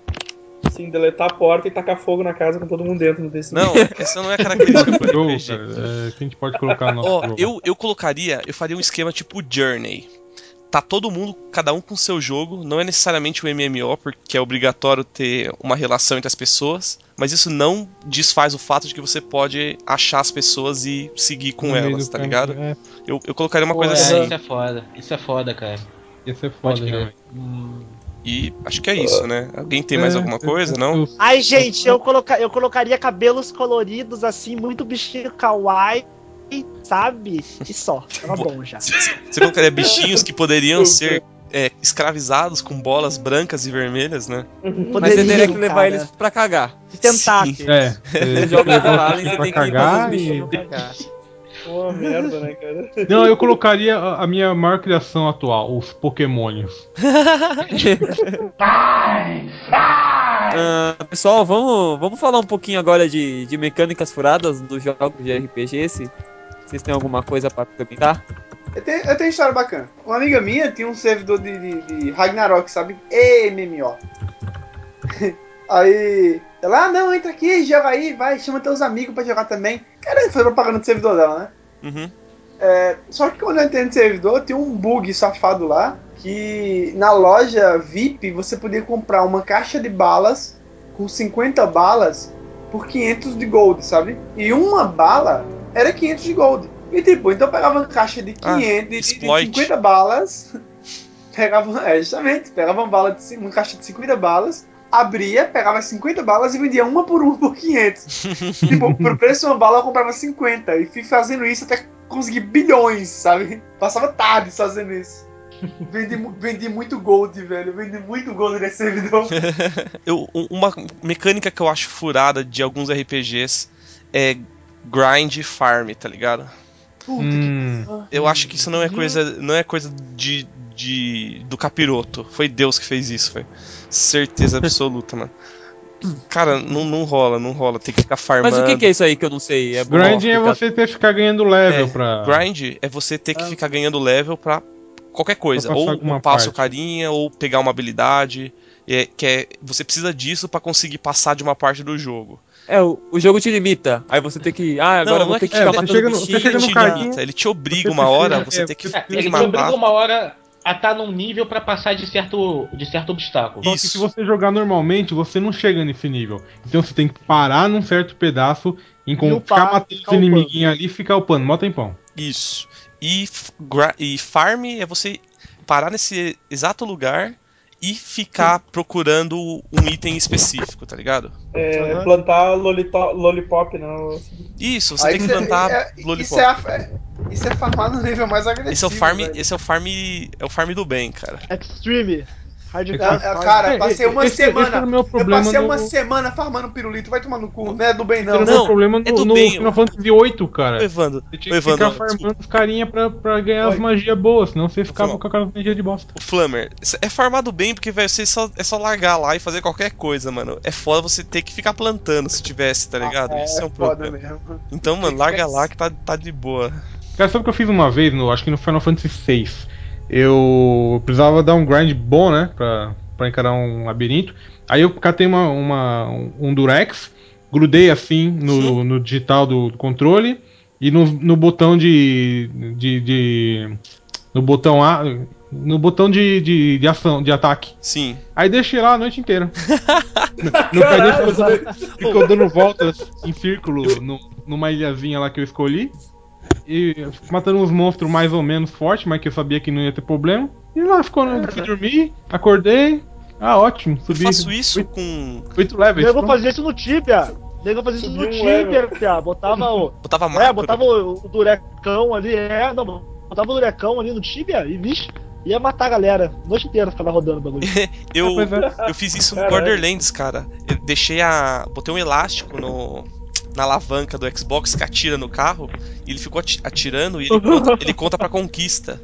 Assim, deletar a porta e tacar fogo na casa com todo mundo dentro no Sims. Não, essa não é característica do RPG. é, que a gente pode colocar no nosso Ó, jogo. eu, eu colocaria, eu faria um esquema tipo Journey. Tá todo mundo, cada um com seu jogo, não é necessariamente o MMO, porque é obrigatório ter uma relação entre as pessoas, mas isso não desfaz o fato de que você pode achar as pessoas e seguir com No elas, tá ligado? É, Eu, eu colocaria uma Pô, coisa é, assim. Isso é foda. Isso é foda, cara. ser Pode foda. E acho que é isso, né? Alguém tem mais É, alguma é, coisa, é, não? Ai, gente, eu, coloca, eu colocaria cabelos coloridos assim, muito bichinho kawaii, sabe? E só. Tava bom já. Você colocaria bichinhos que poderiam ser é, escravizados com bolas brancas e vermelhas, né? Mas você Poderiam, teria que levar cara. eles pra cagar. De tentáculos. É, Você joga você pra tem cagar os e... cagar. Merda, né, cara? Não, eu colocaria a, minha maior criação atual, os Pokémonios. Ah, pessoal, vamos, vamos falar um pouquinho agora de, de mecânicas furadas dos jogos de RPG. Se vocês têm alguma coisa pra comentar? Eu tenho, eu tenho história bacana. Uma amiga minha tinha um servidor de, de, de Ragnarok, sabe? MMO. aí ela, ah não, entra aqui, joga aí, vai, chama teus amigos pra jogar também. Cara, foi propaganda do servidor dela, né? Uhum. É, só que quando eu entrei no servidor, tinha um bug safado lá, que na loja VIP você podia comprar uma caixa de balas com 50 balas por 500 de gold, sabe? E uma bala era 500 de gold. E tipo, então eu pegava uma caixa de 500, Ah, de- de, de exploit. 50 balas, pegava, é, justamente, pegava uma, bala de, uma caixa de 50 balas, abria, pegava 50 balas e vendia uma por uma por 500. tipo, por preço de uma bala eu comprava 50 e fui fazendo isso até conseguir bilhões, sabe? Passava tarde fazendo isso. Vendi, vendi muito gold, velho. Vendi muito gold nesse servidor. Eu, um- uma mecânica que eu acho furada de alguns RPGs é grind farm, tá ligado? Puta Hum. que Eu acho que isso não é coisa, não é coisa de, de do capiroto. Foi Deus que fez isso, foi certeza absoluta, mano. Cara, não, não rola, não rola. Tem que ficar farmando. Mas o que, que é isso aí que eu não sei? É bom Grinding é você ter que ficar ganhando level É, pra. Grind é você ter que ficar ganhando level pra qualquer coisa. Pra passar Ou alguma upar o seu parte. carinha, ou pegar uma habilidade. É, que é, você precisa disso pra conseguir passar de uma parte do jogo. É, o, o jogo te limita. Aí você tem que. Ah, agora Não, eu vou é ter que é, ficar você matando chega no- bichinho. você chega Ele no te carinha, limita, ele te obriga uma hora, precisa- você é, tem que, você tem que Ele te matar. obriga uma hora a estar num nível pra passar de certo, de certo obstáculo. Só que se Isso. você jogar normalmente, você não chega nesse nível. Então você tem que parar num certo pedaço, encon- E upar, ficar matando os inimiguinhos ali e ficar upando. Mó tempão. Isso. E, e farm é você parar nesse exato lugar e ficar procurando um item específico, tá ligado? É, Aham. plantar lolito, lollipop, não. Isso, você Aí tem que plantar é- lollipop. Isso é, a- é- isso é farmar no nível mais agressivo. Esse é o farm, velho. esse é o farm, é o farm do bem, cara. Extreme. Hardcore. É, é, cara, É, passei uma esse- esse semana. era o meu eu problema passei no- uma semana farmando pirulito. Vai tomar no cu. Não é do bem, Esse não. o Não, problema no, é do no bem, Final Fantasy VIII, cara. Evandro, Você tinha que Evandro, ficar desculpa. farmando os carinha pra, pra ganhar as Oi. magias boas, senão você ficava com aquela magia de bosta. O Flammer, é farmado bem porque, velho, você só, é só largar lá e fazer qualquer coisa, mano. É foda você ter que ficar plantando se tivesse, tá ligado? Ah, Isso é um foda problema. mesmo. Então, mano, larga lá que tá, tá de boa. Cara, sabe o que eu fiz uma vez, no, acho que no Final Fantasy VI? Eu precisava dar um grind bom, né? Pra, pra encarar um labirinto. Aí eu catei uma, uma- um, Durex, grudei assim no, no digital do controle e no, no botão de, de, de- No botão A. No botão de, de, de ação, de ataque. Sim. Aí deixei lá a noite inteira. no dando- ficou dando voltas em círculo no, numa ilhazinha lá que eu escolhi. E matando uns monstros mais ou menos fortes, mas que eu sabia que não ia ter problema. E lá ficou, né? Fui dormir, acordei. Ah, ótimo, Eu subi. faço isso oito- com. Oito levels. Nego pronto. fazia isso no Tibia. Nego fazia isso Subiu no um Tibia, piá. Botava o. Botava macro. É, botava o, o durecão ali, é, não, botava o durecão ali no Tibia e, vixe, Ia matar a galera. A noite inteira ficava rodando o bagulho. Eu, pois é. eu fiz isso no. Borderlands, cara. Eu deixei a. Botei um elástico no. Na alavanca do Xbox que atira no carro e ele ficou ati- atirando e ele conta, ele conta pra conquista,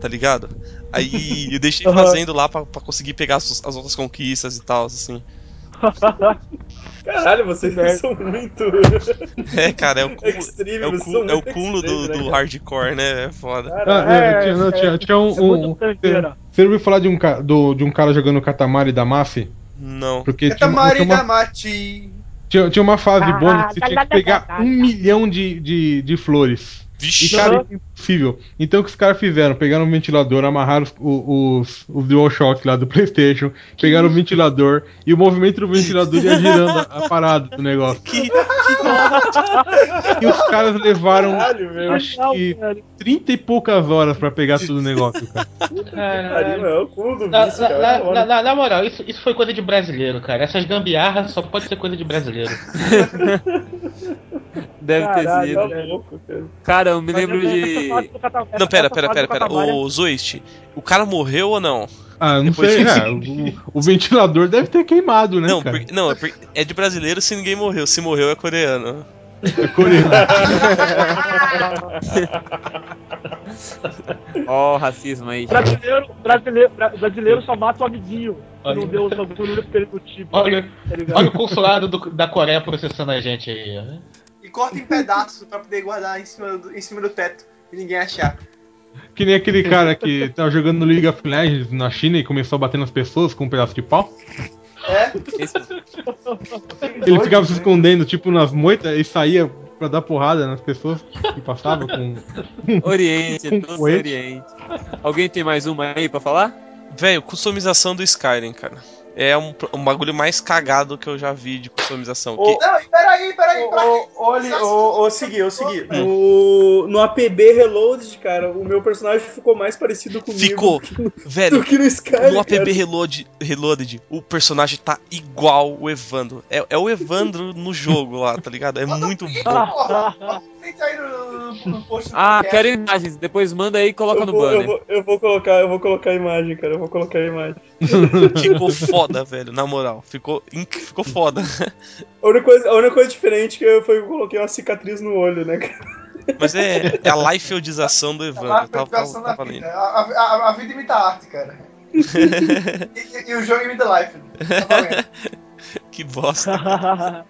tá ligado? Aí eu deixei fazendo lá pra, pra conseguir pegar as, as outras conquistas e tal, assim. Caralho, vocês são muito É, cara, é o cúmulo, extreme, é o são é o cúmulo do, extreme, né, do hardcore, né? É foda. Ah, Caralho. é, tinha, não, tinha, tinha um. é um- um- você ouviu falar de um, do, de um cara jogando Katamari da Mafia? Não. Porque tinha, uma- Katamari tinha uma, da Mati. Tinha, tinha uma fase Ah, bônus que você tá, tinha que pegar tá, tá, um milhão de, de, de flores. E, Vixe, cara, é impossível. Então o que os caras fizeram? Pegaram um ventilador, amarraram os, os, os DualShock lá do Playstation, pegaram o ventilador e o movimento do ventilador ia girando a, a parada do negócio. que, E os caras levaram, Caralho, acho que 30 e poucas horas pra pegar todo o negócio, cara. Caralho, é o cu do Na, vício, na- cara. na- na- na- na moral, isso, isso foi coisa de brasileiro, cara. Essas gambiarras só pode ser coisa de brasileiro. Deve ter Caralho, sido. Tá louco, cara. Cara, eu me lembro de. Não, pera, pera, pera, pera. Ô, Zoist, o cara morreu ou não? Ah, não Depois sei, disso- é, o, o ventilador deve ter queimado, né, Não, cara? porque- não é, porque- é de brasileiro se ninguém morreu. Se morreu é coreano. É coreano. Ó, o racismo aí. Brasileiro, brasileiro, bra- brasileiro só mata o amiguinho. Olha. não deu o bagulho estereotipo. Olha, tá olha o consulado do- da Coreia processando a gente aí. ó. Corta em pedaços pra poder guardar em cima do, em cima do teto e ninguém achar. Que nem aquele cara que tava jogando no League of Legends na China e começou a bater nas pessoas com um pedaço de pau. É? Ele ficava se escondendo, tipo, nas moitas e saía pra dar porrada nas pessoas que passavam com. Oriente, Com coelho. Oriente. Alguém tem mais uma aí pra falar? Velho, customização do Skyrim, cara. É um, um bagulho mais cagado que eu já vi de customização. Ô, Que- Não, peraí, peraí, quê? Olha, ô, ô, segui, eu segui. No, no APB Reloaded, cara, o meu personagem ficou mais parecido comigo Ficou. no, Velho, do que no Skyrim. no APB cara. Reload, Reloaded, o personagem tá igual o Evandro. É, é o Evandro no jogo lá, tá ligado? É muito bom. Aí no, no, no post do Ah, podcast. quero imagens. Depois manda aí e coloca Eu no vou, eu, banner. vou, eu vou colocar, eu vou colocar a imagem, cara. Eu vou colocar a imagem. Ficou foda, velho, na moral. Ficou, inc- ficou foda. A única coisa, a única coisa diferente que eu foi que eu coloquei uma cicatriz no olho, né, cara? Mas é, é a lifeodização do Evandro. Tá, a tá, tá vida. A, a, a vida imita a arte, cara. e, e- e o jogo imita life. Tá. Que bosta.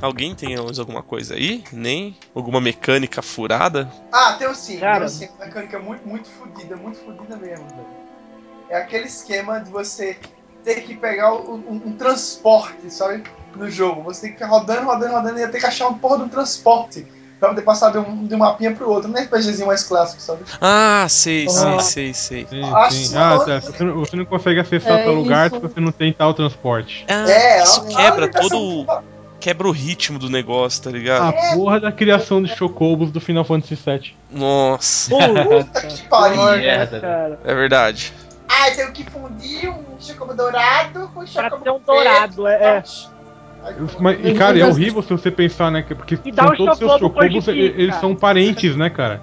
Alguém tem mais alguma coisa aí? Nem? Alguma mecânica furada? Ah, tem um sim. Cara. Tem um sim. Uma mecânica muito, muito fodida, muito fodida mesmo, velho. É aquele esquema de você ter que pegar o- um, um transporte, sabe? No jogo. Você tem que ficar rodando, rodando, rodando e ia ter que achar um porra de um transporte. Pra poder passar de um, de um mapinha pro outro. Não é RPGzinho mais clássico, sabe? Ah, sei, sei, Ah. sei, sei. Sim, Acho sim. Ah, não. tá. Você não, você não consegue acessar É tal lugar se você não tem tal transporte. Ah, É, isso a quebra todo. o- Quebra o ritmo do negócio, tá A ligado? porra da criação de chocobos do Final Fantasy VII. Nossa, Puta que pariu. cara. é verdade. Ah, tem que fundir um chocobo dourado com Pra chocobo ter um dourado, é. é. Mas, e, cara, é horrível se você pensar, né? que- Porque são um todos os seus chocobos, eles são parentes, né, cara?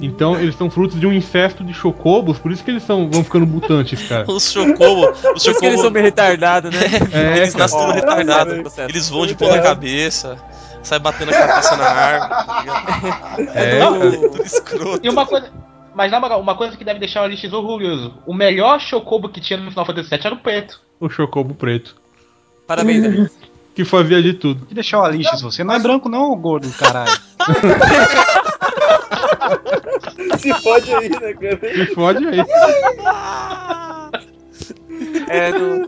Então eles são frutos de um incesto de chocobos, por isso que eles são, vão ficando mutantes, cara. Os chocobo, os Por isso que eles são meio retardados, né? É, eles nascem tudo retardado. Eles voam de ponta cabeça, sai batendo a cabeça na árvore, tá? É, cara. Tudo escroto. E uma coisa. Mas na moral, uma coisa que deve deixar o LX orgulhoso. O melhor Chocobo que tinha no Final Fantasy VII era o preto. o chocobo preto. Parabéns, Davi. Que fazia de tudo. Que deixar o Alixis, você não é branco não, gordo, caralho. Se fode aí, né, cara? Se fode aí. É, no,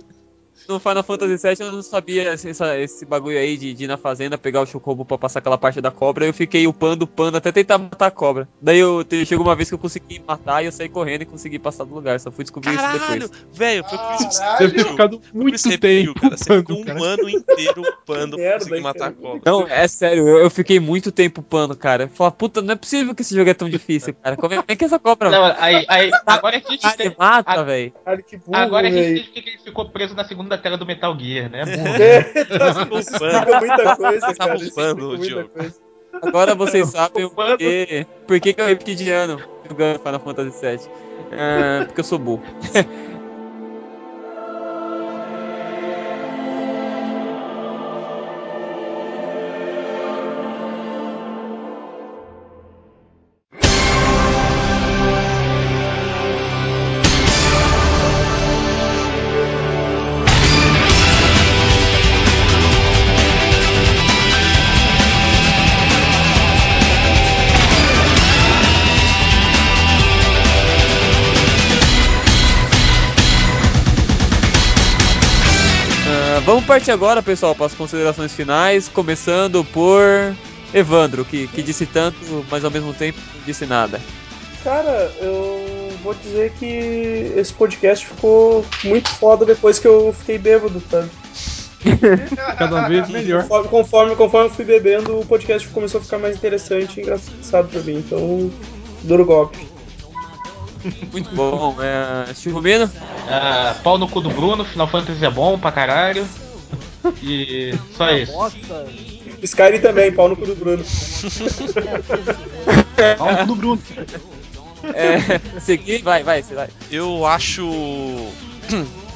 no Final Fantasy VII eu não sabia essa- esse bagulho aí de, de ir na fazenda pegar o chocobo pra passar aquela parte da cobra. Eu fiquei upando, upando até tentar matar a cobra. Daí eu chegou uma vez que eu consegui matar e eu saí correndo e consegui passar do lugar. Só fui descobrir isso Caralho, depois. velho, foi por isso que Caralho. Deve ter ficado isso muito que pediu, tempo. cara. Você ficou um cara. ano inteiro upando pra conseguir matar a cobra. Não, é sério, eu, eu fiquei muito tempo upando, cara. Falar, puta, não é possível que esse jogo é tão difícil, cara. Como é que essa cobra Não, aí, aí, agora a gente Ah, mata, a- velho? Que Agora a gente velho. entende porque ele ficou preso na segunda tela do Metal Gear, né? É, tá, explica muita coisa, Tá cara. Isso upando explica o jogo. coisa. Agora vocês sabem o porquê, por que que eu repeti de ano jogando Final Fantasy VII. Ah, porque eu sou burro. vamos partir agora, pessoal, para as considerações finais, começando por Evandro, que, que disse tanto, mas ao mesmo tempo não disse nada. Cara, eu vou dizer que esse podcast ficou muito foda depois que eu fiquei bêbado, sabe? Cada vez melhor. Conforme, conforme, conforme eu fui bebendo, o podcast começou a ficar mais interessante e engraçado pra mim. Então, duro golpe. Muito bom. É, Churrumino? Ah, pau no cu do Bruno, Final Fantasy é bom pra caralho. E só isso. Nossa, Skyrim também, pau no cu do Bruno. Pau no cu do Bruno. É, seguir? Vai, vai, você vai. Eu acho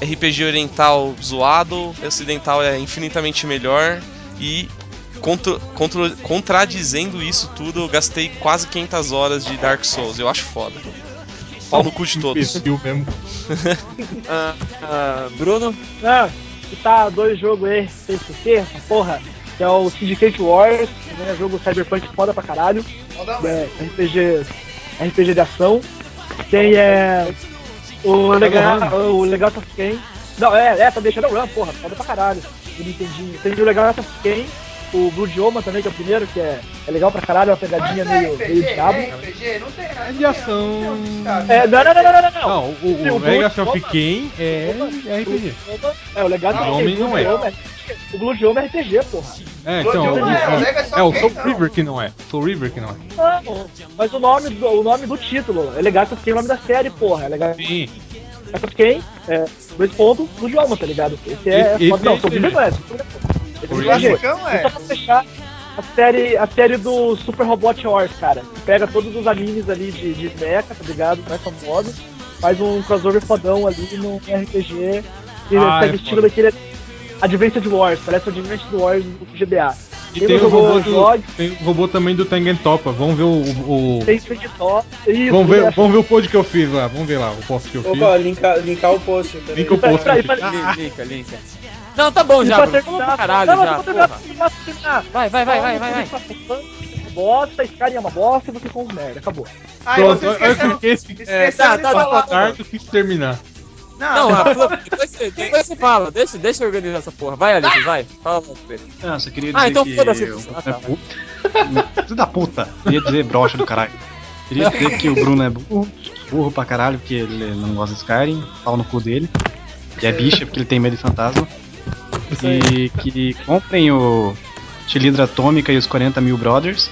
RPG oriental zoado, ocidental é infinitamente melhor e contra, contra- contradizendo isso tudo, eu gastei quase 500 horas de Dark Souls. Eu acho foda. Pau no cu de todos. Imbecil mesmo. Ah, ah, Bruno? Ah, que tá dois jogos aí, esquecer, essa porra, que é o Syndicate Wars, né, jogo cyberpunk foda pra caralho, é, RPG, RPG de ação, tem é, o legal, o legal of Ken, não, é, é, tá deixando run, porra, foda pra caralho, entendi, tem o legal of Ken, o Blue Dioma também, que é o primeiro, que é, é legal pra caralho, é uma pegadinha meio, meio diabo. RPG, não tem É de ação. É, não, não, não, não, não, não. Não, o, o, o Legacy Blue of Dioma. Kain é RPG. É, o legal Ah, é homem não é. O Blue Dioma é RPG, porra. É, então, Dioma o, é, o o- Legacy of é o Kain Soul. River que não é. Soul River que não é. Não, mas o nome, do, o nome do título é legal porque é o nome da série, porra. É legal Sim. of quem? É, dois pontos do idioma, tá ligado? Esse é. Esse- não, Soul é River não é. Soul River não é. É é. pra fechar, a série, a série do Super Robot Wars, cara. Pega todos os animes ali de, de mecha, tá ligado? Mais famosos. Faz um crossover fodão ali no RPG. E Ah, segue é estilo daquele Advanced Wars, parece o Advanced Wars do GBA. E tem não o, robô do, tem o robô também do Tengen Topa. Vamos ver o. o- tem TikTok. Isso, vamos, ver, é. vamos ver o pod que eu fiz lá. Vamos ver lá o post que eu fiz. Opa, linkar, linkar o post. Link o post. Linka, linka. Não, tá bom já, pra Bruno. Terminar- pra caralho não, já, pra terminar, porra. pra terminar, Vai, vai, vai, vai, vai, vai. Bosta, Skyrim é uma bosta e são uns merda, acabou. Ah, Pronto, eu esqueci. É, tá, tá, falar. tá, Tardo quis terminar. Não, Não, ah, pô, depois, você, depois você fala. Deixa, deixa eu organizar essa porra. Vai, Alice, vai. Fala pra você. Ah, só queria dizer Ah, então que. foda-se. o Ah, tá. é. Filho da puta. Queria dizer brocha do caralho. Queria dizer que o Bruno é burro, burro pra caralho, porque ele não gosta de Skyrim, pau no cu dele. E é bicha, porque ele tem medo de fantasma. E que comprem o Tilindra Atômica e os 40 mil Brothers,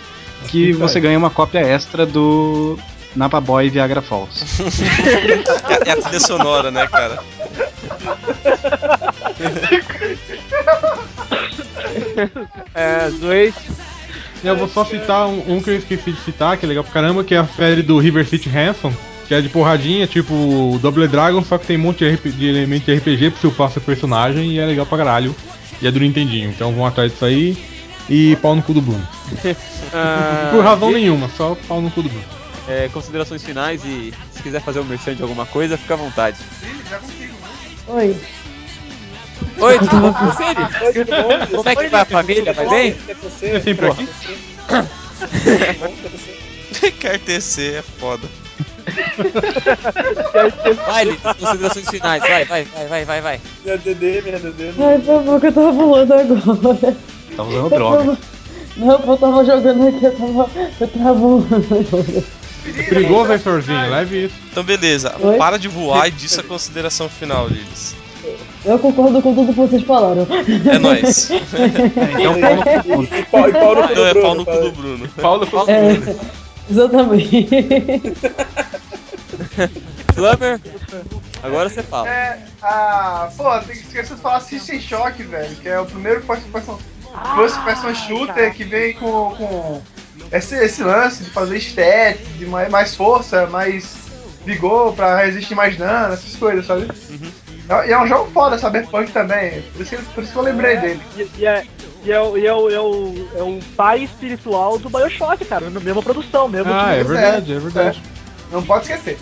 que você ganha uma cópia extra do Napa Boy Viagra Falls. É, é a trilha sonora, né, cara? É, dois. Eu vou só citar um, um que eu esqueci de citar, que é legal pra caramba, que é a série do River City Ransom, que é de porradinha, tipo Double Dragon, só que tem um monte de, RP de elemento de RPG pra você upar seu personagem e é legal pra caralho. E é do Nintendinho, então vão atrás disso aí. E pau no cu do Bruno. Ah, Por razão nenhuma, só pau no cu do Bruno. é, considerações finais e se quiser fazer um merchan de alguma coisa, fica à vontade. já consigo. Oi. Oi, tudo bom com você? Eli? Oi, tudo bom? Como é que vai a família? Vai bem? É sempre aqui? Quer TC é foda. Vai, Eli, considerações finais. Vai, vai, vai, vai, vai, vai. Minha DD, minha DD. Ai, foi pouco eu tava pulando agora. Tá usando droga. Não, eu tava jogando aqui, eu tava. Eu tava voando. É perigoso, hein, Sorzinho? Leve isso. Então, beleza. Oi? Para de voar e diz a consideração final, Lilis. Eu concordo com tudo que vocês falaram. É nóis. É, então pau no cu do Bruno. Pau, e pau no cu do é Bruno. pau no cu fala. do Bruno. Paulo falou. É, exatamente. Slammer, agora você fala. É, ah, pô, tem que esquecer de falar System Shock, velho, que é o primeiro first person, first person shooter que vem com, com esse, esse lance de fazer stat, de mais, mais força, mais vigor pra resistir mais dano, essas coisas, sabe? E é um jogo foda, Cyberpunk também. Por isso, que- por isso que eu lembrei dele. E, e é, e é, o- e é, o, é, o, é o pai espiritual do Bioshock, cara. Na mesma produção, mesmo Ah, é verdade, é verdade. Não pode esquecer.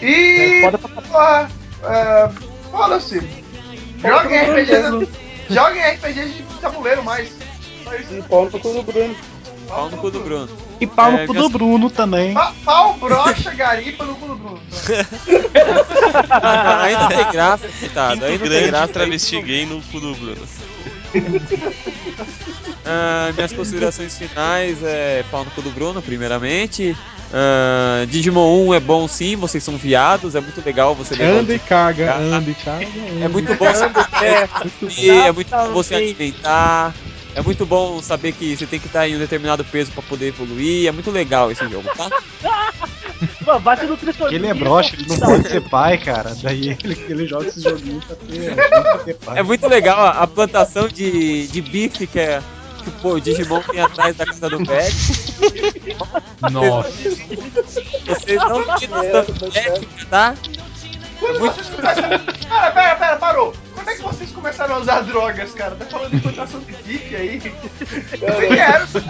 E. É, pra Porra, é, Foda-se. Joguem RPG. Joguem RPG de tabuleiro mais. Só isso. E pau no cu do Bruno. Pau no cu do Bruno. E pau no É, cu do Bruno também. Pa- Pau, brocha, garipa no cu do Bruno. Não tem graça, Pinto não tem graça. travesti gay no cu do Bruno. Ah, minhas considerações finais é pau no cu do Bruno, primeiramente. Ah, Digimon 1 é bom sim, vocês são viados, é muito legal você levar Anda e caga, anda e caga. É muito bom saber É, é muito bom você alimentar. É muito bom saber que você tem que estar em um determinado peso pra poder evoluir. É muito legal esse jogo, tá? Mano, vai ser nutricionista. Ele é broxa, ele não pode ser pai, cara. Daí ele, ele joga esses joguinhos pra ter, pra ter pai. É muito legal a, a plantação de, de bife que é que pô, o Digimon tem atrás da casa do pet. Nossa. Vocês não noção de ética, tá? É muito Cara, pera, pera, parou. Quando é que vocês começaram a usar drogas, cara? Tá falando de plantação de pique aí? Eu nem quero. Foi,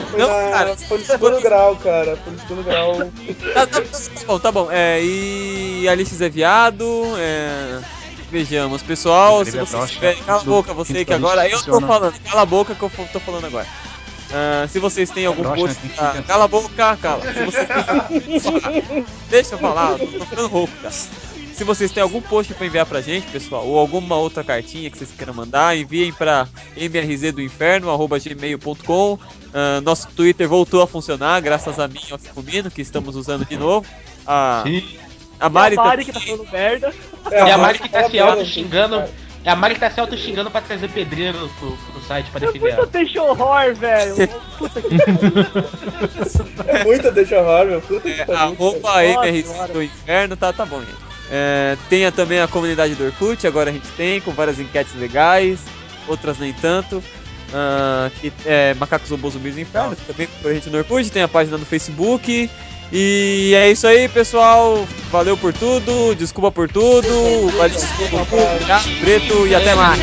foi, Não, na, cara. foi no segundo grau, cara. Foi no segundo grau. Tá, tá- tá bom, tá bom. É, e Alice é viado. É, vejamos, pessoal. Se vocês tiverem. Cala a boca, você que Então, agora. Eu tô falando, cala a boca que eu tô falando agora. Ah, se vocês têm algum post. né? Ficar- Cala a boca, cala. Se vocês têm... Deixa eu falar, tô ficando rouco, cara. Se vocês têm algum post pra enviar pra gente, pessoal, ou alguma outra cartinha que vocês queiram mandar, enviem pra mrz-do-inferno@gmail.com. Ah, nosso Twitter voltou a funcionar, graças a mim e ao Ficumino, que estamos usando de novo. A, a Mari, a Mari tá- que tá falando merda. É a Mari que tá se merda, xingando. É a Mari que tá se auto xingando pra trazer pedreiro pro, pro site pra É defender muito ela. deixa horror, velho. Puta que É muita deixa horror, meu. Puta que é, pariu. arroba Nossa MRZ senhora. do Inferno, tá, tá bom, gente. É, tenha também a comunidade do Orkut, agora a gente tem, com várias enquetes legais, outras nem tanto. Ah, que é Macacos Robôs Zumbis do Inferno, que também com a gente no Orkut, tem a página no Facebook. E é isso aí, pessoal. Valeu por tudo, desculpa por tudo. Valeu, obrigado, preto e até mais.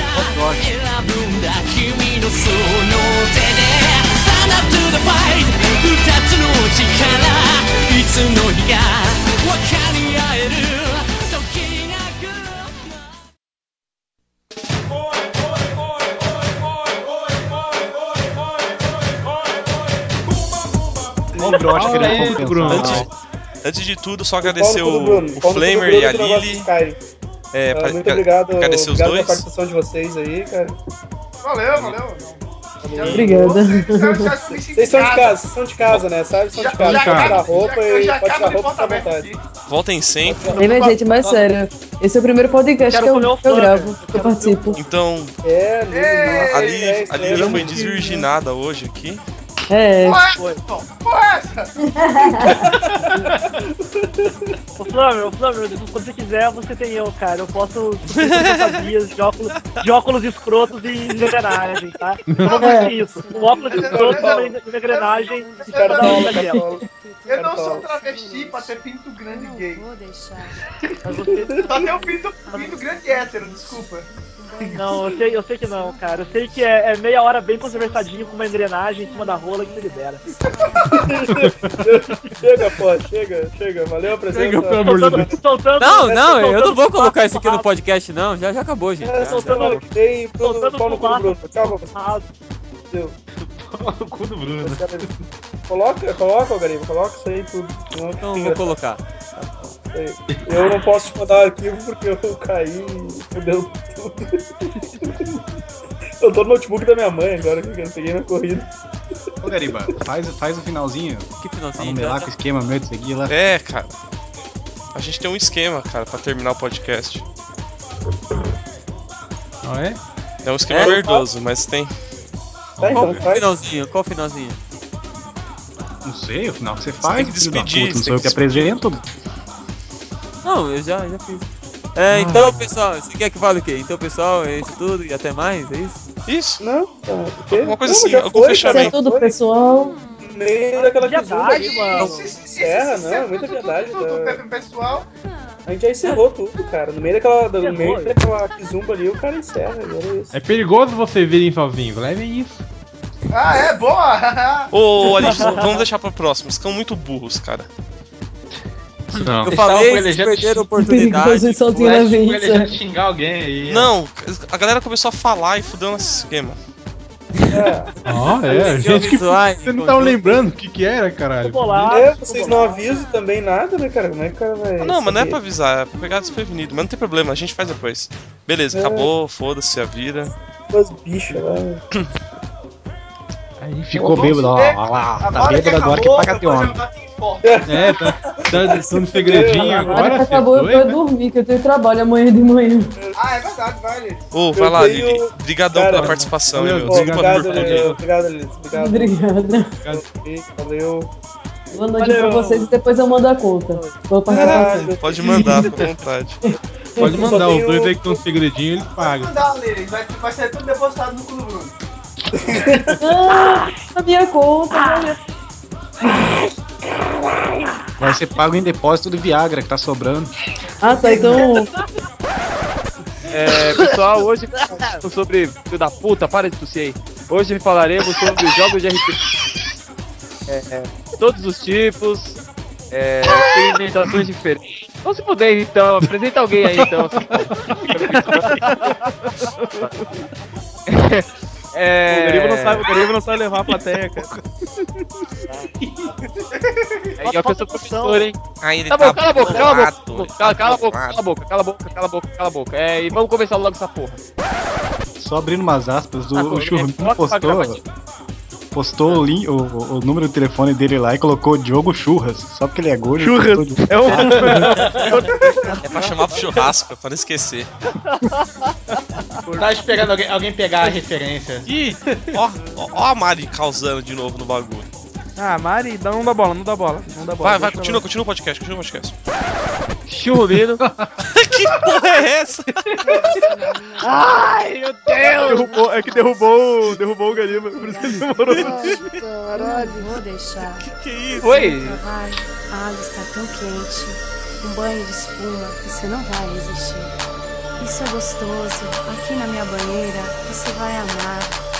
O compensar. Bruno. Antes, antes de tudo, só agradecer o, Bruno, o do Flamer Bruno e a Lily. É, Ah, pra- muito obrigado, agradecer os obrigado pela dois. participação de vocês aí, cara. Valeu, valeu. Obrigada. Vocês são de casa, vocês são de casa, né? Sabe? São de casa. já Pode tirar roupa já- e já pode tirar roupa à vontade. Voltem sempre. Ei, minha gente, mas sério. Esse é o primeiro podcast que eu, que eu gravo, que eu participo. Então, É, Lili, a é, Lily, é, Lily é, foi desvirginada hoje aqui. É. Porra, porra é essa? Ô Flamengo, ô Flamengo, quando você quiser, você tem eu, cara. Eu posso fantasias de óculos, de óculos escrotos e engrenagem, tá? Eu vou É. mentir isso. O óculos escroto e engrenagem e Cartola, da cartola. Eu não sou travesti pra ter pinto grande gay. Vou deixar. Só tem o pinto, pinto grande hétero, desculpa. Não, eu sei, eu sei que não, cara. Eu sei que é, é meia hora bem conversadinho com uma engrenagem em cima da rola que você libera. Chega, pô, chega, chega. Valeu a presença. Chega, pelo amor de Deus. Soltando, Não, é, não, eu soltando não vou colocar isso aqui no podcast, não. Já, já acabou, gente. É, Já, só já. Bruno, Soltando pau no cu do Bruno. Tchau, pra rabo. você. O cu do Bruno. Coloca, coloca, ô Gariba, coloca isso aí tudo. Então fica vou colocar. Engraçado. Eu não posso te mandar o arquivo porque eu caí e fudeu tudo. Eu tô no notebook da minha mãe agora, que eu peguei na corrida. Ô, Gariba, faz, faz o finalzinho. Que não finalzinho. melar Já, com o esquema meu de seguir lá. É, cara. A gente tem um esquema, cara, pra terminar o podcast. Ah, é? É um esquema É? verdoso, mas tem. Tá, Qual então o faz. finalzinho? Qual o finalzinho? Não sei, o final que você tem faz, que filho da despedir, puta. Não você sou eu tem que que apresento. Não, eu já, já fiz. É, então, pessoal, você quer que fale o quê? Então, pessoal, é isso tudo e até mais, é isso? Isso. Não, tá. o quê? Alguma coisa assim, algum foi, Isso cara, é fechamento. tudo, pessoal. meio daquela Viadagem, ali. mano. Isso, isso, isso, Serra, isso, não, isso, muita tudo, viadagem, tudo, tudo, tá? Pepe pessoal. A gente já encerrou tudo, cara. No meio daquela, no meio é. daquela quizumba ali, o cara encerra. era isso. É perigoso vocês virem sozinhos, levem isso. Ah, é? Boa! Ô, Alice, vamos deixar pra próxima. Vocês são muito burros, cara. Não. Eu falei, vocês já- perderam a oportunidade. sozinho na Ele já vista. xingar alguém aí. Não, a galera começou a falar e fudeu nosso esquema. Ah, é, Aí, gente que você não tava conjunto. lembrando o que que era, caralho. Bolado. É, vocês não avisam também nada, né, cara? Como é que o cara vai. Ah, não, mas não é saber? pra avisar, é pra pegar desprevenido. Mas não tem problema, a gente faz depois. Beleza, É. acabou, foda-se a vida. Umas bichas lá. Aí ficou bêbado, ó, ó lá, tá que bêbado agora que acabou, paga de eu vou homem. Team Fortress. É, tá, tá, tá no segredinho Agora acabou, eu doido, vou né? dormir, que eu tenho trabalho amanhã de manhã. Ah, é verdade, vale. Ô, vai Eu lá, tenho- Lili. Obrigadão pela participação, meu. Obrigado, obrigado, Lili. Obrigado. Obrigado. Obrigada. Valeu. Boa noite pra vocês e depois eu mando a conta. Vou passar Caralho. Pode mandar, fica à vontade. Pode mandar, os dois aí que estão segredinho, eles pagam. Mandar, Lili. Vai, vai ser tudo depositado no do Bruno. Ah, a minha conta, valeu. Vai ser pago em depósito do Viagra que tá sobrando. Ah, tá, então. É, pessoal, hoje falaremos sobre filho da puta, para de tossir aí. Hoje falaremos sobre jogos de RPG. É, é, todos os tipos, é, experimentações diferentes. Então se puder então, apresenta alguém aí então. É, O Garibo não sabe, o Garibo não sabe levar a plateia, cara. Aí eu sou professor, hein? Aí ele Tá bom, cala a boca, cala a boca. ele Cala, tá cala a boca, cala a boca, cala a boca, cala a boca, cala a boca. É, e vamos começar logo essa porra. Só abrindo umas aspas, o, Ah, o é, Churrinho pra postou. Postou o, link, o, o número do telefone dele lá e colocou Diogo Churras, só porque ele é gordo. Churras. postou É um. É pra chamar pro churrasco, é pra não esquecer. Tava esperando alguém, alguém pegar a referência. Ih, ó, ó, ó a Mari causando de novo no bagulho. Ah, Mari, não, dá bola, não dá bola. Não dá bola. Vai, vai, continua, continua o podcast, continua o podcast. Churrumino. que porra é essa? Ai, meu. Deus! Derrubou, é que derrubou, derrubou o Gariba, por isso que ele demorou. Caralho. Vou deixar. Que isso? Oi. Trabalho, a água está tão quente. Um banho de espuma, você não vai resistir. Isso é gostoso. Aqui na minha banheira, você vai amar.